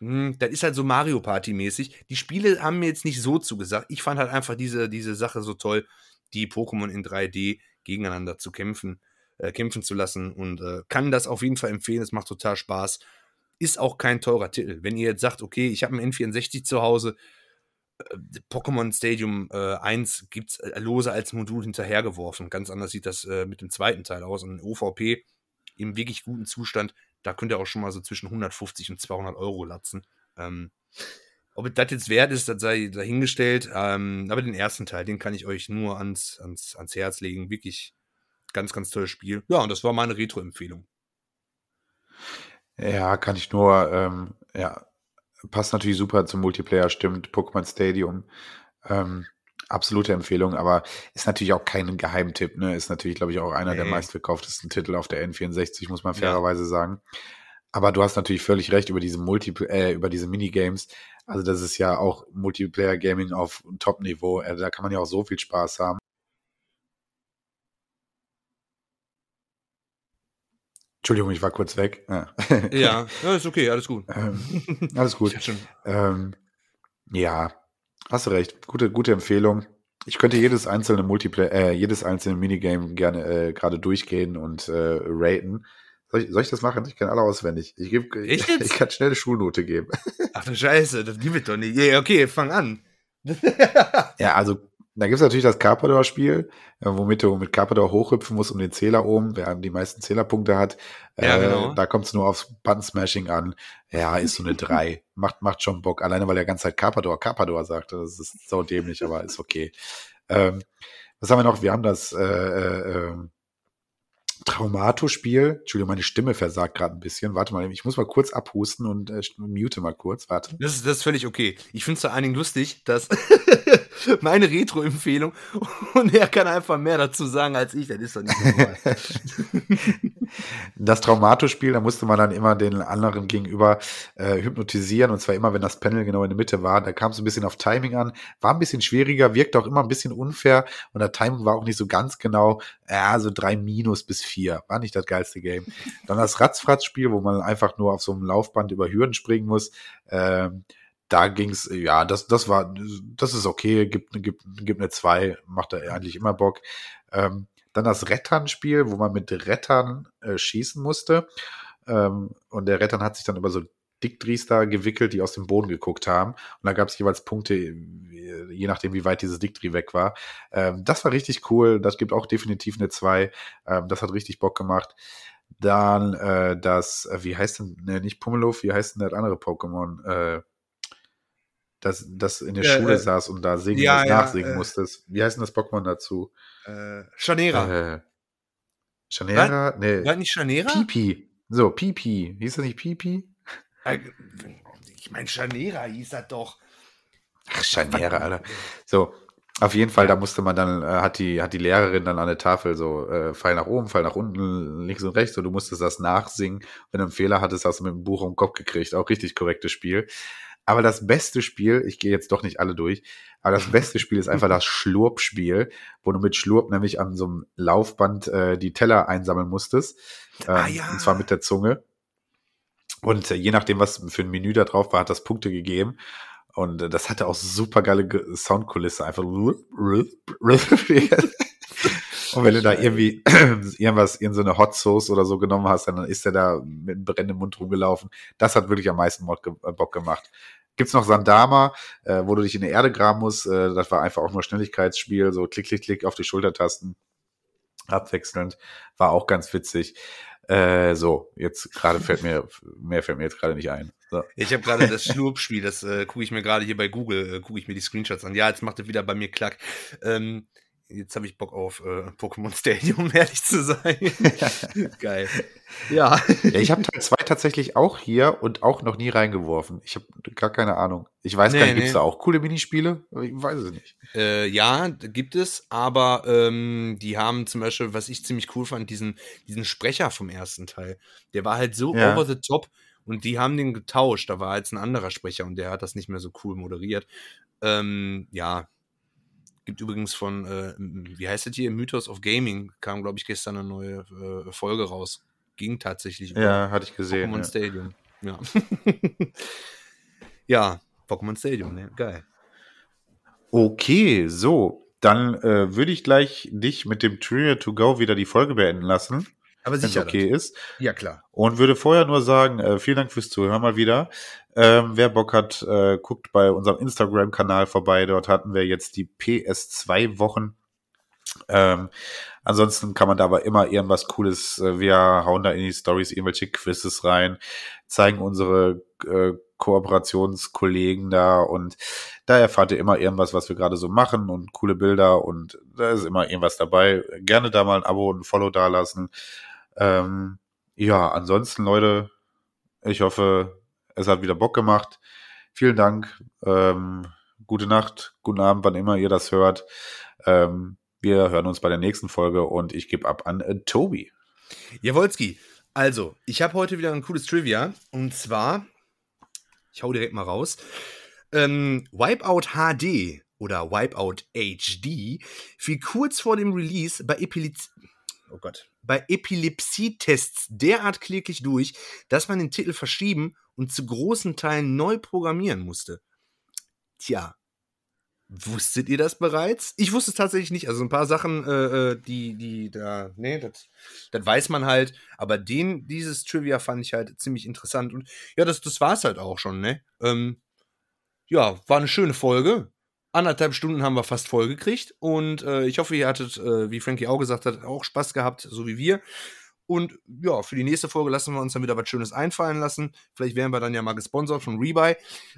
hm, das ist halt so Mario Party-mäßig. Die Spiele haben mir jetzt nicht so zugesagt. Ich fand halt einfach diese, diese Sache so toll, die Pokémon in 3D gegeneinander zu kämpfen, äh, kämpfen zu lassen und äh, kann das auf jeden Fall empfehlen. Es macht total Spaß. Ist auch kein teurer Titel. Wenn ihr jetzt sagt, okay, ich habe einen N64 zu Hause, Pokémon Stadium äh, 1 gibt es äh, lose als Modul hinterhergeworfen. Ganz anders sieht das äh, mit dem zweiten Teil aus. Und OVP im wirklich guten Zustand da könnt ihr auch schon mal so zwischen 150 und 200 Euro latzen. Ähm, ob das jetzt wert ist, das sei dahingestellt. Ähm, aber den ersten Teil, den kann ich euch nur ans, ans, ans Herz legen. Wirklich ganz, ganz tolles Spiel. Ja, und das war meine Retro-Empfehlung. Ja, kann ich nur, ähm, ja, passt natürlich super zum Multiplayer, stimmt. Pokémon Stadium. Ähm, absolute Empfehlung, aber ist natürlich auch kein Geheimtipp, ne? Ist natürlich, glaube ich, auch einer nee. der meistverkauftesten Titel auf der N64, muss man fairerweise ja. sagen. Aber du hast natürlich völlig recht über diese Multi äh, über diese Minigames. Also das ist ja auch Multiplayer Gaming auf Top-Niveau. Äh, da kann man ja auch so viel Spaß haben. Entschuldigung, ich war kurz weg. Ja, ja, ja ist okay, alles gut. Ähm, alles gut. Ähm, ja, Hast du recht. Gute, gute Empfehlung. Ich könnte jedes einzelne Multiplayer, äh, jedes einzelne Minigame gerne äh, gerade durchgehen und äh, raten. Soll ich, soll ich das machen? Ich kann alle auswendig. Ich, geb, ich, ich kann schnell eine Schulnote geben. Ach du Scheiße, das gibt es doch nicht. Yeah, okay, fang an. ja, also da gibt es natürlich das Carpador-Spiel, äh, womit du mit Carpador hochhüpfen musst um den Zähler oben, wer die meisten Zählerpunkte hat. Ja, äh, genau. Da kommt es nur aufs Button-Smashing an. Ja, ist so eine 3. macht, macht schon Bock. Alleine, weil er ganz halt Carpador, Carpador sagt. Das ist so dämlich, aber ist okay. Ähm, was haben wir noch? Wir haben das, äh, äh, ähm, Traumato-Spiel. Entschuldigung, meine Stimme versagt gerade ein bisschen. Warte mal, ich muss mal kurz abhusten und äh, mute mal kurz. Warte. Das ist, das ist völlig okay. Ich finde es vor allen Dingen lustig, dass meine Retro-Empfehlung und er kann einfach mehr dazu sagen als ich. Das ist doch nicht normal. das Traumato-Spiel, da musste man dann immer den anderen gegenüber äh, hypnotisieren und zwar immer, wenn das Panel genau in der Mitte war. Da kam es ein bisschen auf Timing an, war ein bisschen schwieriger, wirkte auch immer ein bisschen unfair und der Timing war auch nicht so ganz genau. Ja, so drei Minus bis vier. War nicht das geilste Game. Dann das Ratzfratz-Spiel, wo man einfach nur auf so einem Laufband über Hürden springen muss. Ähm, da ging's, ja, das, das war, das ist okay, gibt, gibt, gibt eine zwei, macht da eigentlich immer Bock. Ähm, dann das Rettern-Spiel, wo man mit Rettern äh, schießen musste. Ähm, und der Rettern hat sich dann über so Dickdries gewickelt, die aus dem Boden geguckt haben. Und da gab es jeweils Punkte, je nachdem, wie weit dieses Dickdrie weg war. Ähm, das war richtig cool. Das gibt auch definitiv eine 2. Ähm, das hat richtig Bock gemacht. Dann äh, das, äh, wie heißt denn, ne, nicht Pummeluff, wie heißt denn das andere Pokémon? Äh, das, das in der äh, Schule äh, saß und da singen, ja, ja, nachsingen äh, musstest. Wie heißt denn das Pokémon dazu? Äh, Chanera. Äh, Chanera? War, nee. War nicht Chanera? Pipi. So, Pipi. Hieß das nicht Pipi? Äh, ich meine, Chanera hieß das doch. Ach, Chanera, Alter. So, auf jeden Fall, da musste man dann, äh, hat die, hat die Lehrerin dann an der Tafel so, äh, Pfeil nach oben, Pfeil nach unten, links und rechts, und du musstest das nachsingen. Wenn du einen Fehler hattest, hast du mit dem Buch um den Kopf gekriegt. Auch richtig korrektes Spiel. Aber das beste Spiel, ich gehe jetzt doch nicht alle durch, aber das beste Spiel ist einfach das Schlurp-Spiel, wo du mit Schlurp nämlich an so einem Laufband äh, die Teller einsammeln musstest. Ah, ähm, ah, ja. Und zwar mit der Zunge. Und äh, je nachdem, was für ein Menü da drauf war, hat das Punkte gegeben. Und äh, das hatte auch super geile Soundkulisse. Einfach. Und wenn du da irgendwie irgendwas, irgendeine Hot Sauce oder so genommen hast, dann ist der da mit einem brennenden Mund rumgelaufen. Das hat wirklich am meisten äh, Bock gemacht. Gibt's noch Sandama, äh, wo du dich in die Erde graben musst. Äh, das war einfach auch nur Schnelligkeitsspiel, so klick, klick, klick auf die Schultertasten. Abwechselnd. War auch ganz witzig. Äh, so, jetzt gerade fällt mir, mehr fällt mir jetzt gerade nicht ein. So. Ich habe gerade das Schlurp-Spiel, das äh, gucke ich mir gerade hier bei Google, äh, gucke ich mir die Screenshots an. Ja, jetzt macht er wieder bei mir Klack. Ähm, Jetzt habe ich Bock auf äh, Pokémon Stadium, um ehrlich zu sein. Geil. Ja. ja ich habe Teil 2 tatsächlich auch hier und auch noch nie reingeworfen. Ich habe gar keine Ahnung. Ich weiß nee, gar nicht, nee. gibt es da auch coole Minispiele? Ich weiß es nicht. Äh, ja, gibt es, aber ähm, die haben zum Beispiel, was ich ziemlich cool fand, diesen, diesen Sprecher vom ersten Teil. Der war halt so ja. over the top und die haben den getauscht. Da war jetzt ein anderer Sprecher und der hat das nicht mehr so cool moderiert. Ähm, ja, Gibt übrigens von, äh, wie heißt das hier, Mythos of Gaming, kam, glaube ich, gestern eine neue äh, Folge raus. Ging tatsächlich. Ja, hatte ich gesehen. Pokémon ja. Stadium. Ja. ja, Pokémon Stadium, ne? geil. Okay, so. Dann äh, würde ich gleich dich mit dem Trivia to Go wieder die Folge beenden lassen. Aber sicher. okay das. ist. Ja, klar. Und würde vorher nur sagen, äh, vielen Dank fürs Zuhören mal wieder. Ähm, wer Bock hat, äh, guckt bei unserem Instagram-Kanal vorbei. Dort hatten wir jetzt die PS2-Wochen. Ähm, ansonsten kann man da aber immer irgendwas Cooles. Äh, wir hauen da in die Stories irgendwelche Quizzes rein, zeigen unsere äh, Kooperationskollegen da und da erfahrt ihr immer irgendwas, was wir gerade so machen und coole Bilder und da ist immer irgendwas dabei. Gerne da mal ein Abo und ein Follow da lassen. Ähm, ja, ansonsten, Leute, ich hoffe, es hat wieder Bock gemacht. Vielen Dank. Ähm, gute Nacht, guten Abend, wann immer ihr das hört. Ähm, wir hören uns bei der nächsten Folge und ich gebe ab an äh, Tobi. Jawolski. Also, ich habe heute wieder ein cooles Trivia. Und zwar, ich hau direkt mal raus. Ähm, Wipeout HD oder Wipeout HD fiel kurz vor dem Release bei Epilepsie. Oh Gott, bei Epilepsie-Tests derart kläglich durch, dass man den Titel verschieben und zu großen Teilen neu programmieren musste. Tja, wusstet ihr das bereits? Ich wusste es tatsächlich nicht. Also ein paar Sachen, äh, äh die, die da, nee, das, das weiß man halt. Aber den, dieses Trivia fand ich halt ziemlich interessant. Und ja, das, das war es halt auch schon, ne? Ähm, ja, war eine schöne Folge anderthalb Stunden haben wir fast voll gekriegt. Und äh, ich hoffe, ihr hattet, äh, wie Frankie auch gesagt hat, auch Spaß gehabt, so wie wir. Und ja, für die nächste Folge lassen wir uns dann wieder was Schönes einfallen lassen. Vielleicht werden wir dann ja mal gesponsert von Rebuy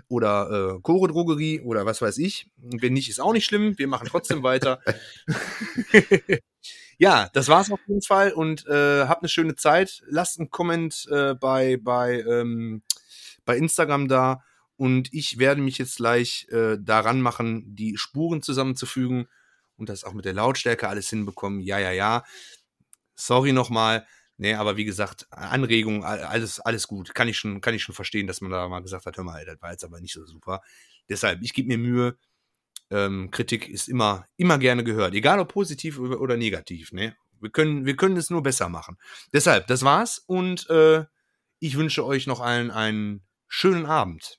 oder äh, Chore Drogerie oder was weiß ich. Wenn nicht, ist auch nicht schlimm. Wir machen trotzdem weiter. Ja, das war's auf jeden Fall und äh, habt eine schöne Zeit. Lasst einen Comment äh, bei, bei, ähm, bei Instagram da und ich werde mich jetzt gleich äh, daran machen, die Spuren zusammenzufügen und das auch mit der Lautstärke alles hinbekommen. Ja, ja, ja. Sorry nochmal. Nee, aber wie gesagt, Anregungen, alles, alles gut. Kann ich schon, kann ich schon verstehen, dass man da mal gesagt hat, hör mal, das war jetzt aber nicht so super. Deshalb, ich gebe mir Mühe. Ähm, Kritik ist immer, immer gerne gehört. Egal ob positiv oder negativ, ne? Wir können, wir können es nur besser machen. Deshalb, das war's und äh, ich wünsche euch noch allen einen schönen Abend.